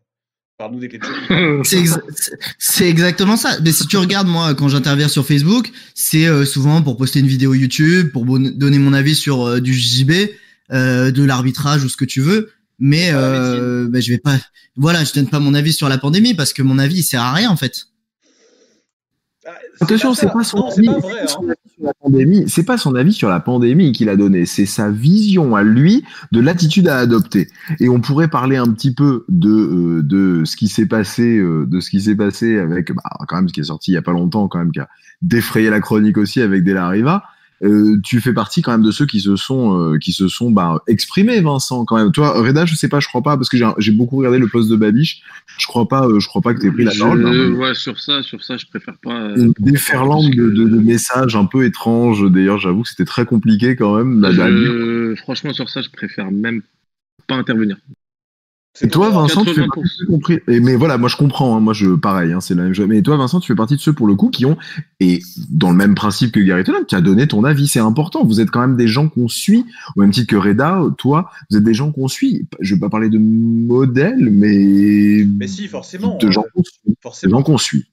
Speaker 2: Parle-nous des.
Speaker 9: C'est exa- c'est- c'est exactement ça. Mais si tu regardes, moi, quand j'interviens sur Facebook, c'est euh, souvent pour poster une vidéo YouTube, pour donner mon avis sur euh, du JB, de l'arbitrage ou ce que tu veux. Mais euh, bah, je vais pas. Voilà, je donne pas mon avis sur la pandémie parce que mon avis il sert à rien en fait.
Speaker 3: Attention, c'est pas son avis,
Speaker 2: hein.
Speaker 3: avis sur la pandémie. C'est pas son avis sur la pandémie qu'il a donné, c'est sa vision à lui de l'attitude à adopter. Et on pourrait parler un petit peu de euh, de ce qui s'est passé, euh, de ce qui s'est passé avec bah, quand même ce qui est sorti il y a pas longtemps, quand même qui a défrayé la chronique aussi avec De La Riva. Euh, tu fais partie quand même de ceux qui se sont euh, qui se sont bah, exprimés Vincent quand même toi Reda je sais pas je crois pas parce que j'ai j'ai beaucoup regardé le post de Babiche je crois pas euh, je crois pas que t'aies pris la parole hein.
Speaker 4: ouais, sur ça, sur ça, je préfère pas. euh,
Speaker 3: une déferlante de, de, de messages un peu étranges. D'ailleurs, j'avoue que c'était très compliqué quand même bah,
Speaker 4: je- franchement, sur ça, je préfère même pas intervenir.
Speaker 3: Et toi, Vincent, tu fais
Speaker 4: 80%.
Speaker 3: partie de ceux compris. Et mais voilà, moi je comprends. hein, moi, je pareil, hein, c'est la même chose. Mais toi, Vincent, tu fais partie de ceux pour le coup qui ont et dans le même principe que Gary Tolan, qui a donné ton avis. C'est important. Vous êtes quand même des gens qu'on suit, au même titre que Reda. Toi, vous êtes des gens qu'on suit. Je vais pas parler de modèle, mais
Speaker 2: Mais si, forcément.
Speaker 3: de gens
Speaker 2: euh,
Speaker 3: qu'on suit. De
Speaker 2: forcément.
Speaker 3: gens qu'on suit.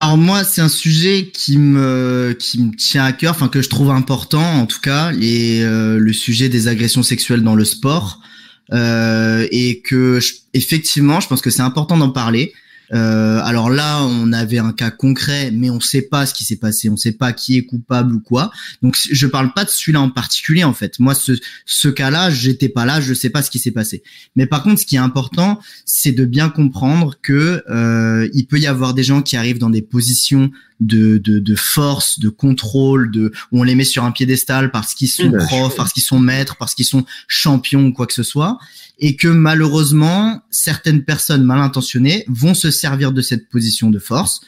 Speaker 9: Alors moi, c'est un sujet qui me qui me tient à cœur, enfin que je trouve important en tout cas, les, euh, le sujet des agressions sexuelles dans le sport, et que effectivement, je pense que c'est important d'en parler. Euh, alors là, on avait un cas concret, mais on sait pas ce qui s'est passé, on sait pas qui est coupable ou quoi. Donc je parle pas de celui-là en particulier en fait. Moi, ce ce cas-là, j'étais pas là, je sais pas ce qui s'est passé. Mais par contre, ce qui est important, c'est de bien comprendre que euh, il peut y avoir des gens qui arrivent dans des positions de, de, de force, de contrôle, de où on les met sur un piédestal parce qu'ils sont profs, parce qu'ils sont maîtres, parce qu'ils sont champions ou quoi que ce soit, et que malheureusement certaines personnes mal intentionnées vont se servir de cette position de force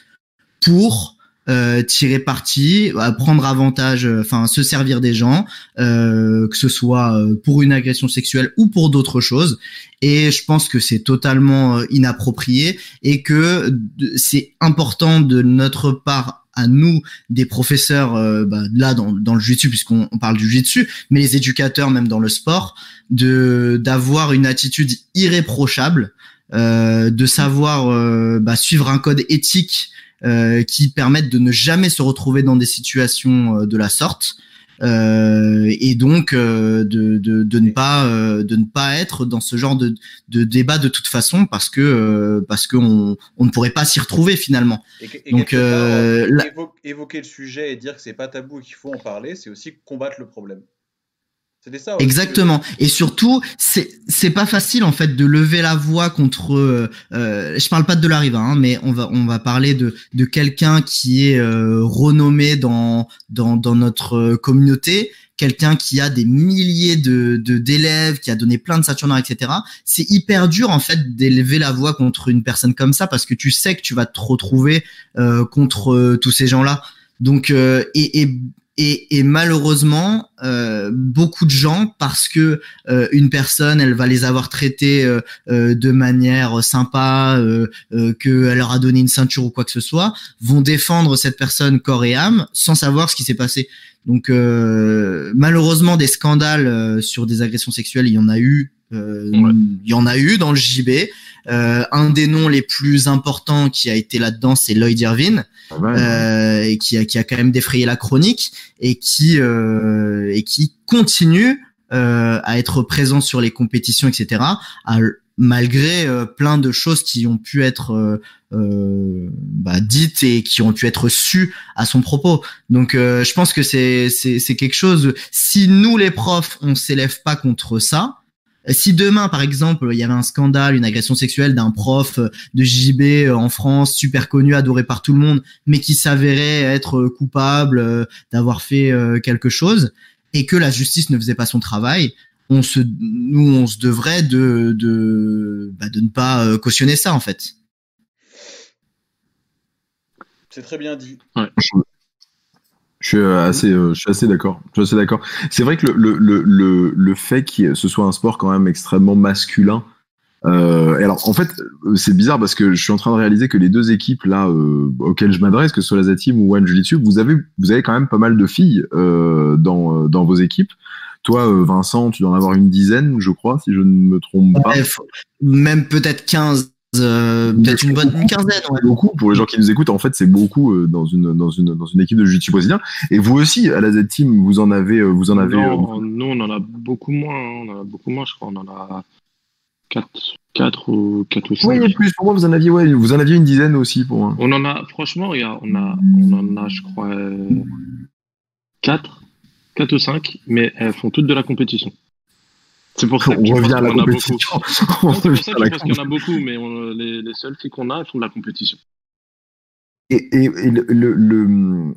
Speaker 9: pour euh, tirer parti, euh, prendre avantage, euh, enfin se servir des gens, euh, que ce soit euh, pour une agression sexuelle ou pour d'autres choses. Et je pense que c'est totalement inapproprié et que c'est important de notre part à nous, des professeurs, euh, bah, là dans, dans le jiu-jitsu, puisqu'on on parle du jiu-jitsu, mais les éducateurs même dans le sport, de d'avoir une attitude irréprochable, euh, de savoir euh, bah, suivre un code éthique euh, qui permettent de ne jamais se retrouver dans des situations euh, de la sorte. Euh, et donc euh, de, de, de ne pas euh, de ne pas être dans ce genre de, de débat de toute façon parce que parce que on, on ne pourrait pas s'y retrouver finalement.
Speaker 2: Et, que- et
Speaker 9: Donc,
Speaker 2: part, évoquer le sujet et dire que c'est pas tabou et qu'il faut en parler, c'est aussi combattre le problème. Ça.
Speaker 9: Exactement. Et surtout, c'est c'est pas facile en fait de lever la voix contre. Euh, euh, je parle pas de la rive, hein, mais on va on va parler de de quelqu'un qui est euh, renommé dans dans dans notre euh, communauté, quelqu'un qui a des milliers de de d'élèves, qui a donné plein de Saturnin, etc. C'est hyper dur en fait d'élever la voix contre une personne comme ça parce que tu sais que tu vas te retrouver euh, contre euh, tous ces gens-là. Donc euh, et, et et, malheureusement, euh, beaucoup de gens, parce que euh, une personne, elle va les avoir traités euh, de manière sympa, qu'elle leur a donné une ceinture ou quoi que ce soit, vont défendre cette personne corps et âme sans savoir ce qui s'est passé. Donc malheureusement, des scandales sur des agressions sexuelles, il y en a eu. Euh, Il y en a eu dans le JB. Euh, un des noms les plus importants qui a été là-dedans, c'est Lloyd Irvine euh, et qui a, qui a quand même défrayé la chronique et qui euh, et qui continue euh, à être présent sur les compétitions, etc. à- malgré euh, plein de choses qui ont pu être bah, dites et qui ont pu être sues à son propos. Donc, euh, je pense que c'est c'est c'est quelque chose. Si nous les profs, on s'élève pas contre ça, si demain, par exemple, il y avait un scandale, une agression sexuelle d'un prof euh, de JB euh, en France, super connu, adoré par tout le monde, mais qui s'avérait être euh, coupable euh, d'avoir fait euh, quelque chose, et que la justice ne faisait pas son travail, on se, nous, on se devrait de, de, bah, de ne pas euh, cautionner ça, en fait.
Speaker 2: C'est très bien dit.
Speaker 3: Je suis euh, assez, euh, je suis assez d'accord. Je suis assez d'accord. C'est vrai que le, le, le, le, fait que ce soit un sport quand même extrêmement masculin. Euh, et alors, en fait, euh, c'est bizarre parce que je suis en train de réaliser que les deux équipes là euh, auxquelles je m'adresse, que ce soit la Z-Team ou One Jiu-Jitsu, vous avez, vous avez quand même pas mal de filles euh, dans, dans vos équipes. Toi, Vincent, tu dois en avoir une dizaine, je crois, si je ne me trompe pas.
Speaker 9: Ouais, même peut-être 15. Euh, peut-être une bonne une quinzaine. Ouais.
Speaker 3: Beaucoup pour les gens qui nous écoutent. En fait, c'est beaucoup euh, dans une dans une dans une équipe de jiu-jitsu brésilien. Et vous aussi, à la Z Team, vous en avez euh, vous en avez.
Speaker 4: Non,
Speaker 3: euh,
Speaker 4: nous, on en a beaucoup moins. hein. On en a beaucoup moins, je crois. On en a 4, 4 ou 4 ou 5.
Speaker 3: Oui, plus. Pour moi, vous en aviez ouais, vous en aviez une dizaine aussi pour. moi.
Speaker 4: On en a, franchement, regarde, on, a, on en a, je crois, 4, 4 ou 5, mais elles font toutes de la compétition. C'est pour ça que
Speaker 3: On
Speaker 4: je pense
Speaker 3: revient à la
Speaker 4: qu'on
Speaker 3: compétition.
Speaker 4: C'est pour ça que je pense qu'il y en a beaucoup, mais on- les, les seules filles qu'on a, font de la compétition.
Speaker 3: Et, et, et le, le,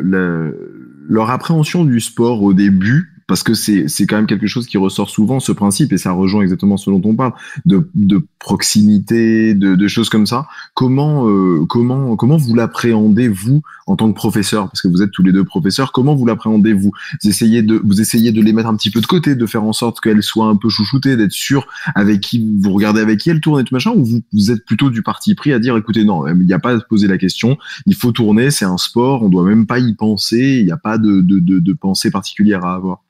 Speaker 3: le, leur appréhension du sport au début, parce que c'est c'est quand même quelque chose qui ressort souvent, ce principe, et ça rejoint exactement ce dont on parle, de, de proximité, de, de choses comme ça. Comment, euh, comment, comment vous l'appréhendez, vous, en tant que professeur? Parce que vous êtes tous les deux professeurs, comment vous l'appréhendez, vous? Vous essayez, de, vous essayez de les mettre un petit peu de côté, de faire en sorte qu'elles soient un peu chouchoutées, d'être sûr avec qui vous regardez avec qui elles tournent et tout machin, ou vous, vous êtes plutôt du parti pris à dire, écoutez, non, il n'y a pas à se poser la question, il faut tourner, c'est un sport, on doit même pas y penser, il n'y a pas de, de, de pensée particulière à avoir.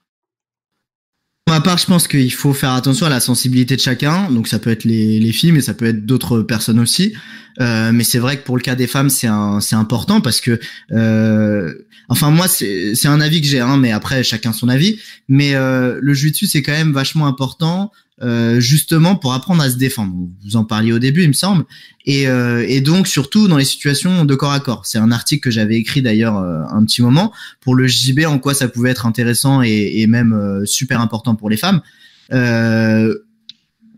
Speaker 9: Pour ma part, je pense qu'il faut faire attention à la sensibilité de chacun. Donc, ça peut être les, les filles, mais ça peut être d'autres personnes aussi. Euh, mais c'est vrai que pour le cas des femmes, c'est c'est important parce que, euh, enfin moi, c'est, un avis que j'ai, hein, mais après chacun son avis. Mais euh, le jiu-jitsu, c'est quand même vachement important, euh, justement pour apprendre à se défendre. Vous en parliez au début, il me semble. Et, euh, et donc surtout dans les situations de corps à corps. C'est un article que j'avais écrit d'ailleurs euh, un petit moment pour le JB en quoi ça pouvait être intéressant et, et même euh, super important pour les femmes.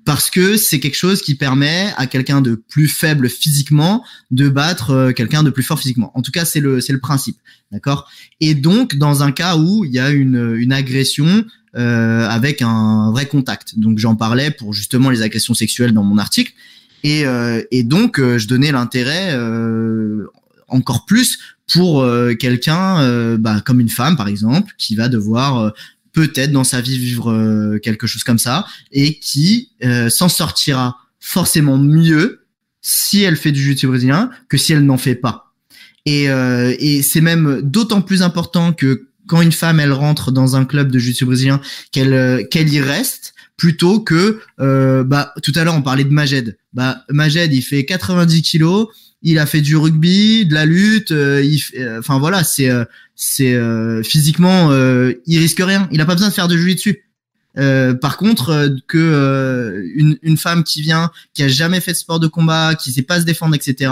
Speaker 9: Parce que c'est quelque chose qui permet à quelqu'un de plus faible physiquement de battre euh, quelqu'un de plus fort physiquement. En tout cas, c'est le c'est le principe, d'accord? Et donc dans un cas où il y a une une agression euh, avec un vrai contact. Donc j'en parlais pour justement les agressions sexuelles dans mon article. Et, euh, et donc euh, je donnais l'intérêt euh, encore plus pour quelqu'un bah, comme une femme par exemple qui va devoir peut-être dans sa vie vivre euh, quelque chose comme ça et qui euh, s'en sortira forcément mieux si elle fait du jiu-jitsu brésilien que si elle n'en fait pas. Et, euh, et c'est même d'autant plus important que quand une femme elle rentre dans un club de jiu-jitsu brésilien qu'elle euh, qu'elle y reste plutôt que euh, bah tout à l'heure on parlait de Majed. Bah Majed il fait 90 kilos, il a fait du rugby, de la lutte, euh, il euh, enfin voilà, c'est euh, c'est euh, physiquement il risque rien, il a pas besoin de faire de jiu-jitsu. Euh, par contre, que une, une femme qui vient, qui a jamais fait de sport de combat, qui sait pas se défendre, etc.,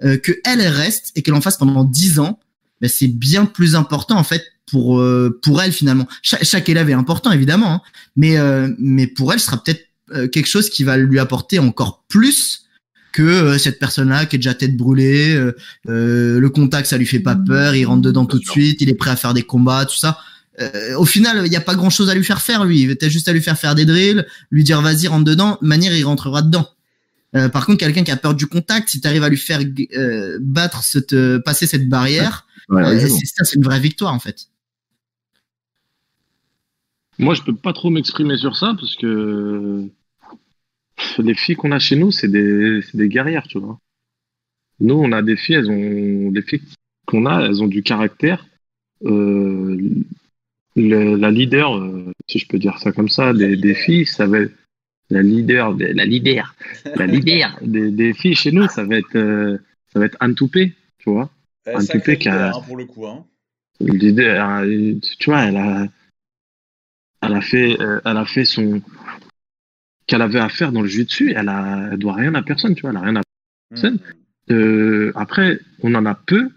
Speaker 9: que elle, elle reste et qu'elle en fasse pendant 10 ans, ben, c'est bien plus important en fait pour pour elle finalement. Cha- chaque élève est important évidemment, hein, mais mais pour elle, ce sera peut-être quelque chose qui va lui apporter encore plus que euh, cette personne-là qui est déjà tête brûlée, euh, euh, le contact ça lui fait pas peur, il rentre dedans tout de suite, il est prêt à faire des combats, tout ça. Euh, au final, il n'y a pas grand-chose à lui faire faire lui. T'as juste à lui faire faire des drills, lui dire vas-y rentre dedans, de manière il rentrera dedans. Euh, par contre, quelqu'un qui a peur du contact, si tu arrives à lui faire euh, battre cette, passer cette barrière,
Speaker 3: Ouais,
Speaker 9: euh,
Speaker 3: raison.
Speaker 9: c'est ça, c'est une vraie victoire en fait.
Speaker 4: Moi, je peux pas trop m'exprimer sur ça parce que les filles qu'on a chez nous, c'est des, c'est des guerrières, tu vois. Nous, on a des filles, elles ont, les filles qu'on a, elles ont du caractère. Euh, le- la leader, euh, si je peux dire ça comme ça, des, des filles, ça va être la leader, des- la leader, la leader des, des filles chez nous, ça va être, euh, ça va être Anne Toupé, tu vois.
Speaker 2: Eh,
Speaker 4: Un
Speaker 2: sacré
Speaker 4: pépé qui a-
Speaker 2: leader, hein, pour le coup. Hein.
Speaker 4: L'idée, euh, tu vois, elle a, elle a fait, euh, elle a fait son, qu'elle avait à faire dans le dessus. Elle a, elle doit rien à personne, tu vois, elle a rien à personne.
Speaker 2: Mm.
Speaker 4: Euh, après, on en a peu.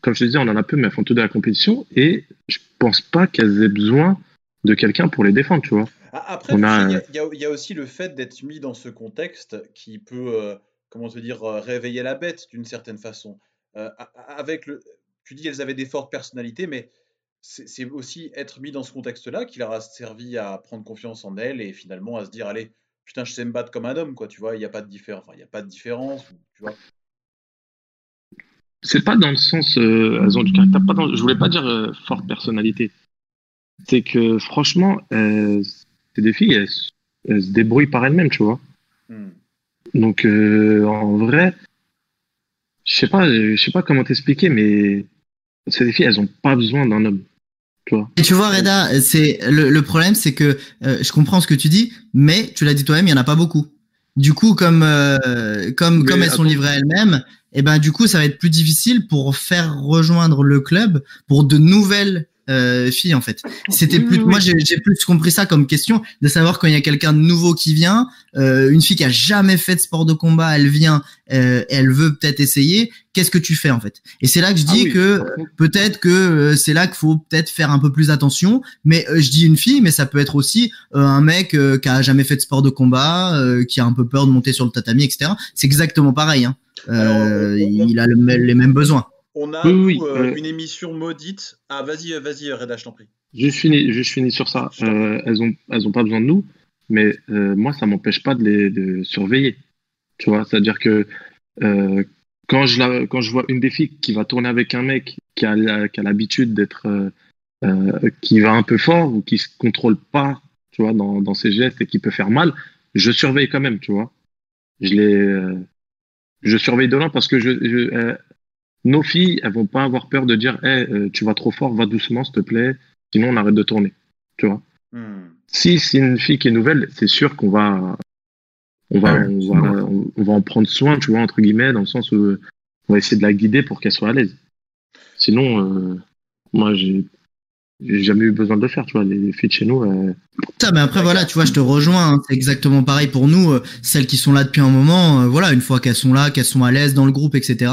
Speaker 4: Comme je te disais, on en a peu, mais elles font tout de la compétition et je pense pas qu'elles aient besoin de quelqu'un pour les défendre, tu vois.
Speaker 2: Après,
Speaker 4: a,
Speaker 2: il y a- y, y aussi le fait d'être mis dans ce contexte qui peut, euh, comment te dire, euh, réveiller la bête d'une certaine façon. Euh, avec le, tu dis elles avaient des fortes personnalités, mais c'est aussi être mis dans ce contexte-là qui leur a servi à prendre confiance en elles et finalement à se dire, allez, putain, je sais me battre comme un homme, quoi. Tu vois, il n'y a pas de différence. Enfin, il y a pas de différence. Tu vois.
Speaker 4: C'est pas dans le sens, euh, elles ont du caractère. Pas dans, je voulais pas dire euh, forte personnalité. C'est que franchement, euh, c'est des filles, elles, elles se débrouillent par elles-mêmes, tu vois.
Speaker 2: Hmm.
Speaker 4: Donc euh, en vrai, je sais pas, je sais pas comment t'expliquer, mais des filles, elles ont pas besoin d'un homme.
Speaker 9: Et tu vois, Reda, c'est le, le problème, c'est que euh, je comprends ce que tu dis, mais tu l'as dit toi-même, il y en a pas beaucoup. Du coup, comme euh, comme comme elles sont livrées elles-mêmes, et ben du coup, ça va être plus difficile pour faire rejoindre le club pour de nouvelles euh, filles en fait. C'était plus, moi j'ai plus compris ça comme question de savoir quand il y a quelqu'un de nouveau qui vient, euh, une fille qui a jamais fait de sport de combat, elle vient, euh, elle veut peut-être essayer. Qu'est-ce que tu fais en fait? Et c'est là que je
Speaker 4: Ah
Speaker 9: dis
Speaker 4: oui,
Speaker 9: que peut-être que euh, c'est là qu'il faut peut-être faire un peu plus attention. Mais euh, je dis une fille, mais ça peut être aussi euh, un mec euh, qui a jamais fait de sport de combat, euh, qui a un peu peur de monter sur le tatami, etc. C'est exactement pareil. Hein. Euh, il a le les mêmes besoins.
Speaker 2: On a
Speaker 4: Oui,
Speaker 2: nous,
Speaker 4: oui,
Speaker 2: euh,
Speaker 4: euh,
Speaker 2: une émission maudite. Ah, vas-y, euh, vas-y, Reda, je t'en prie.
Speaker 4: Juste fini, juste fini sur ça. Euh, elles ont, elles ont pas besoin de nous, mais euh, moi, ça m'empêche pas de les de surveiller. Tu vois, c'est-à-dire que euh, quand je la, quand je vois une des filles qui va tourner avec un mec qui a, la- qui a l'habitude d'être, euh, euh, qui va un peu fort ou qui se contrôle pas, tu vois, dans, dans ses gestes et qui peut faire mal, je surveille quand même, tu vois. Je les, euh, je surveille de loin parce que je, je euh, nos filles, elles vont pas avoir peur de dire, hey, euh, tu vas trop fort, va doucement, s'il te plaît. Sinon, on arrête de tourner. Tu vois?
Speaker 2: Hmm.
Speaker 4: Si c'est une fille qui est nouvelle, c'est sûr qu'on va, on va,
Speaker 3: Ouais,
Speaker 4: on va, on, on va en prendre soin, tu vois, entre guillemets, dans le sens où on va essayer de la guider pour qu'elle soit à l'aise. Sinon, euh, moi, j'ai, j'ai jamais eu besoin de le faire, tu vois. Les, les filles de chez nous, euh,
Speaker 9: Ça, mais après voilà, tu vois, je te rejoins. hein, c'est exactement pareil pour nous, euh, celles qui sont là depuis un moment. euh, voilà, une fois qu'elles sont là, qu'elles sont à l'aise dans le groupe, etc.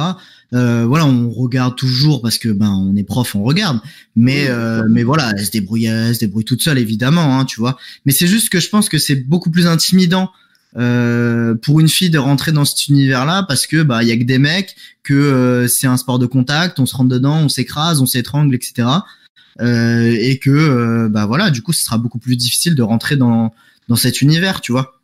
Speaker 9: Euh, voilà, on regarde toujours parce que ben on est prof, on regarde. Mais euh, mais voilà, elles se débrouillent, elles se débrouillent toutes seules évidemment, hein, tu vois. Mais c'est juste que je pense que c'est beaucoup plus intimidant euh, pour une fille de rentrer dans cet univers-là parce que bah il y a que des mecs, que euh, c'est un sport de contact, on se rentre dedans, on s'écrase, on s'étrangle, etc. Euh, et que euh, bah voilà, du coup, ce sera beaucoup plus difficile de rentrer dans dans cet univers, tu vois.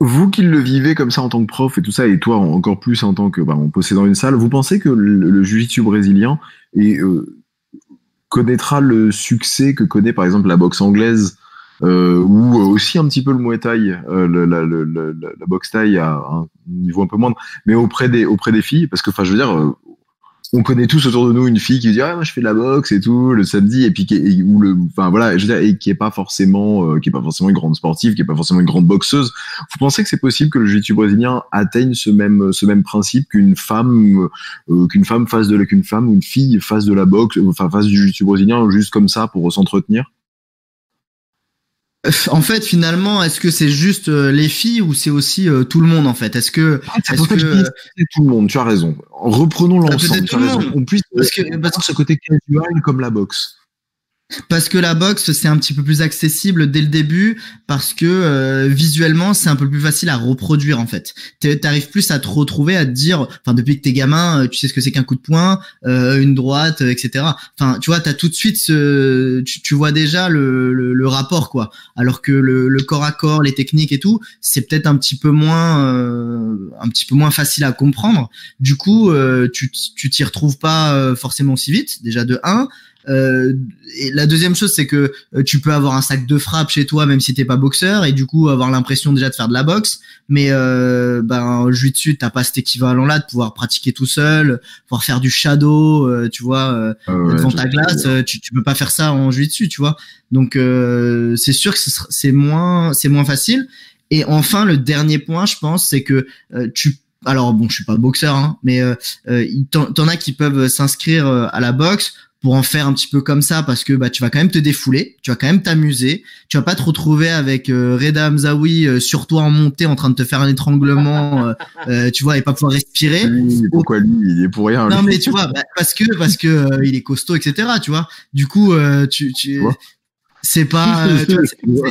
Speaker 3: Vous qui le vivez comme ça en tant que prof et tout ça, et toi encore plus en tant que bah, en possédant une salle, vous pensez que le, le jiu-jitsu brésilien et, euh, connaîtra le succès que connaît par exemple la boxe anglaise euh, ou aussi un petit peu le muay thai, euh, le- la, le- la- la boxe à un niveau un peu moindre, mais auprès des auprès des filles, parce que enfin je veux dire, euh, on connaît tous autour de nous une fille qui dit ah moi je fais de la boxe et tout le samedi et puis qui est, ou le enfin voilà je veux dire et qui est pas forcément euh, qui est pas forcément une grande sportive, qui est pas forcément une grande boxeuse. Vous pensez que c'est possible que le jiu-jitsu brésilien atteigne ce même ce même principe qu'une femme euh, qu'une femme fasse de qu'une femme ou une fille fasse de la boxe enfin fasse du jiu-jitsu brésilien juste comme ça pour s'entretenir?
Speaker 9: Euh, En fait, finalement, est-ce que c'est juste euh, les filles ou c'est aussi euh, tout le monde en fait? Est-ce que est-ce
Speaker 3: dis c'est tout le monde, tu as raison. Reprenons
Speaker 9: Ah,
Speaker 3: l'ensemble,
Speaker 9: le.
Speaker 3: On puisse
Speaker 9: Parce que-
Speaker 3: parce que ce côté casual comme la boxe.
Speaker 9: Parce que la boxe, c'est un petit peu plus accessible dès le début, parce que euh, visuellement, c'est un peu plus facile à reproduire en fait. T'arrives plus à te retrouver, à te dire, enfin depuis que t'es gamin, euh, tu sais ce que c'est qu'un coup de poing, euh, une droite, euh, etc. Enfin, tu vois, t'as tout de suite ce, tu, vois déjà le, le, le, rapport quoi. Alors que le, le, corps à corps, les techniques et tout, c'est peut-être un petit peu moins, euh, un petit peu moins facile à comprendre. Du coup, euh, tu, tu t'y retrouves pas forcément si vite. Déjà de 1 et la deuxième chose, c'est que euh, tu peux avoir un sac de frappe chez toi, même si t'es pas boxeur, et du coup avoir l'impression déjà de faire de la boxe. Mais euh, ben, jiu-jitsu, t'as pas cet équivalent-là de pouvoir pratiquer tout seul, pouvoir faire du shadow, euh, tu vois, euh,
Speaker 3: ouais,
Speaker 9: devant ta glace, euh, tu, tu peux pas faire ça en jiu-jitsu, tu vois. Donc euh, c'est sûr que c'est moins, c'est moins facile. Et enfin, le dernier point, je pense, c'est que euh, tu alors bon, je suis pas boxeur, hein, mais euh, euh, t'en as qui peuvent s'inscrire euh, à la boxe pour en faire un petit peu comme ça parce que bah tu vas quand même te défouler, tu vas quand même t'amuser, tu vas pas te retrouver avec euh, Reda Hamzaoui euh, sur toi en montée en train de te faire un étranglement, euh, euh, tu vois, et pas pouvoir respirer.
Speaker 3: Pourquoi lui Il est pour rien.
Speaker 9: Non
Speaker 3: lui.
Speaker 9: mais tu vois, bah, parce que parce que euh, il est costaud, etc. Tu vois. Du coup, euh, tu tu c'est pas euh, tu vois,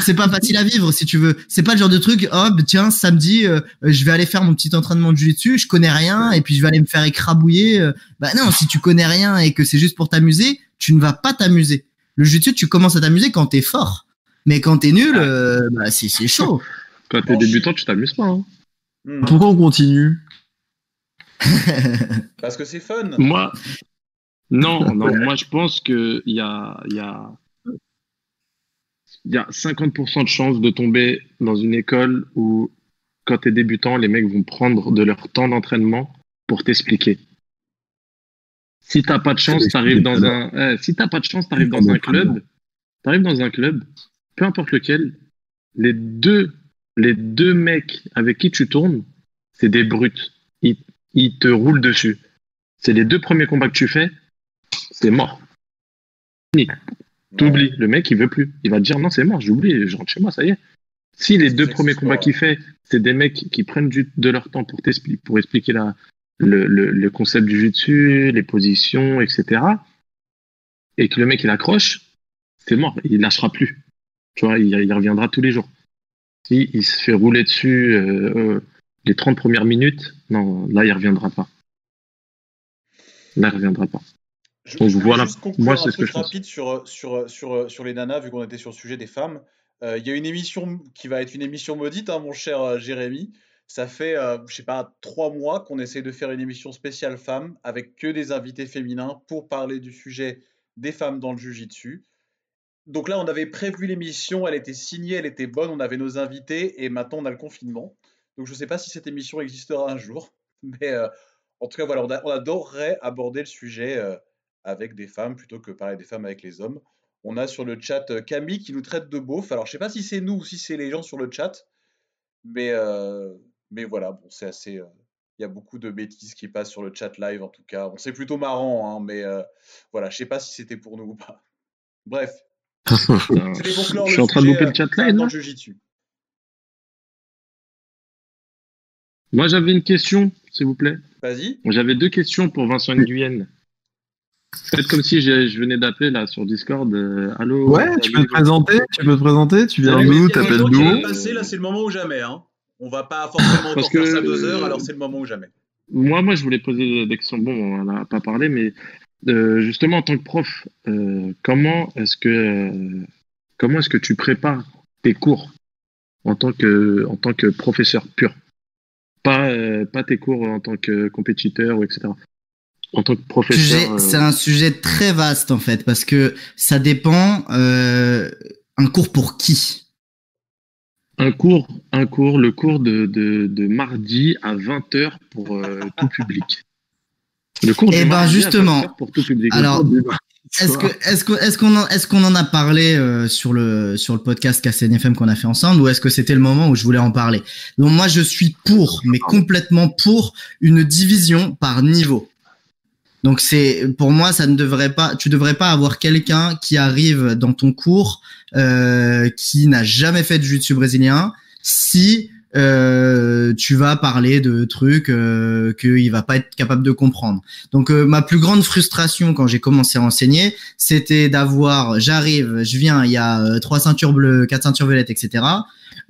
Speaker 9: c'est- pas facile à vivre si tu veux. C'est pas le genre de truc. Oh bah, tiens samedi, euh, je vais aller faire mon petit entraînement de jiu-jitsu. Je connais rien et puis je vais aller me faire écrabouiller. euh. Bah non, si tu connais rien et que c'est juste pour t'amuser, tu ne vas pas t'amuser. Le jiu-jitsu, tu commences à t'amuser quand t'es fort. Mais quand t'es nul, euh, bah c'est c'est chaud.
Speaker 4: quand t'es débutant, tu t'amuses pas. hein.
Speaker 2: Hmm.
Speaker 3: Pourquoi on continue?
Speaker 2: Parce que c'est fun.
Speaker 4: Moi, non, non, moi je pense qu'il y a, il y, a, il y a 50% de chances de tomber dans une école où, quand tu es débutant, les mecs vont prendre de leur temps d'entraînement pour t'expliquer. Si t'as pas de chance, t'arrives dans un, eh, si t'as pas de chance, t'arrives dans un club, t'arrives dans un club, peu importe lequel, les deux les deux mecs avec qui tu tournes, c'est des brutes. Ils, ils te roulent dessus. C'est les deux premiers combats que tu fais, c'est mort. T'oublies. Le mec, il veut plus. Il va te dire non, c'est mort, j'oublie, je rentre chez moi, ça y est. Si les deux premiers combats qu'il fait, c'est des mecs qui prennent du- de leur temps pour, pour expliquer la, le, le- le concept du jiu-jitsu, les positions, etc. Et que le mec il accroche, c'est mort, il lâchera plus. Tu vois, il, il reviendra tous les jours. Si il se fait rouler dessus euh, euh, les 30 premières minutes, non, là il reviendra pas. Là il reviendra pas.
Speaker 2: Je,
Speaker 4: Donc
Speaker 2: je
Speaker 4: voilà,
Speaker 2: juste conclure
Speaker 4: moi,
Speaker 2: un
Speaker 4: ce
Speaker 2: rapide sur, sur, sur, sur les nanas, vu qu'on était sur le sujet des femmes. Euh, Il y a une émission qui va être une émission maudite, hein, mon cher euh, Jérémy. Ça fait, euh, je sais pas, trois mois qu'on essaie de faire une émission spéciale femmes avec que des invités féminins pour parler du sujet des femmes dans le jujitsu. Donc là, on avait prévu l'émission, elle était signée, elle était bonne, on avait nos invités et maintenant on a le confinement. Donc je sais pas si cette émission existera un jour, mais euh, en tout cas, voilà, on, a- on adorerait aborder le sujet euh, avec des femmes plutôt que parler des femmes avec les hommes. On a sur le chat euh, Camille qui nous traite de beauf. Alors, je sais pas si c'est nous ou si c'est les gens sur le chat, mais, euh, mais voilà, bon, c'est assez. euh, Il y a beaucoup de bêtises qui passent sur le chat live en tout cas. Bon, c'est plutôt marrant, hein, mais euh, voilà, je sais pas si c'était pour nous ou pas. Bref,
Speaker 4: je suis en train de louper le chat live
Speaker 2: le jujitsu.
Speaker 4: Moi j'avais une question, s'il vous plaît.
Speaker 2: Vas-y.
Speaker 4: J'avais deux questions pour Vincent Nguyen. Faites comme si je, je venais d'appeler là sur Discord. euh, allô
Speaker 3: Ouais,
Speaker 4: salut,
Speaker 3: tu peux te présenter, tu peux te présenter, tu viens
Speaker 2: messieurs,
Speaker 3: t'appelles
Speaker 2: va passer, là, c'est le moment ou jamais. Hein. On va pas forcément
Speaker 4: Parce
Speaker 2: encore faire
Speaker 4: que-
Speaker 2: ça deux heures, alors c'est le moment ou jamais.
Speaker 4: Moi, moi, je voulais poser des questions. Bon, on n'en a pas parlé, mais euh, justement, en tant que prof, euh, comment est-ce que euh, comment est-ce que tu prépares tes cours en tant que en tant que professeur pur, pas euh, pas tes cours en tant que compétiteur ou etc. En tant que professeur. euh,
Speaker 9: C'est un sujet très vaste en fait parce que ça dépend euh, un cours pour qui?
Speaker 4: Un cours, un cours, le cours de, de, de mardi à 20h pour euh, tout public. Le cours
Speaker 9: Eh ben,
Speaker 4: mardi à
Speaker 9: justement.
Speaker 4: 20h pour tout public.
Speaker 9: Alors, Est-ce que est-ce qu'on en, est-ce qu'on en a parlé euh, sur le sur le podcast KCNFM qu'on a fait ensemble ou est-ce que c'était le moment où je voulais en parler? Donc moi je suis pour mais complètement pour une division par niveau. Donc c'est pour moi ça ne devrait pas tu devrais pas avoir quelqu'un qui arrive dans ton cours euh, qui n'a jamais fait de jiu-jitsu brésilien si euh, tu vas parler de trucs euh, qu'il va pas être capable de comprendre. Donc euh, ma plus grande frustration quand j'ai commencé à enseigner, c'était d'avoir, j'arrive, je viens, il y a euh, trois ceintures bleues, quatre ceintures violettes, etc.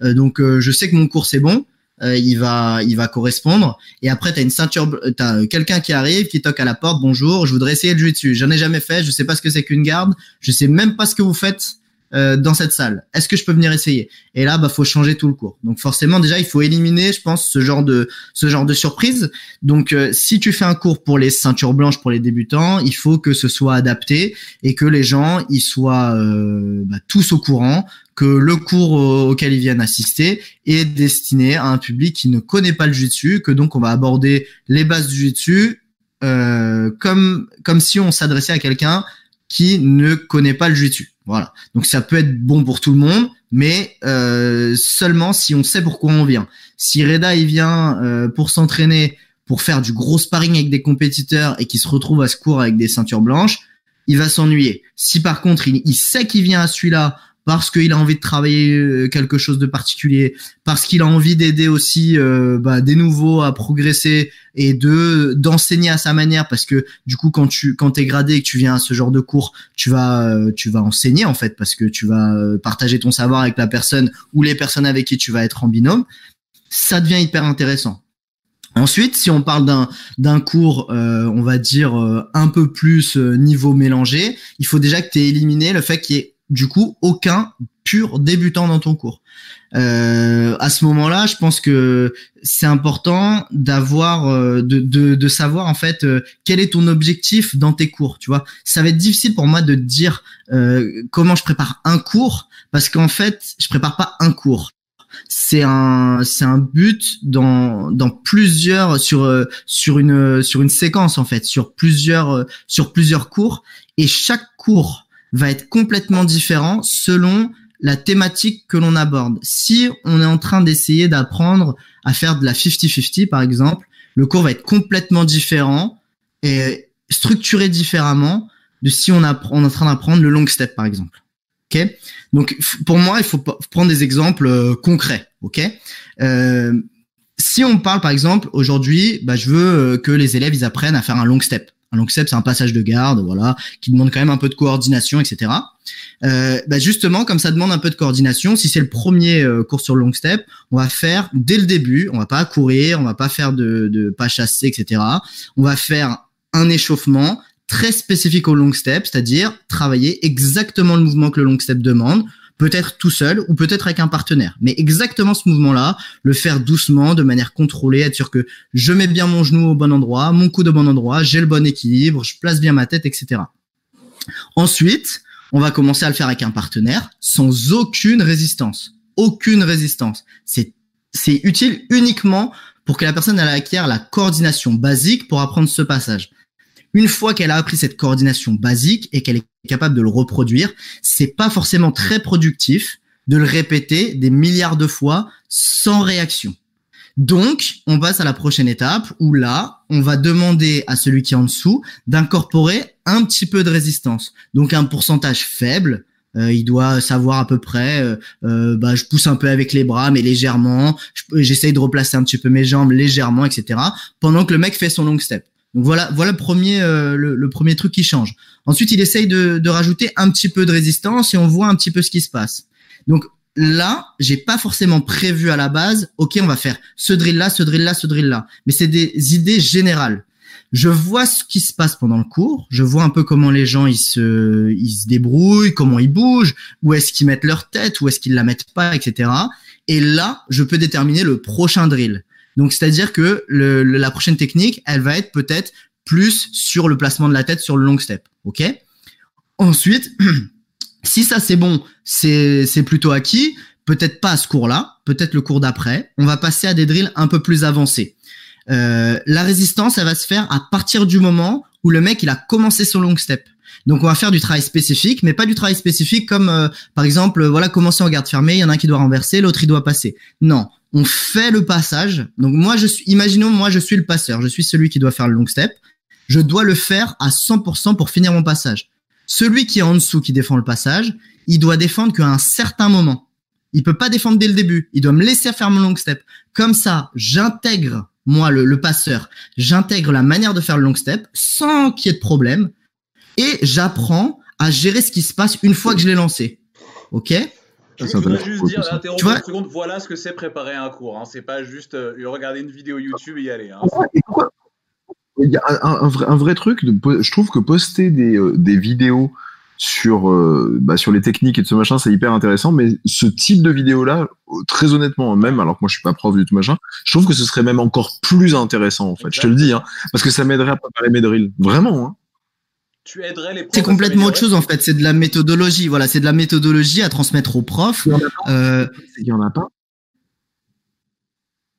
Speaker 9: Donc je sais que mon cours c'est bon, euh, il va, il va correspondre. Et après t'as une ceinture, t'as euh, quelqu'un qui arrive, qui toque à la porte, bonjour, je voudrais essayer de jouer dessus. J'en ai jamais fait, je sais pas ce que c'est qu'une garde, je sais même pas ce que vous faites euh, dans cette salle. Est-ce que je peux venir essayer? Et là, bah faut changer tout le cours. Donc forcément déjà il faut éliminer, je pense, ce genre de ce genre de surprise. Donc, euh, si tu fais un cours pour les ceintures blanches pour les débutants, il faut que ce soit adapté et que les gens ils soient euh, bah, tous au courant que le cours au- auquel ils viennent assister est destiné à un public qui ne connaît pas le jiu-jitsu, que donc on va aborder les bases du jiu-jitsu euh, comme comme si on s'adressait à quelqu'un qui ne connaît pas le jiu-jitsu. Voilà. Donc ça peut être bon pour tout le monde, mais euh, seulement si on sait pourquoi on vient. Si Reda il vient euh, pour s'entraîner, pour faire du gros sparring avec des compétiteurs et qui se retrouve à ce cours avec des ceintures blanches, il va s'ennuyer. Si par contre il, il sait qu'il vient à celui-là parce qu'il a envie de travailler euh, quelque chose de particulier, parce qu'il a envie d'aider aussi euh, bah, des nouveaux à progresser et de d'enseigner à sa manière, parce que du coup quand tu quand t'es gradé et que tu viens à ce genre de cours, tu vas euh, tu vas enseigner en fait, parce que tu vas euh, partager ton savoir avec la personne ou les personnes avec qui tu vas être en binôme, ça devient hyper intéressant. Ensuite, si on parle d'un d'un cours, on va dire un peu plus niveau mélangé, il faut déjà que tu aies éliminé le fait qu'il y ait du coup aucun pur débutant dans ton cours. Euh, à ce moment-là, je pense que c'est important d'avoir, euh, de, de, de savoir en fait euh, quel est ton objectif dans tes cours. Tu vois, ça va être difficile pour moi de dire euh, comment je prépare un cours parce qu'en fait, je prépare pas un cours c'est un c'est un but dans dans plusieurs sur sur une sur une séquence en fait sur plusieurs sur plusieurs cours et chaque cours va être complètement différent selon la thématique que l'on aborde. Si on est en train d'essayer d'apprendre à faire de la 50-50, par exemple, le cours va être complètement différent et structuré différemment de si on, on est en train d'apprendre le long step, par exemple. Ok? Donc, pour moi, il faut prendre des exemples euh, concrets. Ok? Euh, Si on parle, par exemple, aujourd'hui, bah, je veux euh, que les élèves ils apprennent à faire un long step. Un long step, c'est un passage de garde, voilà, qui demande quand même un peu de coordination, etc. Euh, bah justement, comme ça demande un peu de coordination, si c'est le premier euh, cours sur le long step, on va faire dès le début, on va pas courir, on va pas faire de, de pas chasser, etc. On va faire un échauffement très spécifique au long step, c'est-à-dire travailler exactement le mouvement que le long step demande, peut-être tout seul ou peut-être avec un partenaire. Mais exactement ce mouvement-là, le faire doucement, de manière contrôlée, être sûr que je mets bien mon genou au bon endroit, mon coude au bon endroit, j'ai le bon équilibre, je place bien ma tête, etc. Ensuite, on va commencer à le faire avec un partenaire sans aucune résistance. Aucune résistance. C'est, c'est utile uniquement pour que la personne elle acquiert la coordination basique pour apprendre ce passage. Une fois qu'elle a appris cette coordination basique et qu'elle est capable de le reproduire, c'est pas forcément très productif de le répéter des milliards de fois sans réaction. Donc, on passe à la prochaine étape où là, on va demander à celui qui est en dessous d'incorporer un petit peu de résistance. Donc, un pourcentage faible. Euh, il doit savoir à peu près, euh, euh, bah, je pousse un peu avec les bras, mais légèrement. J'essaye de replacer un petit peu mes jambes légèrement, etc. Pendant que le mec fait son long step. Donc voilà, voilà le premier, le, premier truc qui change. Ensuite, il essaye de, de rajouter un petit peu de résistance et on voit un petit peu ce qui se passe. Donc là, j'ai pas forcément prévu à la base, ok, on va faire ce drill là, ce drill là, ce drill là. Mais c'est des idées générales. Je vois ce qui se passe pendant le cours, je vois un peu comment les gens ils se, ils se débrouillent, comment ils bougent, où est-ce qu'ils mettent leur tête, où est-ce qu'ils la mettent pas, etc. Et là, je peux déterminer le prochain drill. Donc, c'est-à-dire que la prochaine technique, elle va être peut-être plus sur le placement de la tête sur le long step. OK? Ensuite, si ça c'est bon, c'est plutôt acquis. Peut-être pas à ce cours-là, peut-être le cours d'après. On va passer à des drills un peu plus avancés. Euh, la résistance, elle va se faire à partir du moment où le mec il a commencé son long step. Donc on va faire du travail spécifique, mais pas du travail spécifique comme euh, par exemple voilà commencer en garde fermée, il y en a un qui doit renverser, l'autre il doit passer. Non, on fait le passage. Donc moi je suis, imaginons moi je suis le passeur, je suis celui qui doit faire le long step. Je dois le faire à 100% pour finir mon passage. Celui qui est en dessous qui défend le passage, il doit défendre qu'à un certain moment. Il peut pas défendre dès le début. Il doit me laisser faire mon long step. Comme ça, j'intègre moi le, passeur, j'intègre la manière de faire le long step sans qu'il y ait de problème et j'apprends à gérer ce qui se passe une fois que je l'ai lancé. Ok?
Speaker 2: Je, voudrais juste dire, tu vois, seconde, voilà ce que c'est préparer un cours. Hein. C'est pas juste euh, regarder une vidéo YouTube et y aller. Hein.
Speaker 3: Il y a un, vrai, un vrai, truc, de, je trouve que poster des, euh, des vidéos sur, euh, bah, sur les techniques et de ce machin, c'est hyper intéressant, mais ce type de vidéo-là, très honnêtement, même, alors que moi je suis pas prof du tout machin, je trouve que ce serait même encore plus intéressant, en fait, je te le dis, hein, parce que ça m'aiderait à préparer mes drills. Vraiment, hein.
Speaker 2: Tu aiderais les
Speaker 9: C'est complètement autre chose en fait, c'est de la méthodologie. Voilà, c'est de la méthodologie à transmettre aux profs. Il y en.
Speaker 3: Euh, il y en a pas.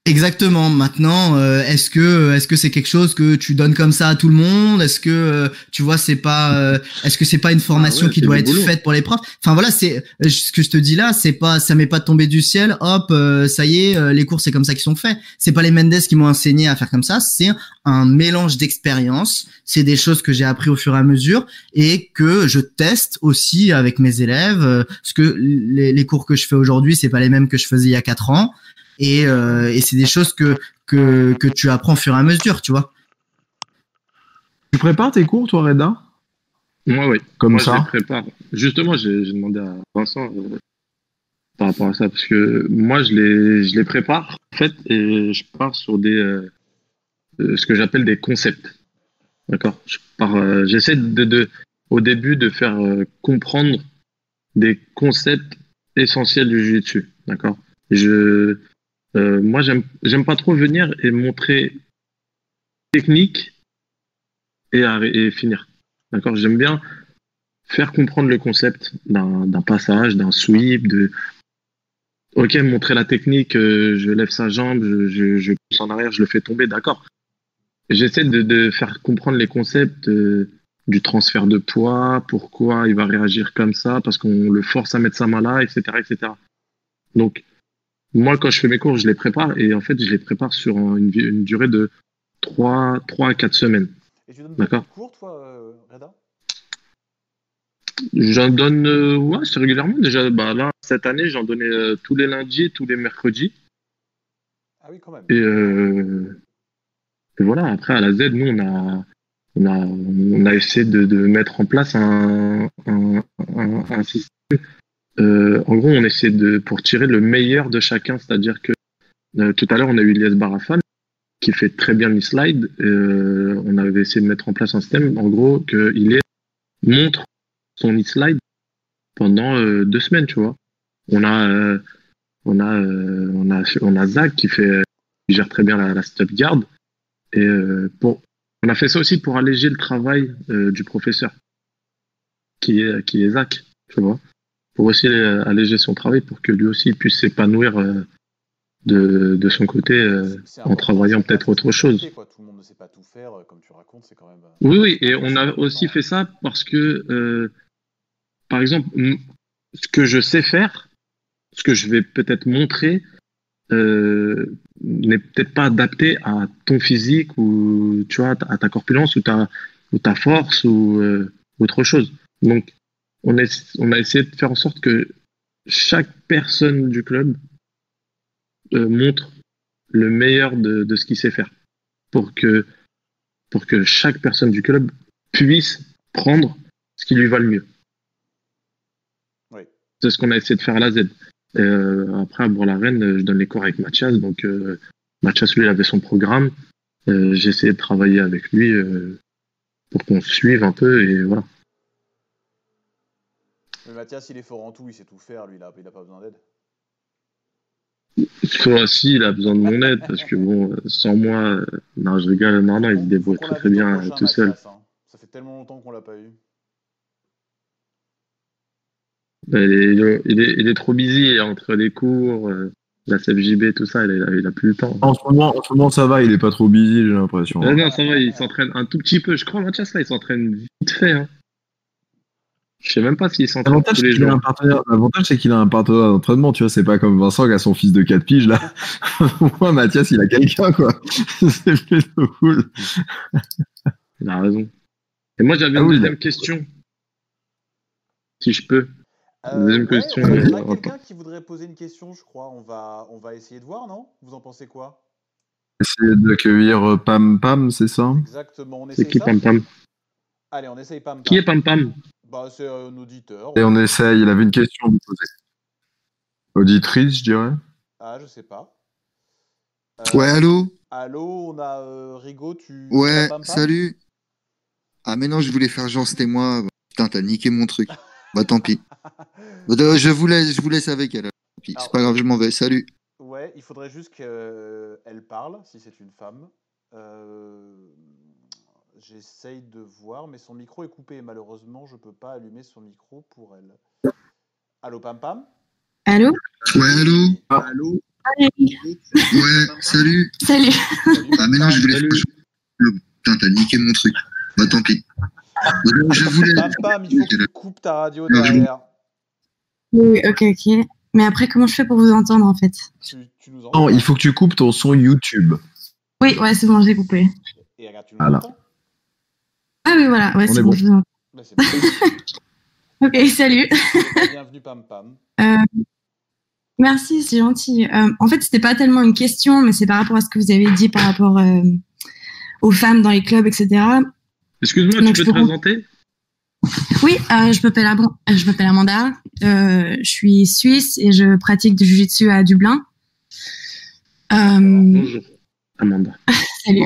Speaker 9: Exactement. Maintenant, euh, est-ce que est-ce que c'est quelque chose que tu donnes comme ça à tout le monde? Est-ce que euh, tu vois c'est pas euh, est-ce que c'est pas une formation ah qui doit être faite pour les profs? Enfin voilà, c'est ce que je te dis là, c'est pas ça m'est pas tombé du ciel. Hop, ça y est, les cours c'est comme ça qu'ils sont faits. C'est pas les Mendes qui m'ont enseigné à faire comme ça. C'est un mélange d'expériences. C'est des choses que j'ai appris au fur et à mesure et que je teste aussi avec mes élèves. Parce que les, les cours que je fais aujourd'hui, c'est pas les mêmes que je faisais il y a quatre ans. Et, euh, et c'est des choses que, que, que tu apprends au fur et à mesure, tu vois.
Speaker 3: Tu prépares tes cours, toi, Reda?
Speaker 4: Moi, oui.
Speaker 3: Comme
Speaker 4: Moi,
Speaker 3: ça
Speaker 4: je les prépare. Justement, j'ai demandé à Vincent euh, par rapport à ça, parce que moi, je les, je les prépare, en fait, et je pars sur des, euh, ce que j'appelle des concepts. D'accord? J'essaie de, de, au début de faire comprendre des concepts essentiels du jiu-jitsu. D'accord? Je, euh, moi, j'aime, pas trop venir et montrer technique et, et finir. D'accord? J'aime bien faire comprendre le concept d'un, passage, d'un sweep, de ok, montrer la technique, euh, je lève sa jambe, je, je, pousse en arrière, je le fais tomber, d'accord. J'essaie de, de, faire comprendre les concepts euh, du transfert de poids, pourquoi il va réagir comme ça, parce qu'on le force à mettre sa main là, etc., etc. Donc, moi, quand je fais mes cours, je les prépare et en fait, je les prépare sur une, une durée de 3, 3 à 4 semaines.
Speaker 2: Et tu donnes
Speaker 4: D'accord.
Speaker 2: beaucoup de cours, toi, euh, Reda?
Speaker 4: J'en donne, euh, ouais, c'est régulièrement. Déjà, bah, là, cette année, j'en donnais euh, tous les lundis et tous les mercredis.
Speaker 2: Ah oui, quand même.
Speaker 4: Et, euh, et voilà, après, à la Z, nous, on a, on a, on a essayé de, de mettre en place un, un, un, un système. Euh, en gros, on essaie de, pour tirer le meilleur de chacun, c'est-à-dire que euh, tout à l'heure, on a eu Elias Barafan qui fait très bien le slide. Euh, on avait essayé de mettre en place un système, en gros, qu'il montre son slide pendant euh, deux semaines, tu vois. On a, euh, on a, euh, on a, on a Zach qui fait, qui gère très bien la, la step guard. Et pour, on a fait ça aussi pour alléger le travail du professeur, qui est, qui est Zach, tu vois. Pour aussi alléger son travail pour que lui aussi puisse s'épanouir euh, de, de son côté euh, en travaillant peut-être autre chose.
Speaker 2: facilité, quoi. Tout le monde ne sait pas tout faire, comme tu racontes, c'est quand même.
Speaker 4: Oui, oui, et on a aussi fait ça parce que, euh, par exemple, ce que je sais faire, ce que je vais peut-être montrer, euh, n'est peut-être pas adapté à ton physique ou tu vois, à ta corpulence ou ta, ou ta force ou euh, autre chose. Donc, on, est, on a essayé de faire en sorte que chaque personne du club euh, montre le meilleur de, de ce qu'il sait faire pour que pour que chaque personne du club puisse prendre ce qui lui va le mieux.
Speaker 2: Oui.
Speaker 4: C'est ce qu'on a essayé de faire à la Z. Euh, après, à Bourg-la-Reine, je donne les cours avec Mathias. Donc, euh, Mathias, lui, il avait son programme. Euh, J'ai essayé de travailler avec lui euh, pour qu'on suive un peu. Et voilà.
Speaker 2: Mais Mathias, il est fort en tout, il sait tout faire, lui, il a, il a pas besoin d'aide.
Speaker 4: Toi aussi, il a besoin de mon aide parce que, bon, sans moi, euh, non, je rigole. Non, non, il se débrouille très, très bien
Speaker 2: prochain,
Speaker 4: tout seul.
Speaker 2: Mathias, hein. Ça fait tellement longtemps qu'on l'a pas eu.
Speaker 4: Il est, il est, il est trop busy entre les cours, euh, la CFJB, tout ça. Il a, il a plus le temps.
Speaker 3: En ce moment, en ce moment, ça va, il est pas trop busy, j'ai l'impression.
Speaker 4: Euh, non, ça va, il s'entraîne un tout petit peu. Je crois, Mathias, là, il s'entraîne vite fait. Hein. Je sais même pas s'il s'entraîne
Speaker 3: L'avantage,
Speaker 4: tous
Speaker 3: c'est qu'il a un partenaire, l'avantage, c'est qu'il a un partenaire d'entraînement, tu vois, c'est pas comme Vincent qui a son fils de 4 piges, là. Moi, Mathias, il a quelqu'un, quoi. c'est plutôt cool.
Speaker 4: Il a raison. Et moi, j'avais
Speaker 3: Ah
Speaker 4: une
Speaker 3: oui,
Speaker 4: deuxième question. Si je peux.
Speaker 2: Euh,
Speaker 4: Deuxième
Speaker 2: ouais,
Speaker 4: question.
Speaker 2: on a- on a quelqu'un qui voudrait poser une question, je crois. On va, on va essayer de voir, non? Vous en pensez quoi?
Speaker 3: Essayer d'accueillir euh, Pam Pam, c'est ça?
Speaker 2: Exactement, on
Speaker 4: C'est
Speaker 2: essaye
Speaker 4: qui
Speaker 2: ça?
Speaker 4: Pam Pam?
Speaker 2: Allez, on essaye Pam Pam.
Speaker 4: Qui est Pam Pam?
Speaker 2: Bah, c'est un auditeur.
Speaker 3: Et on essaye, il avait une question à vous poser. Auditrice, je dirais.
Speaker 2: Ah, je sais pas. Euh,
Speaker 5: Ouais, allô?
Speaker 2: Allô, on a euh, Rigo, tu.
Speaker 5: Ouais, salut. Ah, mais non, je voulais faire genre c'était moi. Putain, t'as niqué mon truc. Bah, tant pis. Euh, Je vous laisse, je vous laisse avec elle. Tant pis. C'est pas grave, je m'en vais. Salut.
Speaker 2: Ouais, il faudrait juste qu'elle parle, si c'est une femme. Euh, J'essaye de voir, mais son micro est coupé. Malheureusement, je peux pas allumer son micro pour elle. Allô, Pam Pam?
Speaker 10: Allô?
Speaker 5: Ouais, allô?
Speaker 3: Ah.
Speaker 5: Allô?
Speaker 10: Allez,
Speaker 5: Ouais, salut.
Speaker 10: salut.
Speaker 5: Ah, mais non, je voulais. Putain, t'as niqué mon truc. Bah, tant pis. Je voulais.
Speaker 2: Pam Pam, il faut que tu coupes ta radio derrière.
Speaker 10: Oui, ok, ok. Mais après, comment je fais pour vous entendre en fait?
Speaker 2: Tu, tu nous
Speaker 3: Non, il faut que tu coupes ton son YouTube.
Speaker 10: Oui, ouais, c'est bon, j'ai coupé.
Speaker 2: Et regarde, tu nous
Speaker 3: Voilà.
Speaker 2: entends?
Speaker 10: Ah oui, voilà, ouais,
Speaker 3: On
Speaker 10: c'est
Speaker 3: est
Speaker 10: bon,
Speaker 3: bon.
Speaker 10: je vous entends.
Speaker 2: Bah, bon.
Speaker 10: Ok, salut.
Speaker 2: Bienvenue Pam Pam.
Speaker 10: Euh, merci, c'est gentil. Euh, en fait, c'était pas tellement une question, mais c'est par rapport à ce que vous avez dit par rapport euh, aux femmes dans les clubs, etc.
Speaker 4: Excuse-moi, tu
Speaker 10: je
Speaker 4: peux te présenter?
Speaker 10: Oui, euh, je m'appelle Ab- je m'appelle Amanda. Euh, je suis suisse et je pratique du jiu-jitsu à Dublin. Euh,
Speaker 4: Bonjour, Amanda.
Speaker 10: salut.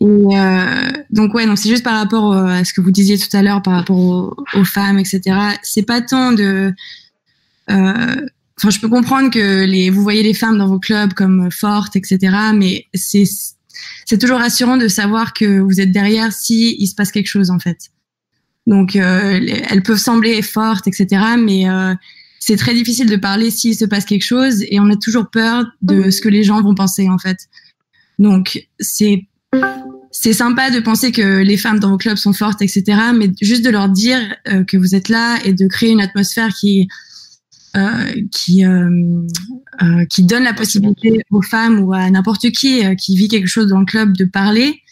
Speaker 10: Et euh, donc ouais, donc c'est juste par rapport euh, à ce que vous disiez tout à l'heure par rapport aux, aux femmes, etc. C'est pas tant de. euh, Enfin, je peux comprendre que les, vous voyez les femmes dans vos clubs comme fortes, etc. Mais c'est c'est toujours rassurant de savoir que vous êtes derrière si il se passe quelque chose en fait. Donc euh, les- elles peuvent sembler fortes, etc. Mais euh, c'est très difficile de parler s'il se passe quelque chose et on a toujours peur de ce que les gens vont penser en fait. Donc c'est c'est sympa de penser que les femmes dans vos clubs sont fortes, etc. Mais juste de leur dire euh, que vous êtes là et de créer une atmosphère qui euh, euh, qui donne la possibilité aux femmes ou à n'importe qui qui vit quelque chose dans le club de parler.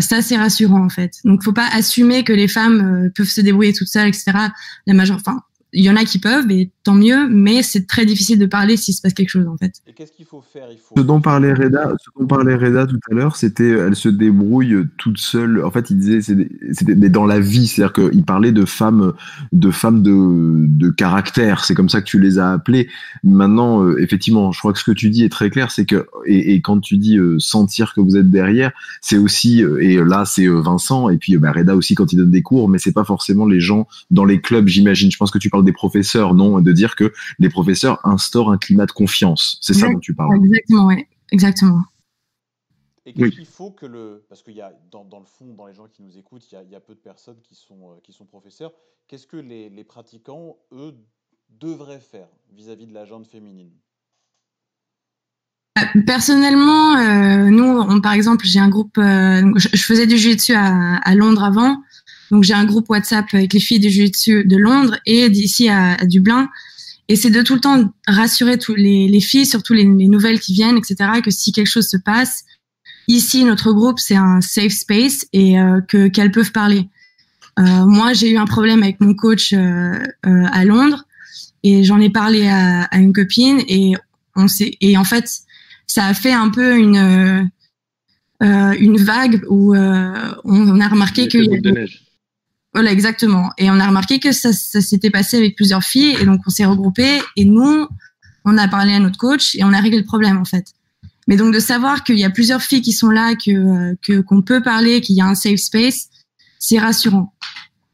Speaker 10: ça c'est rassurant en fait. Donc faut pas assumer que les femmes peuvent se débrouiller toutes seules, etc. La major, enfin il y en a qui peuvent, et tant mieux, mais c'est très difficile de parler s'il se passe quelque chose en fait.
Speaker 2: Et qu'est-ce qu'il faut faire? Il faut.
Speaker 3: Ce dont parlait Reda, ce dont parlait Reda tout à l'heure, c'était elle se débrouille toute seule. En fait, il disait c'était mais dans la vie, c'est-à-dire qu'il parlait de femmes, de femmes de, de caractère. C'est comme ça que tu les as appelées. Maintenant, euh, effectivement, je crois que ce que tu dis est très clair, c'est que et, et quand tu dis euh, sentir que vous êtes derrière, c'est aussi euh, et là c'est euh, Vincent et puis bah, Reda aussi quand il donne des cours, mais c'est pas forcément les gens dans les clubs, j'imagine. Je pense que tu parles des professeurs, non, de dire que les professeurs instaurent un climat de confiance. C'est ça dont tu parles.
Speaker 10: Exactement, ouais, exactement.
Speaker 2: Et qu'est-ce
Speaker 3: Oui.
Speaker 2: qu'il faut que le. Parce qu'il y a, dans, dans le fond, dans les gens qui nous écoutent, il y a, il y a peu de personnes qui sont, euh, qui sont professeurs. Qu'est-ce que les, les pratiquants, eux, devraient faire vis-à-vis de la jante féminine?
Speaker 10: Personnellement, euh, nous, on, par exemple, j'ai un groupe. euh, je, je faisais du jiu-jitsu à, à Londres avant, donc j'ai un groupe WhatsApp avec les filles du jiu-jitsu de Londres et d'ici à, à Dublin. Et c'est de tout le temps rassurer tous les, les filles, surtout les, les nouvelles qui viennent, etc., que si quelque chose se passe, ici notre groupe c'est un safe space et euh, que qu'elles peuvent parler. Euh, moi, j'ai eu un problème avec mon coach euh, euh, à Londres et j'en ai parlé à, à une copine et on s'est et en fait ça a fait un peu une euh, une vague où euh, on, on a remarqué
Speaker 4: boule de neige.
Speaker 10: Voilà exactement. Et on a remarqué que ça, s'était passé avec plusieurs filles et donc on s'est regroupés et nous on a parlé à notre coach et on a réglé le problème en fait. Mais donc de savoir qu'il y a plusieurs filles qui sont là que euh, qu'on peut parler qu'il y a un safe space c'est rassurant.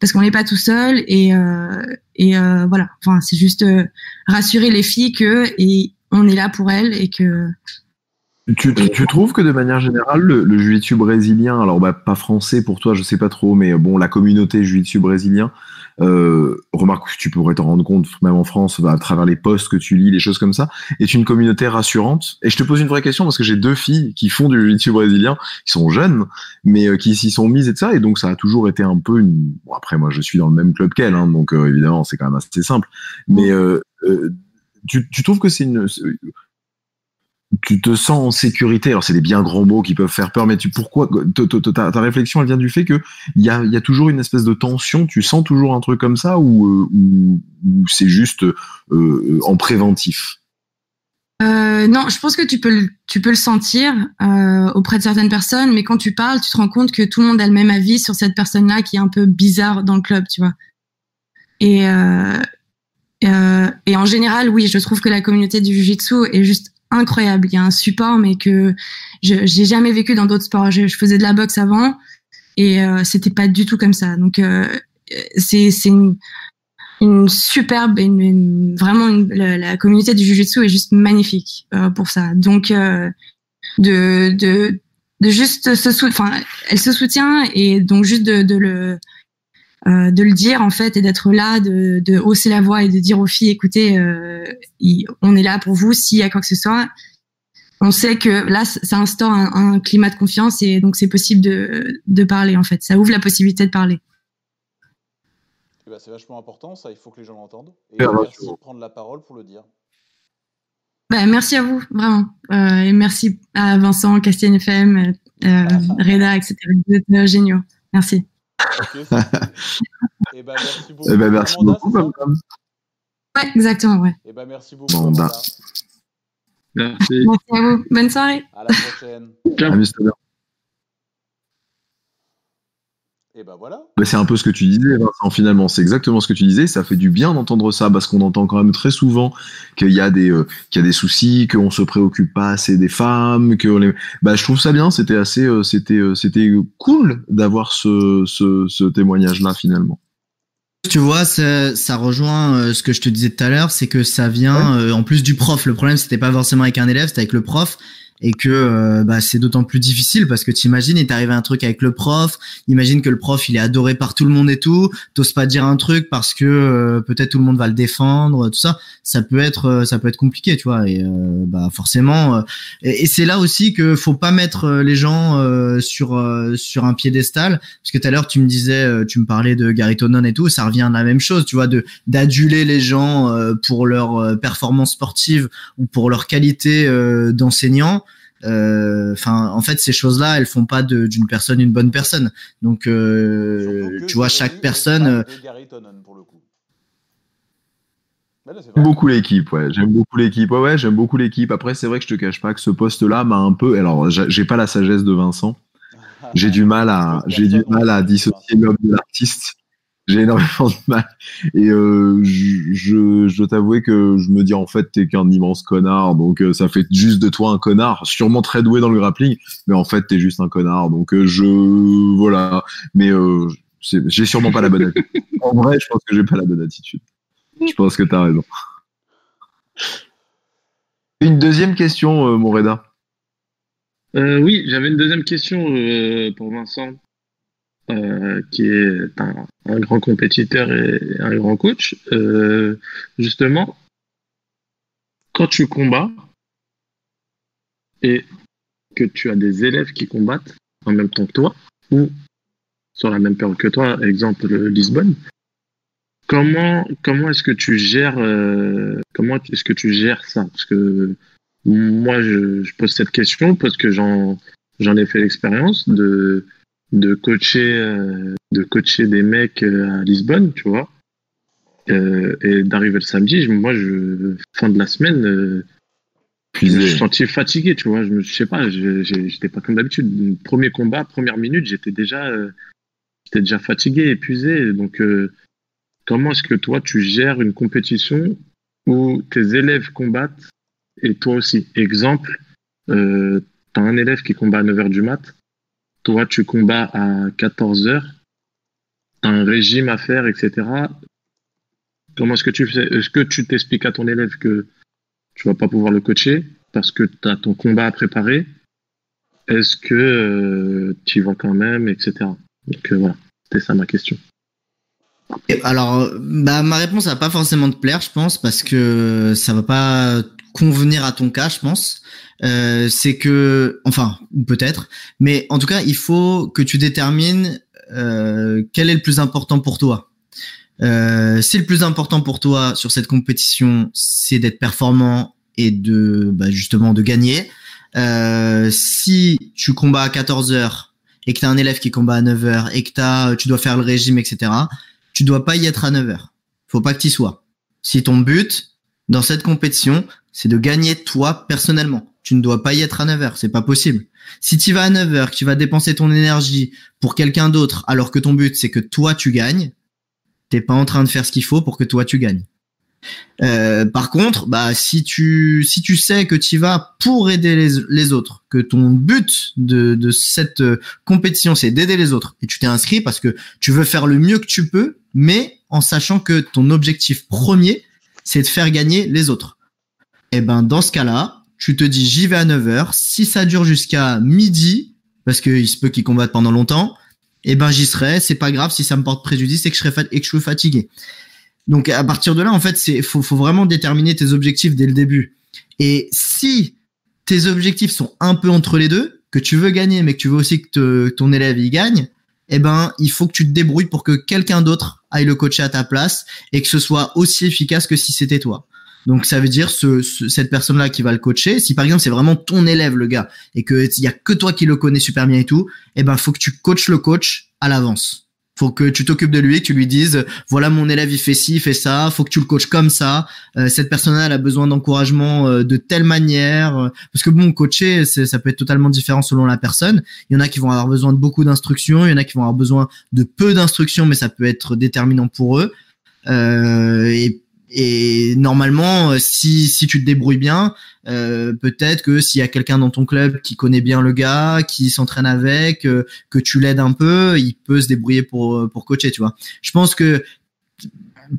Speaker 10: Parce qu'on n'est pas tout seul et euh, et euh, voilà. Enfin c'est juste euh, rassurer les filles que et on est là pour elles et que
Speaker 3: Tu, tu, tu trouves que de manière générale, le, le jiu-jitsu brésilien, alors bah, pas français pour toi, je sais pas trop, mais bon, la communauté jiu-jitsu brésilien, euh, remarque que tu pourrais t'en rendre compte, même en France, bah, à travers les posts que tu lis, les choses comme ça, est une communauté rassurante. Et je te pose une vraie question parce que j'ai deux filles qui font du jiu-jitsu brésilien, qui sont jeunes, mais euh, qui s'y sont mises et de ça, et donc ça a toujours été un peu une. Bon, après, moi, je suis dans le même club qu'elles, hein, donc euh, évidemment, c'est quand même assez simple. Mais euh, euh, tu, tu trouves que c'est une tu te sens en sécurité. Alors c'est des bien grands mots qui peuvent faire peur, mais tu pourquoi ta, réflexion elle vient du fait que il y a, toujours une espèce de tension. Tu sens toujours un truc comme ça ou euh, c'est juste euh, en préventif?
Speaker 10: Euh, non, je pense que tu peux le, sentir euh, auprès de certaines personnes, mais quand tu parles, tu te rends compte que tout le monde a le même avis sur cette personne-là qui est un peu bizarre dans le club, tu vois. Et, euh, euh, et en général, oui, je trouve que la communauté du Jiu-Jitsu est juste incroyable. Il y a un support, mais que je j'ai jamais vécu dans d'autres sports. Je, je faisais de la boxe avant et euh, c'était pas du tout comme ça. Donc euh, c'est c'est une, une superbe, une, une- vraiment une- la, la communauté du Jiu-Jitsu est juste magnifique euh, pour ça. Donc euh, de, de de juste se sou- enfin elle se soutient et donc juste de, de le euh, de le dire en fait et d'être là, de, de hausser la voix et de dire aux filles écoutez, euh, on est là pour vous s'il y a quoi que ce soit. On sait que là, ça instaure un, un climat de confiance et donc c'est possible de, de parler en fait. Ça ouvre la possibilité de parler.
Speaker 2: Ben, C'est vachement important, ça, il faut que les gens l'entendent. Et
Speaker 3: Super
Speaker 2: merci
Speaker 3: rassurant.
Speaker 2: de prendre la parole pour le dire.
Speaker 10: Bah, merci à vous, vraiment. Euh, et merci à Vincent, Castien FM, euh, Reda, etc. Vous êtes euh, géniaux. Merci.
Speaker 2: Eh ben, merci beaucoup.
Speaker 3: Eh ben merci
Speaker 2: Amanda,
Speaker 3: beaucoup.
Speaker 2: c'est ça
Speaker 3: Pam Pam.
Speaker 10: Ouais, exactement, ouais.
Speaker 2: Eh ben, merci beaucoup.
Speaker 4: Merci.
Speaker 10: Merci à vous. Bonne soirée.
Speaker 2: À la prochaine.
Speaker 3: Amuse-toi bien.
Speaker 2: Et ben voilà.
Speaker 3: Mais c'est un peu ce que tu disais, Vincent, finalement. C'est exactement ce que tu disais. Ça fait du bien d'entendre ça parce qu'on entend quand même très souvent qu'il y a des, euh, qu'il y a des soucis, qu'on se préoccupe pas assez des femmes, que les... bah, je trouve ça bien. C'était assez, euh, c'était, euh, c'était cool d'avoir ce, ce, ce témoignage-là, finalement.
Speaker 9: Tu vois, ça, ça rejoint euh, ce que je te disais tout à l'heure, c'est que ça vient euh, en plus du prof. Le problème, c'était pas forcément avec un élève, c'était avec le prof. et que euh, bah, c'est d'autant plus difficile parce que t'imagines il t'arrive un truc avec le prof imagine que le prof il est adoré par tout le monde et tout t'oses pas dire un truc parce que euh, peut-être tout le monde va le défendre tout ça ça peut être euh, ça peut être compliqué tu vois et bah forcément et, c'est là aussi que faut pas mettre les gens sur sur un piédestal parce que tout à l'heure tu me disais tu me parlais de Gary Tonon et tout ça revient à la même chose tu vois de d'aduler les gens pour leur performance sportive ou pour leur qualité d'enseignant euh, enfin, en fait, ces choses-là, elles font pas d'une personne une bonne personne. Donc, euh, tu vois, chaque personne. Euh,
Speaker 3: j'aime beaucoup l'équipe, ouais. J'aime beaucoup l'équipe. Ouais, ouais, j'aime beaucoup l'équipe. Après, c'est vrai que je te cache pas que ce poste-là m'a un peu. Alors, j'ai pas la sagesse de Vincent. J'ai du mal à, j'ai du mal à dissocier l'homme de l'artiste j'ai énormément de mal. Et euh, je, je, je dois t'avouer que je me dis en fait t'es qu'un immense connard, donc euh, ça fait juste de toi un connard, sûrement très doué dans le grappling, mais en fait t'es juste un connard, donc euh, je voilà. Mais euh, j'ai sûrement pas la bonne attitude. en vrai, je pense que j'ai pas la bonne attitude. Je pense que t'as raison. Une deuxième question, mon Reda.
Speaker 4: oui, j'avais une deuxième question pour Vincent. Euh, qui est un, grand compétiteur et un grand coach, euh, justement, quand tu combats et que tu as des élèves qui combattent en même temps que toi, ou sur la même période que toi, exemple Lisbonne, comment, comment est-ce que tu gères euh, comment est-ce que tu gères ça? Parce que moi, je, je pose cette question parce que j'en, j'en ai fait l'expérience de de coacher, euh, de coacher des mecs euh, à Lisbonne, tu vois. Euh, et d'arriver le samedi, moi, je, fin de la semaine, je me suis senti fatigué, tu vois. Je, me, sais pas, j'étais pas comme d'habitude. Premier combat, première minute, j'étais déjà, j'étais déjà fatigué, épuisé. Donc, comment est-ce que toi, tu gères une compétition où tes élèves combattent et toi aussi? Exemple, euh, tu as un élève qui combat à 9h du mat, toi, tu combats à 14 heures, as un régime à faire, etc. Comment est-ce que tu fais Est-ce que tu t'expliques à ton élève que tu vas pas pouvoir le coacher parce que tu as ton combat à préparer? Est-ce que euh, tu y vas quand même, etc. Donc euh, voilà, c'était ça ma question.
Speaker 9: Alors, bah, ma réponse va pas forcément te plaire, je pense, parce que ça va pas convenir à ton cas, je pense. Euh, c'est que, enfin, peut-être, mais en tout cas, il faut que tu détermines euh, quel est le plus important pour toi. Euh, si le plus important pour toi sur cette compétition, c'est d'être performant et de bah, justement de gagner. Euh, si tu combats à 14 heures et que tu as un élève qui combat à 9 heures et que as, tu dois faire le régime, etc., tu dois pas y être à 9 heures. Faut pas que tu sois. Si ton but dans cette compétition, c'est de gagner toi personnellement. Tu ne dois pas y être à 9 heures, c'est pas possible. Si tu vas à 9 heures, que tu vas dépenser ton énergie pour quelqu'un d'autre, alors que ton but c'est que toi tu gagnes, t'es pas en train de faire ce qu'il faut pour que toi tu gagnes. Euh, par contre, bah si tu si tu sais que tu vas pour aider les, les, autres, que ton but de, de cette euh, compétition c'est d'aider les autres et tu t'es inscrit parce que tu veux faire le mieux que tu peux, mais en sachant que ton objectif premier c'est de faire gagner les autres. Et eh ben dans ce cas-là, tu te dis j'y vais à 9h, si ça dure jusqu'à midi, parce qu'il se peut qu'ils combattent pendant longtemps, et eh ben j'y serai, c'est pas grave si ça me porte préjudice et que je serai suis fatigué. Donc à partir de là, en fait, c'est faut, faut vraiment déterminer tes objectifs dès le début. Et si tes objectifs sont un peu entre les deux, que tu veux gagner mais que tu veux aussi que ton élève y gagne, eh ben il faut que tu te débrouilles pour que quelqu'un d'autre aille le coacher à ta place et que ce soit aussi efficace que si c'était toi. Donc ça veut dire ce, cette personne-là qui va le coacher. Si par exemple c'est vraiment ton élève le gars et que il y a que toi qui le connais super bien et tout, eh ben faut que tu coaches le coach à l'avance. Faut que tu t'occupes de lui, que tu lui dises voilà mon élève il fait ci, il fait ça. Faut que tu le coaches comme ça. Euh, cette personne-là elle a besoin d'encouragement euh, de telle manière. parce que bon coacher ça peut être totalement différent selon la personne. Il y en a qui vont avoir besoin de beaucoup d'instructions, il y en a qui vont avoir besoin de peu d'instructions, mais ça peut être déterminant pour eux. Euh, et et normalement, euh, si, si tu te débrouilles bien, euh, peut-être que s'il y a quelqu'un dans ton club qui connaît bien le gars, qui s'entraîne avec, euh, que tu l'aides un peu, il peut se débrouiller pour, pour coacher, tu vois. Je pense que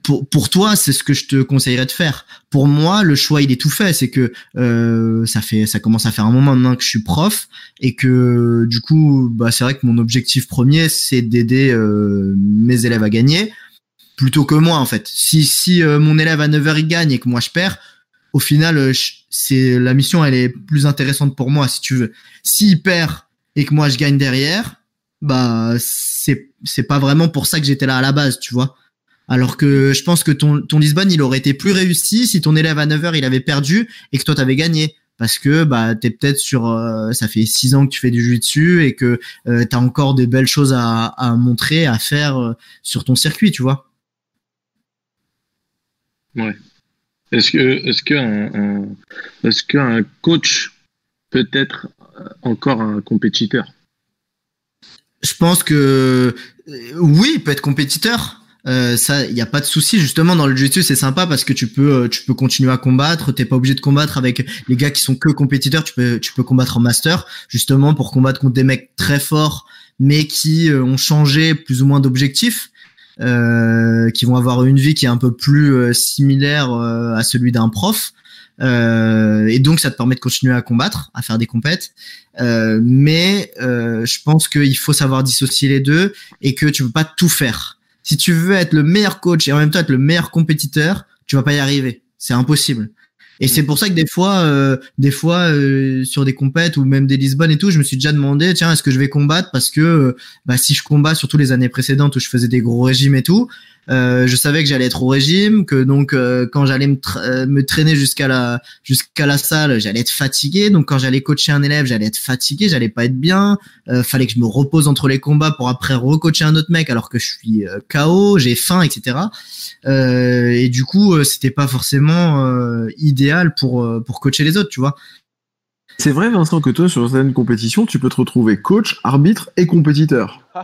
Speaker 9: pour, pour toi, c'est ce que je te conseillerais de faire. Pour moi, le choix, il est tout fait. C'est que euh, ça fait, ça commence à faire un moment maintenant que je suis prof et que du coup, bah, c'est vrai que mon objectif premier, c'est d'aider euh, mes élèves à gagner plutôt que moi en fait. Si si euh, mon élève à 9h il gagne et que moi je perds, au final, euh, c'est la mission, elle est plus intéressante pour moi si tu veux. S'il perd et que moi je gagne derrière, bah c'est c'est pas vraiment pour ça que j'étais là à la base, tu vois. Alors que je pense que ton, ton Lisbonne, il aurait été plus réussi si ton élève à 9h, il avait perdu et que toi, t'avais gagné. Parce que bah t'es peut-être sur euh, ça fait six ans que tu fais du jiu dessus et que euh, t'as encore de belles choses à, à montrer à faire euh, sur ton circuit tu vois
Speaker 4: Ouais. Est-ce que, est-ce que est-ce qu'un coach peut être euh, encore un compétiteur?
Speaker 9: Je pense que euh, oui, il peut être compétiteur. Euh, ça, il y a pas de souci. Justement, dans le jiu-jitsu, c'est sympa parce que tu peux, tu peux continuer à combattre. T'es pas obligé de combattre avec les gars qui sont que compétiteurs. Tu peux, tu peux combattre en master, justement pour combattre contre des mecs très forts, mais qui ont changé plus ou moins d'objectif, euh, qui vont avoir une vie qui est un peu plus euh, similaire euh, à celui d'un prof. Euh, et donc, ça te permet de continuer à combattre, à faire des compètes. Euh, mais euh, je pense qu'il faut savoir dissocier les deux et que tu peux pas tout faire. Si tu veux être le meilleur coach et en même temps être le meilleur compétiteur, tu vas pas y arriver. C'est impossible. Et c'est pour ça que des fois, euh, des fois euh, sur des compètes ou même des Lisbonne et tout, je me suis déjà demandé, tiens, est-ce que je vais combattre parce que euh, bah, si je combats surtout les années précédentes où je faisais des gros régimes et tout, euh, je savais que j'allais être au régime, que donc euh, quand j'allais me, euh, me traîner jusqu'à la jusqu'à la salle, j'allais être fatigué. Donc quand j'allais coacher un élève, j'allais être fatigué, j'allais pas être bien. Euh, fallait que je me repose entre les combats pour après recoacher un autre mec alors que je suis euh, KO, j'ai faim, etc. Euh, et du coup, c'était pas forcément idéal pour pour coacher les autres, tu vois.
Speaker 3: C'est vrai, Vincent, que toi, sur certaines compétitions, tu peux te retrouver coach, arbitre et compétiteur.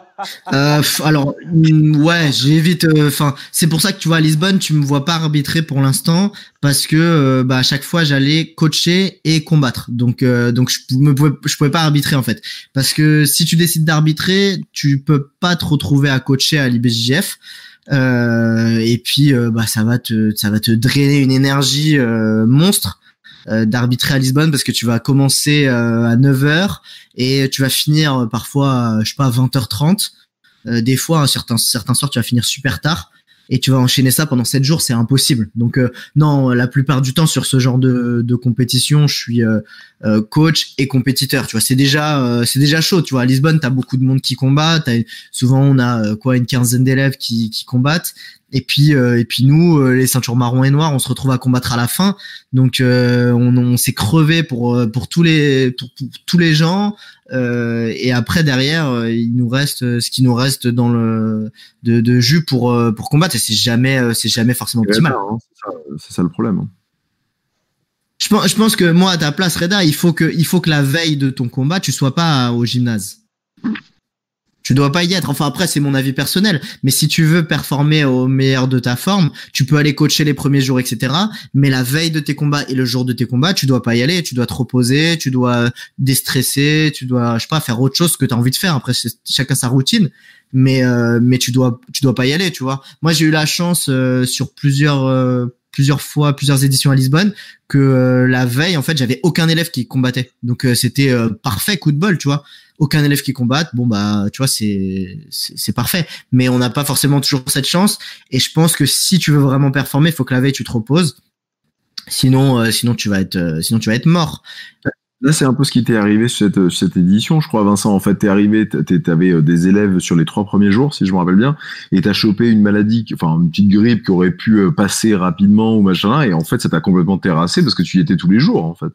Speaker 9: Euh, alors mm, ouais, j'évite. Enfin, c'est pour ça que tu vois à Lisbonne, tu me vois pas arbitrer pour l'instant parce que euh, bah à chaque fois j'allais coacher et combattre. Donc euh, donc je me pouvais je pouvais pas arbitrer en fait parce que si tu décides d'arbitrer, tu peux pas te retrouver à coacher à l'IBJJF. Euh, et puis euh, bah ça va te ça va te drainer une énergie euh, monstre euh, d'arbitrer à Lisbonne parce que tu vas commencer euh, à 9h et tu vas finir euh, parfois je sais pas à 20h30 Euh, des fois, certains, certains soirs, tu vas finir super tard et tu vas enchaîner ça pendant 7 jours, c'est impossible. Donc euh, non, la plupart du temps sur ce genre de, compétition, je suis euh, euh, coach et compétiteur. Tu vois, c'est déjà euh, c'est déjà chaud. Tu vois, à Lisbonne, t'as beaucoup de monde qui combat. T'as- souvent, on a euh, quoi une quinzaine d'élèves qui, qui combattent. Et puis euh, et puis nous, euh, les ceintures marron et noires, on se retrouve à combattre à la fin. Donc euh, on, on s'est crevé pour pour tous les pour, pour tous les gens. Euh, et après derrière, euh, il nous reste ce qui nous reste dans le de, de jus pour euh, pour combattre. Et c'est jamais euh, c'est jamais forcément optimal.
Speaker 3: hein, c'est ça, ça le problème. hein.
Speaker 9: Je pense, je pense que moi, à ta place, Reda, il faut que, il faut que la veille de ton combat, tu sois pas au gymnase. Tu dois pas y être. Enfin, après, c'est mon avis personnel. Mais si tu veux performer au meilleur de ta forme, tu peux aller coacher les premiers jours, etc. Mais la veille de tes combats et le jour de tes combats, tu dois pas y aller. Tu dois te reposer, tu dois déstresser, tu dois, je sais pas, faire autre chose que tu as envie de faire. Après, chacun sa routine. Mais, euh, mais tu dois, tu dois pas y aller, tu vois. Moi, j'ai eu la chance euh, sur plusieurs, euh, plusieurs fois, plusieurs éditions à Lisbonne, que euh, la veille, en fait, j'avais aucun élève qui combattait. Donc euh, c'était euh, parfait, coup de bol, tu vois. Aucun élève qui combatte, bon bah, tu vois, c'est c'est parfait. Mais on n'a pas forcément toujours cette chance. Et je pense que si tu veux vraiment performer, il faut que la veille tu te reposes. Sinon, euh, sinon tu vas être, euh, sinon tu vas être mort.
Speaker 3: Là, c'est un peu ce qui t'est arrivé sur cette, cette édition, je crois, Vincent. En fait, t'es arrivé, t'avais euh, des élèves sur les trois premiers jours, si je me rappelle bien, et t'as chopé une maladie, enfin, une petite grippe qui aurait pu euh, passer rapidement ou machin, et en fait, ça t'a complètement terrassé parce que tu y étais tous les jours, en fait.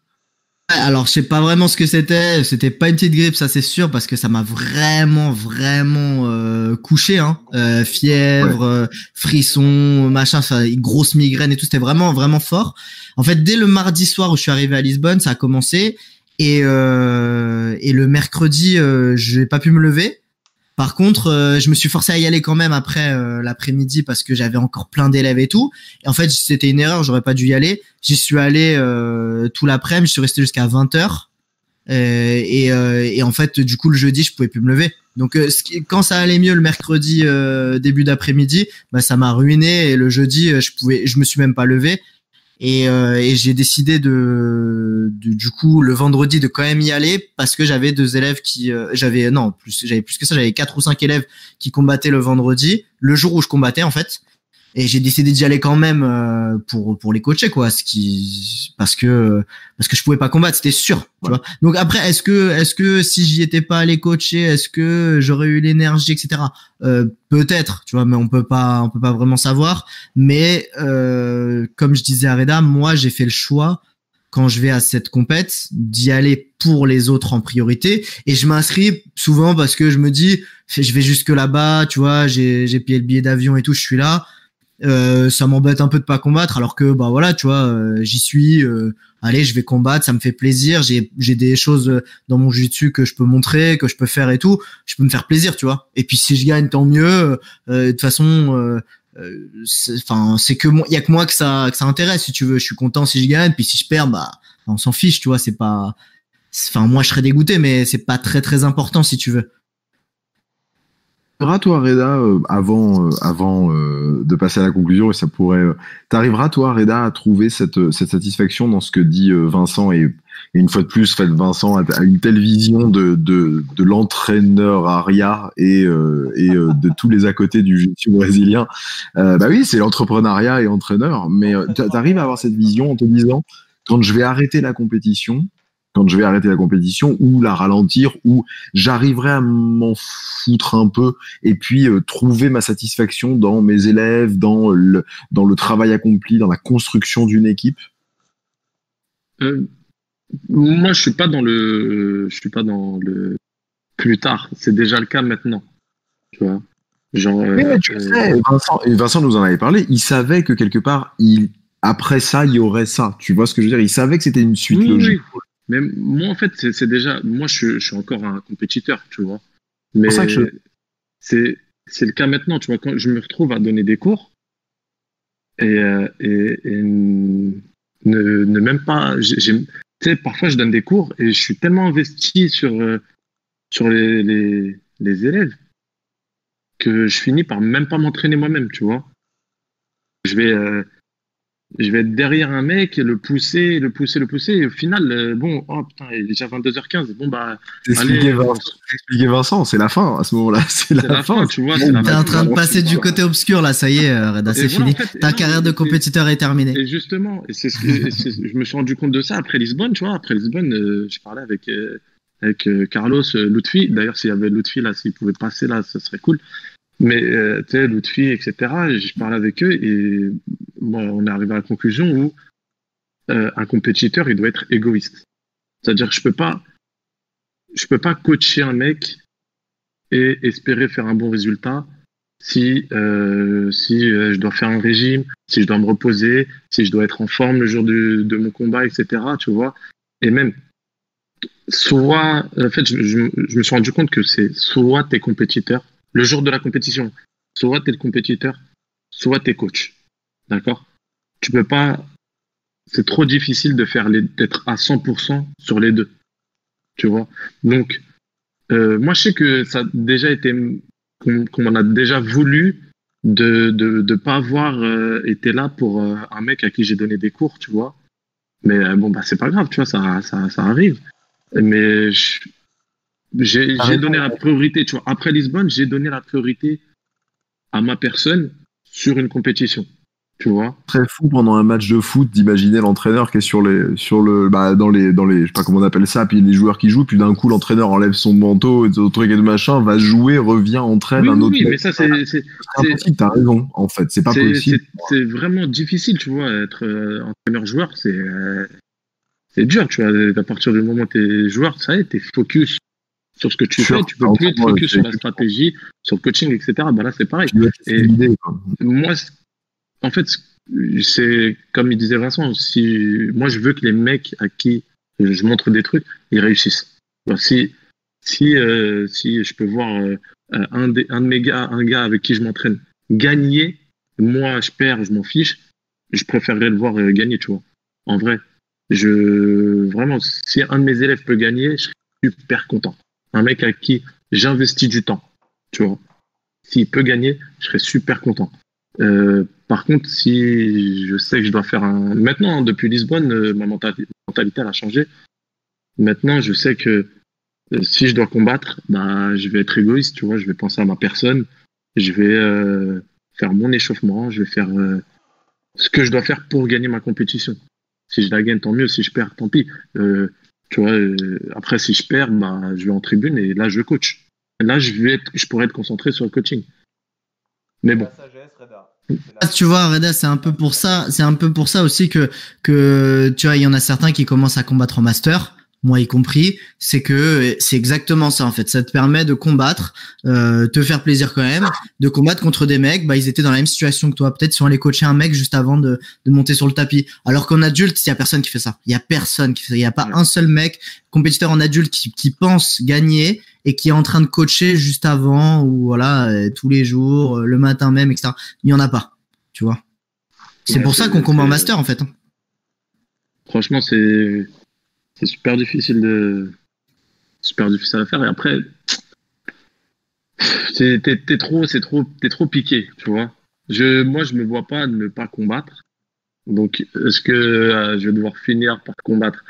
Speaker 9: Alors, je sais pas vraiment ce que c'était. C'était pas une petite grippe, ça c'est sûr, parce que ça m'a vraiment, vraiment euh, couché. Hein. Euh, fièvre, euh, frisson, machin, grosse migraine et tout. C'était vraiment, vraiment fort. En fait, dès le mardi soir où je suis arrivé à Lisbonne, ça a commencé. Et, euh, et le mercredi, euh, j'ai pas pu me lever. Par contre, euh, je me suis forcé à y aller quand même après euh, l'après-midi parce que j'avais encore plein d'élèves et tout. Et en fait, c'était une erreur, j'aurais pas dû y aller. J'y suis allé euh, tout l'après-midi, je suis resté jusqu'à 20h. Euh, et, euh, et en fait, du coup, le jeudi, je pouvais plus me lever. Donc, euh, quand ça allait mieux le mercredi début d'après-midi, bah, ça m'a ruiné. Et le jeudi, je pouvais, je me suis même pas levé. Et, euh, et j'ai décidé de, de- du coup, le vendredi, de quand même y aller parce que j'avais deux élèves qui, euh, j'avais non plus, j'avais plus que ça, j'avais quatre ou cinq élèves qui combattaient le vendredi, le jour où je combattais en fait. Et j'ai décidé d'y aller quand même euh, pour pour les coacher quoi, ce qui parce que parce que je pouvais pas combattre, c'était sûr. Tu vois. Donc après, est-ce que est-ce que si j'y étais pas allé coacher, est-ce que j'aurais eu l'énergie, etc. Euh, Peut-être, tu vois, mais on peut pas on peut pas vraiment savoir. Mais euh, comme je disais à Reda, moi j'ai fait le choix quand je vais à cette compète d'y aller pour les autres en priorité et je m'inscris souvent parce que je me dis je vais jusque là-bas, tu vois, j'ai j'ai payé le billet d'avion et tout, je suis là. Euh, ça m'embête un peu de pas combattre alors que bah voilà tu vois euh, j'y suis euh, allez je vais combattre ça me fait plaisir j'ai j'ai des choses euh, dans mon jiu que je peux montrer que je peux faire et tout je peux me faire plaisir tu vois. Et puis si je gagne tant mieux de toute façon c'est- enfin c'est que il y a que moi que ça que ça intéresse si tu veux. Je suis content si je gagne puis si je perds bah on s'en fiche tu vois c'est pas enfin moi je serais dégoûté mais c'est pas très très important si tu veux
Speaker 3: T'arriveras, toi, Reda, euh, avant, euh, avant euh, de passer à la conclusion, et ça pourrait. T'arriveras, toi, Reda, à trouver cette, cette satisfaction dans ce que dit Vincent, et, et une fois de plus, fait, Vincent a, une telle vision de, de, de l'entraîneur Aria et, et de tous les à côté du jiu brésilien. Bah oui, c'est l'entrepreneuriat et entraîneur, mais t'a- t'arrives à avoir cette vision en te disant, quand je vais arrêter la compétition, quand je vais arrêter la compétition ou la ralentir ou j'arriverai à m'en foutre un peu et puis euh, trouver ma satisfaction dans mes élèves, dans le dans le travail accompli, dans la construction d'une équipe?
Speaker 4: Euh, moi, je suis pas dans le, je suis pas dans le plus tard. C'est déjà le cas maintenant. Tu vois? Genre. euh,
Speaker 3: Mais tu sais, Vincent, et Vincent nous en avait parlé, il savait que quelque part, il après ça, il y aurait ça. Tu vois ce que je veux dire? Il savait que c'était une suite
Speaker 4: Oui,
Speaker 3: logique.
Speaker 4: oui. Mais moi, en fait, c'est déjà. Moi, je, suis- je suis encore un compétiteur, tu vois. Mais
Speaker 3: je-
Speaker 4: c'est c'est le cas maintenant, tu vois. Quand je me retrouve à donner des cours et, euh, et, et ne, ne même pas. Tu sais, parfois, je donne des cours et je suis tellement investi sur, euh, sur les, les, les élèves que je finis par même pas m'entraîner moi-même, tu vois. Je vais, euh, je vais être derrière un mec, le pousser, le pousser, le pousser. Et au final, euh, bon, oh putain, il est déjà 22h15. Bon, bah,
Speaker 3: T'expliquais
Speaker 4: allez,
Speaker 3: Vincent, c'est la fin à ce moment-là. C'est la,
Speaker 4: fin, tu vois, c'est la
Speaker 9: T'es en train de passer du côté obscur là, ça y est, euh, Reda, c'est
Speaker 4: voilà,
Speaker 9: fini.
Speaker 4: en fait,
Speaker 9: Ta
Speaker 4: non,
Speaker 9: carrière de compétiteur est terminée.
Speaker 4: Et justement, et c'est ce que, je me suis rendu compte de ça après Lisbonne, tu vois. Après Lisbonne, euh, je parlais avec, euh, avec euh, Carlos euh, Lutfi. D'ailleurs, s'il y avait Lutfi là, s'il pouvait passer là, ce serait cool. Mais euh, tu sais, Lutfi, etc. et je parlais avec eux et on est arrivé à la conclusion où euh, un compétiteur, il doit être égoïste. C'est-à-dire que je peux peux pas coacher un mec et espérer faire un bon résultat si, euh, si euh, je dois faire un régime, si je dois me reposer, si je dois être en forme le jour de, de mon combat, etc. Tu vois Et même, soit, en fait, je, me suis rendu compte que c'est soit t'es compétiteur, le jour de la compétition, soit t'es le compétiteur, soit t'es coach. D'accord? Tu peux pas, c'est trop difficile de faire d'être à 100% sur les deux. Tu vois? Donc, euh, moi, je sais que ça a déjà été qu'on qu'on m'en a déjà voulu de de de pas avoir euh, été là pour euh, un mec à qui j'ai donné des cours, tu vois? Mais bon bah c'est pas grave, tu vois, ça ça ça arrive. Mais je- j'ai donné la priorité, tu vois. Après Lisbonne, j'ai donné la priorité à ma personne sur une compétition, tu vois.
Speaker 3: très fou pendant un match de foot d'imaginer l'entraîneur qui est sur les sur le bah dans les dans les je sais pas comment on appelle ça puis les joueurs qui jouent puis d'un coup l'entraîneur enlève son manteau et d'autres trucs et machin va jouer revient entraîne
Speaker 4: Oui,
Speaker 3: un
Speaker 4: oui,
Speaker 3: autre
Speaker 4: oui, mais ça c'est c'est
Speaker 3: c'est impossible t'as raison en fait c'est pas possible
Speaker 4: c'est- vraiment difficile, tu vois, être euh, entraîneur-joueur, c'est euh, c'est dur, tu vois. À partir du moment où tu es joueur, ça y est, tu es focus sur ce que tu fais, tu peux
Speaker 3: en
Speaker 4: plus être focus sur la stratégie, sur le coaching, etc. Bah là, c'est pareil. Et moi, en fait, c'est comme il disait Vincent, si moi je veux que les mecs à qui je montre des trucs, ils réussissent. Alors, si si euh, si je peux voir euh, un, des, un de mes gars, un gars avec qui je m'entraîne gagner, moi je perds, je m'en fiche, je préférerais le voir euh, gagner, tu vois. En vrai, Je, vraiment, si un de mes élèves peut gagner, je serais super content. Un mec à qui j'investis du temps, tu vois. S'il peut gagner, je serais super content. Euh, par contre, si je sais que je dois faire un. Maintenant, hein, depuis Lisbonne, euh, ma mentalité, mentalité a changé. Maintenant, je sais que euh, si je dois combattre, bah, je vais être égoïste, tu vois. Je vais penser à ma personne. Je vais faire mon échauffement. Je vais faire ce que je dois faire pour gagner ma compétition. Si je la gagne, tant mieux. Si je perds, tant pis. Tu vois, euh, après, si je perds, bah, je vais en tribune et là, je coach. Là, je, vais être, je pourrais être concentré sur le coaching. Mais bon.
Speaker 9: Ah, Tu vois, Reda, c'est un peu pour ça, c'est un peu pour ça aussi que que tu vois, il y en a certains qui commencent à combattre en master, moi y compris. C'est que c'est exactement ça en fait. Ça te permet de combattre, euh, te faire plaisir quand même, de combattre contre des mecs. Bah, ils étaient dans la même situation que toi. Peut-être si on allait coacher un mec juste avant de, de monter sur le tapis. Alors qu'en adulte, il y a personne qui fait ça. Il y a personne qui fait ça. Il y a pas un seul mec compétiteur en adulte qui, qui pense gagner et qui est en train de coacher juste avant ou voilà euh, tous les jours, euh, le matin même, etc. Il y en a pas, tu vois. C'est
Speaker 4: Ouais,
Speaker 9: pour ça qu'on combat en master en fait. hein.
Speaker 4: Franchement, c'est c'est super difficile de super difficile à faire. Et après, t'es trop c'est trop trop piqué, tu vois. Je moi je me vois pas ne pas combattre. Donc est-ce que euh, je vais devoir finir par combattre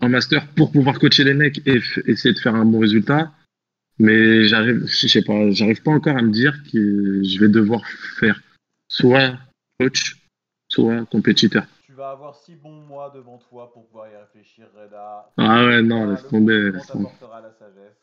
Speaker 4: en master pour pouvoir coacher les mecs et essayer de faire un bon résultat? Mais j'arrive je sais pas j'arrive pas encore à me dire que je vais devoir faire soit coach soit compétiteur.
Speaker 2: Vas avoir six bons mois devant toi pour pouvoir y réfléchir, Reda.
Speaker 4: Ah ouais, non, laisse tomber, laisse tomber.
Speaker 2: t'apportera la sagesse.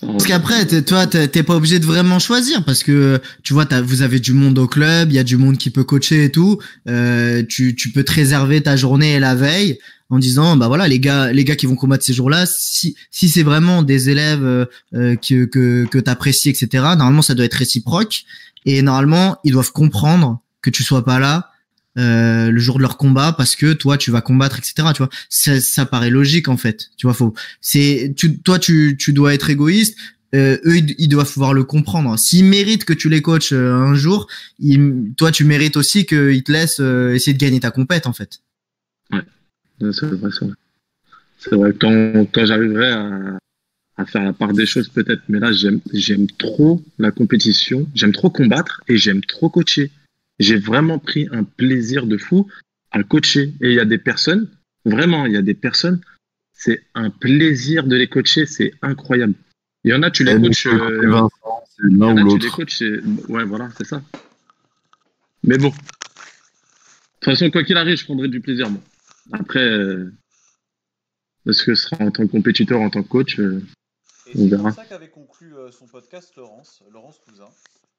Speaker 9: Parce qu'après, toi, t'es pas obligé de vraiment choisir parce que tu vois, t'as- vous avez du monde au club, il y a du monde qui peut coacher et tout. Euh, tu, tu peux te réserver ta journée et la veille en disant, bah voilà, les gars, les gars qui vont combattre ces jours-là, si, si c'est vraiment des élèves euh, euh, que que, que t'apprécies, etc. Normalement, ça doit être réciproque et normalement, ils doivent comprendre que tu sois pas là euh, le jour de leur combat parce que toi tu vas combattre etc tu vois. Ça, ça paraît logique en fait. Tu vois faut c'est tu toi tu tu dois être égoïste. Euh, eux ils, doivent pouvoir le comprendre. S'ils méritent que tu les coaches euh, un jour ils, toi tu mérites aussi qu'ils te laissent euh, essayer de gagner ta compète en fait.
Speaker 4: Ouais, c'est vrai, c'est vrai. C'est vrai, quand, quand j'arriverai à, à faire la part des choses, peut-être, mais là, j'aime, j'aime trop la compétition, j'aime trop combattre et j'aime trop coacher. J'ai vraiment pris un plaisir de fou à coacher. Et il y a des personnes, vraiment, il y a des personnes, c'est un plaisir de les coacher, c'est incroyable. Il y en a, tu les coaches. Euh,
Speaker 3: c'est l'un
Speaker 4: en a,
Speaker 3: ou
Speaker 4: tu les
Speaker 3: l'autre.
Speaker 4: coaches, c'est- ouais, voilà, c'est ça. Mais bon. De toute façon, quoi qu'il arrive, je prendrai du plaisir, moi. Après, euh, est-ce que ce sera en tant que compétiteur, en tant que coach, euh, on
Speaker 2: c'est
Speaker 4: verra.
Speaker 2: comme ça qu'avait conclu euh, son podcast Laurence, Laurence Cousin,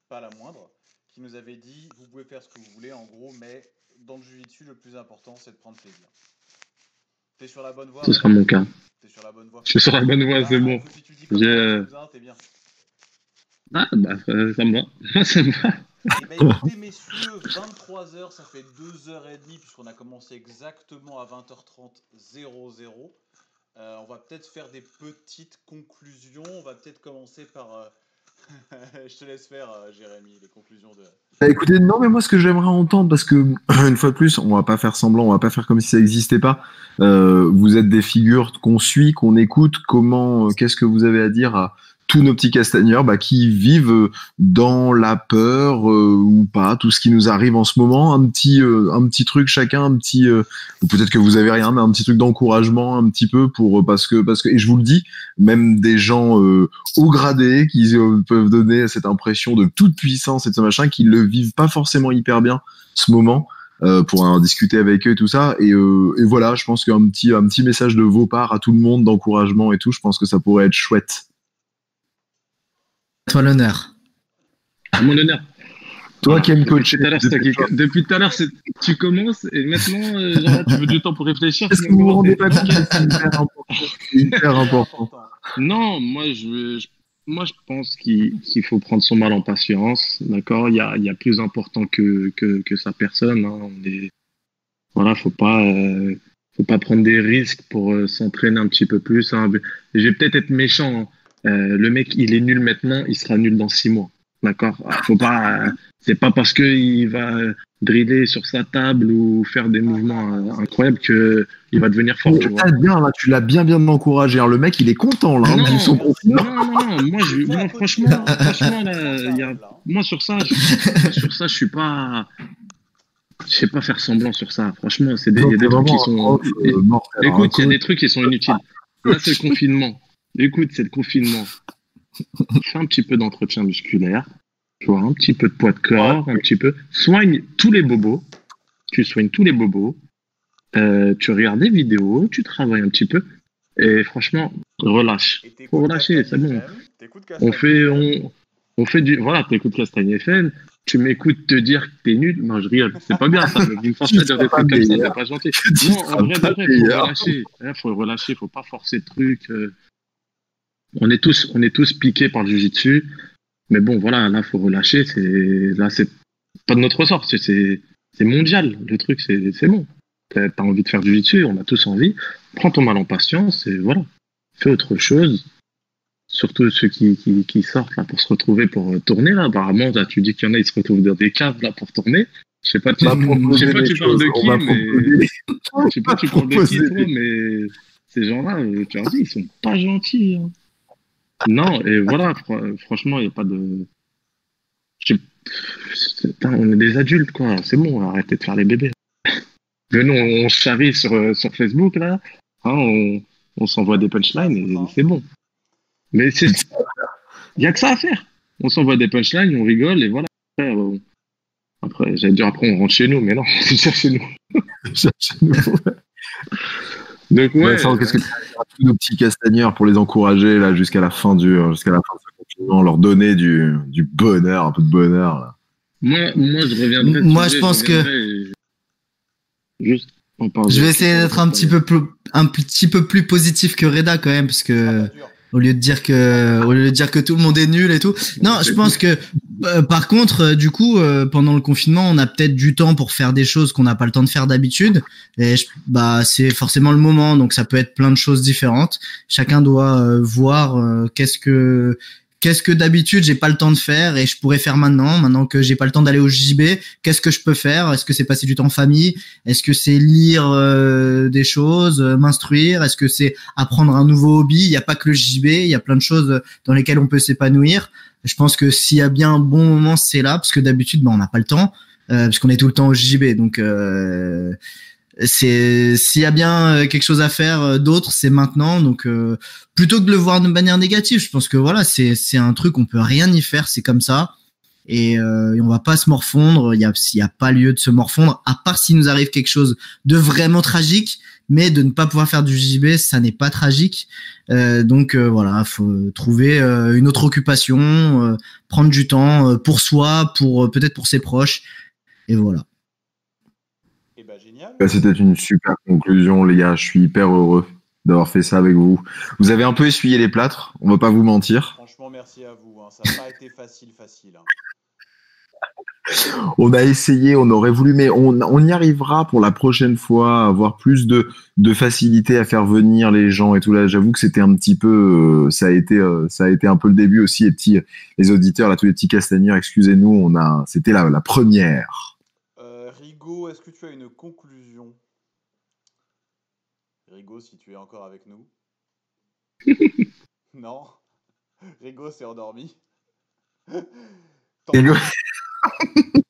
Speaker 2: pas la moindre, qui nous avait dit vous pouvez faire ce que vous voulez en gros, mais dans le jiu-jitsu, le plus important c'est de prendre plaisir. T'es sur la bonne voie
Speaker 4: Ce sera mon cas.
Speaker 2: T'es sur la bonne voie.
Speaker 4: Je suis sur la bonne voie, c'est bon.
Speaker 2: Si tu dis
Speaker 4: J'ai,
Speaker 2: t'es bien.
Speaker 4: Ah, bah, euh, ça me va. ça me va.
Speaker 2: Eh ben, écoutez, messieurs, 23h, ça fait 2h30, puisqu'on a commencé exactement à 20h30 00. Euh, on va peut-être faire des petites conclusions. On va peut-être commencer par. euh, Je te laisse faire, euh, Jérémy, les conclusions de.
Speaker 3: Bah, écoutez, non, mais moi, ce que j'aimerais entendre, parce que, une fois de plus, on va pas faire semblant, on va pas faire comme si ça n'existait pas. Euh, vous êtes des figures qu'on suit, qu'on écoute. Comment, euh, qu'est-ce que vous avez à dire à nos petits castagneurs bah, qui vivent euh, dans la peur euh, ou pas, tout ce qui nous arrive en ce moment, un petit, euh, un petit truc chacun, un petit, euh, peut-être que vous avez rien, mais un petit truc d'encouragement, un petit peu pour parce que parce que et je vous le dis, même des gens haut gradés qui peuvent donner cette impression de toute puissance et de ce machin, qui le vivent pas forcément hyper bien ce moment. pour en discuter avec eux et tout ça et, et voilà je pense qu'un petit un petit message de vos parts à tout le monde d'encouragement et tout je pense que ça pourrait être chouette
Speaker 9: toi l'honneur
Speaker 4: À mon honneur.
Speaker 3: toi qui aimes coacher
Speaker 4: depuis tout à l'heure, tu commences et maintenant, euh, genre, tu veux du temps pour réfléchir.
Speaker 3: est-ce que vous vous rendez pas compte c'est hyper important c'est hyper important
Speaker 4: Non, moi je, je- moi je pense qu'il faut prendre son mal en patience, d'accord? Il y a, il y a plus important que, que, que sa personne. hein. On est, voilà, faut pas, euh, faut pas prendre des risques pour euh, s'entraîner un petit peu plus. hein. Je vais peut-être être méchant. hein. Euh, le mec, il est nul maintenant, il sera nul dans six mois, d'accord? Faut pas, euh, c'est pas parce que il va driller sur sa table ou faire des mouvements euh, incroyables que il va devenir fort. Tu, vois.
Speaker 3: Bien, là, tu l'as bien bien encouragé. hein. Le mec, il est content là. hein,
Speaker 4: Non,
Speaker 3: vu son
Speaker 4: non,
Speaker 3: confinement.
Speaker 4: non, non, moi, je, franchement, franchement là, il y a- moi sur ça, je, sur ça, je suis pas, je sais pas faire semblant sur ça. Franchement, c'est des, il y a des trucs qui sont,
Speaker 3: prof, euh, hein,
Speaker 4: écoute, il y a des trucs qui sont inutiles. Là, c'est le confinement. Écoute, c'est le confinement. Fais un petit peu d'entretien musculaire, tu vois, un petit peu de poids de corps, un petit peu. Soigne tous les bobos. Tu soignes tous les bobos. Euh, tu regardes des vidéos, tu travailles un petit peu. Et franchement, relâche. Faut relâcher, c'est bon. On fait, on, on fait du. Voilà, t'écoutes Castagne FM, tu m'écoutes te dire que t'es nul. Non, je rigole, c'est pas bien ça. Ne me force à dire des trucs comme ça, c'est pas gentil. Non, en vrai, vrai, faut relâcher. Hein, faut relâcher, faut pas forcer le truc. euh. On est tous, on est tous piqués par le jujitsu. Mais bon, voilà, là, faut relâcher. C'est, là, c'est pas de notre ressort. C'est, mondial. Le truc, c'est, c'est bon. T'as, envie de faire du jujitsu, on a tous envie. Prends ton mal en patience et voilà. Fais autre chose. Surtout ceux qui, qui, qui sortent là pour se retrouver pour euh, tourner là. Apparemment, là, tu dis qu'il y en a, ils se retrouvent dans des caves là pour tourner. Je sais pas, tu, je sais pas, tu parles de qui,
Speaker 3: m'a
Speaker 4: mais je sais pas, tu parles de qui, toi, mais ces gens-là, euh, tu leur dis, ils sont pas gentils. hein. Non, et voilà, fr- franchement, il n'y a pas de. Putain, on est des adultes, quoi. C'est bon, arrêtez de faire les bébés. Mais nous, on se charrie sur, euh, sur Facebook, là. Hein, on on s'envoie des punchlines et c'est bon. Mais c'est. Il n'y a que ça à faire. On s'envoie des punchlines, on rigole et voilà. Après, euh, après j'allais dire, après, on rentre chez nous, mais non, c'est déjà chez nous. Donc, ouais.
Speaker 3: Vincent, qu'est-ce que tu as tous nos petits castagneurs pour les encourager là jusqu'à la fin du jusqu'à la fin de ce confinement, leur donner du, du bonheur, un peu de bonheur là.
Speaker 4: Moi, moi, je reviendrai.
Speaker 9: Moi, je pense que-
Speaker 4: et- Juste. on parle
Speaker 9: Je vais essayer d'être un petit peu plus, un petit peu plus positif que Reda quand même, parce que au lieu de dire que, au lieu de dire que tout le monde est nul et tout. Non, je pense que, euh, par contre, euh, du coup, euh, pendant le confinement, on a peut-être du temps pour faire des choses qu'on n'a pas le temps de faire d'habitude. Et je- bah, c'est forcément le moment, donc ça peut être plein de choses différentes. Chacun doit euh, voir euh, qu'est-ce que qu'est-ce que d'habitude j'ai pas le temps de faire et je pourrais faire maintenant, maintenant que j'ai pas le temps d'aller au JB, qu'est-ce que je peux faire? Est-ce que c'est passer du temps en famille? Est-ce que c'est lire des choses, m'instruire? Est-ce que c'est apprendre un nouveau hobby? Il n'y a pas que le JB, il y a plein de choses dans lesquelles on peut s'épanouir. Je pense que s'il y a bien un bon moment, c'est là, parce que d'habitude, bah, on n'a pas le temps, euh, parce qu'on est tout le temps au JB. Donc, euh, c'est s'il y a bien euh, quelque chose à faire euh, d'autre, c'est maintenant. Donc, euh, plutôt que de le voir de manière négative, je pense que voilà, c'est un truc, on peut rien y faire, c'est comme ça. Et, euh, et on va pas se morfondre. Il y a, s'il y a pas lieu de se morfondre, à part s'il nous arrive quelque chose de vraiment tragique, mais de ne pas pouvoir faire du JB, ça n'est pas tragique. Euh, donc euh, voilà, faut trouver euh, une autre occupation, euh, prendre du temps euh, pour soi, pour euh, peut-être pour ses proches, et voilà.
Speaker 3: Bah, C'était une super conclusion, les gars. Je suis hyper heureux d'avoir fait ça avec vous. Vous avez un peu essuyé les plâtres, on va pas vous mentir.
Speaker 2: Franchement, merci à vous. hein. Ça n'a pas été facile, facile. hein.
Speaker 3: On a essayé, on aurait voulu, mais on, on y arrivera pour la prochaine fois, à avoir plus de, de facilité à faire venir les gens et tout là. J'avoue que c'était un petit peu, euh, ça a été, euh, ça a été un peu le début aussi. Les petits, les auditeurs, là, tous les petits castagneurs, excusez-nous, on a, c'était la, la première.
Speaker 2: Euh, Rigo, est-ce que tu as une conclusion? Rigo, si tu es encore avec nous. non? Rigo s'est endormi.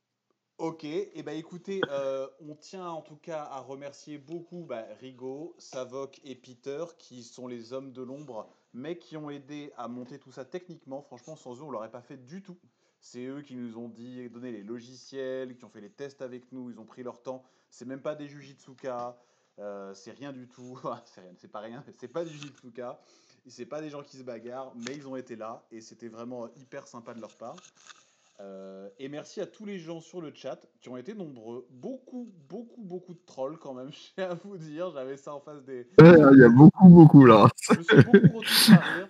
Speaker 2: Ok, et ben écoutez, euh, on tient en tout cas à remercier beaucoup bah, Rigo, Savok et Peter, qui sont les hommes de l'ombre, mais qui ont aidé à monter tout ça techniquement. Franchement, sans eux, on l'aurait pas fait du tout. C'est eux qui nous ont dit, donné les logiciels, qui ont fait les tests avec nous, ils ont pris leur temps. C'est même pas des Jujitsuka, euh, c'est rien du tout. c'est rien, c'est pas rien, c'est pas du Jujitsuka. C'est pas des gens qui se bagarrent, mais ils ont été là et c'était vraiment hyper sympa de leur part. Euh, et merci à tous les gens sur le chat qui ont été nombreux. Beaucoup, beaucoup, beaucoup de trolls quand même, tiens à vous dire. J'avais ça en face des.
Speaker 3: Ouais, Il y a beaucoup, beaucoup là.
Speaker 2: Je me suis beaucoup retrouvé à rire.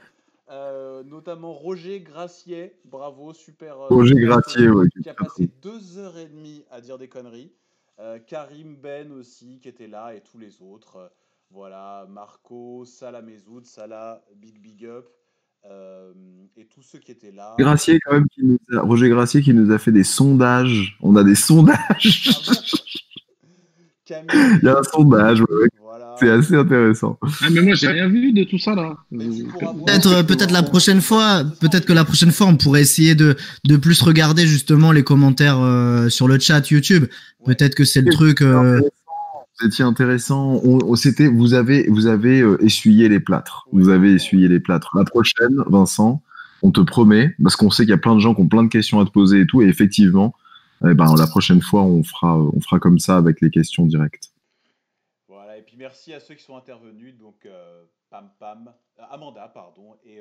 Speaker 2: Euh, notamment Roger Gracier, bravo, super. euh,
Speaker 3: Roger Gracier, ouais,
Speaker 2: qui a passé deux heures et demie à dire des conneries. Karim Ben aussi, qui était là, et tous les autres. Voilà, Marco, Salah Mezoud, Salah, Big Big Up. Euh, et tous ceux qui étaient là.
Speaker 3: Gracier, quand même, qui nous a- Roger Gracier qui nous a fait des sondages. On a des sondages. Il y a un sondage, ouais, c'est assez intéressant.
Speaker 4: Ah, mais moi, j'ai rien vu de tout ça, là.
Speaker 9: Peut-être, euh, peut-être la prochaine fois, peut-être que la prochaine fois, on pourrait essayer de, de plus regarder justement les commentaires euh, sur le chat YouTube. Peut-être que c'est le truc. euh,
Speaker 3: Vous étiez intéressant. On, on- c'était, vous avez, vous avez euh, essuyé les plâtres. Vous avez essuyé les plâtres. La prochaine, Vincent, on te promet, parce qu'on sait qu'il y a plein de gens qui ont plein de questions à te poser et tout, et effectivement, eh ben, la prochaine fois, on fera, on fera comme ça avec les questions directes.
Speaker 2: Voilà, et puis merci à ceux qui sont intervenus, donc euh, Pam Pam, euh, Amanda, pardon, et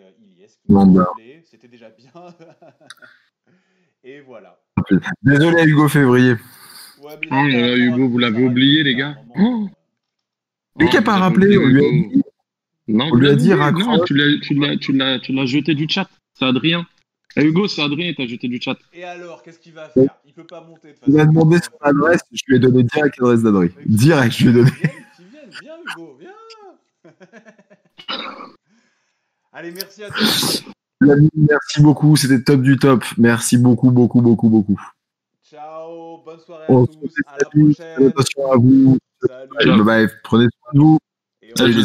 Speaker 2: ont
Speaker 3: Amanda.
Speaker 2: C'était déjà bien. et voilà.
Speaker 3: Désolé, Hugo Février.
Speaker 2: Ouais, mais
Speaker 4: Oh là là, Hugo, vous l'avez oublié, les gars. Oh
Speaker 3: Lui qui a pas rappelé, on lui a dit.
Speaker 4: Non,
Speaker 3: On
Speaker 4: vous
Speaker 3: lui a
Speaker 4: l'avez
Speaker 3: dit,
Speaker 4: oublié.
Speaker 3: raccroche.
Speaker 4: Non, tu l'as, tu l'as, tu l'as, tu l'as jeté du chat. C'est Adrien. Eh, Hugo, c'est Adrien, t'as jeté du chat.
Speaker 2: Et alors, qu'est-ce qu'il va faire? Il peut pas monter de
Speaker 3: Il a demandé son adresse, je lui ai donné direct l'adresse d'Adri. Direct, je lui ai donné.
Speaker 2: Viens, Hugo, viens Allez, merci à tous.
Speaker 3: Merci beaucoup, c'était top du top. Merci beaucoup, beaucoup, beaucoup, beaucoup.
Speaker 2: Bonne soirée à tous. À la prochaine.
Speaker 3: Attention à vous.
Speaker 2: Salut.
Speaker 3: Bye bye. Prenez soin de vous. Salut les amis.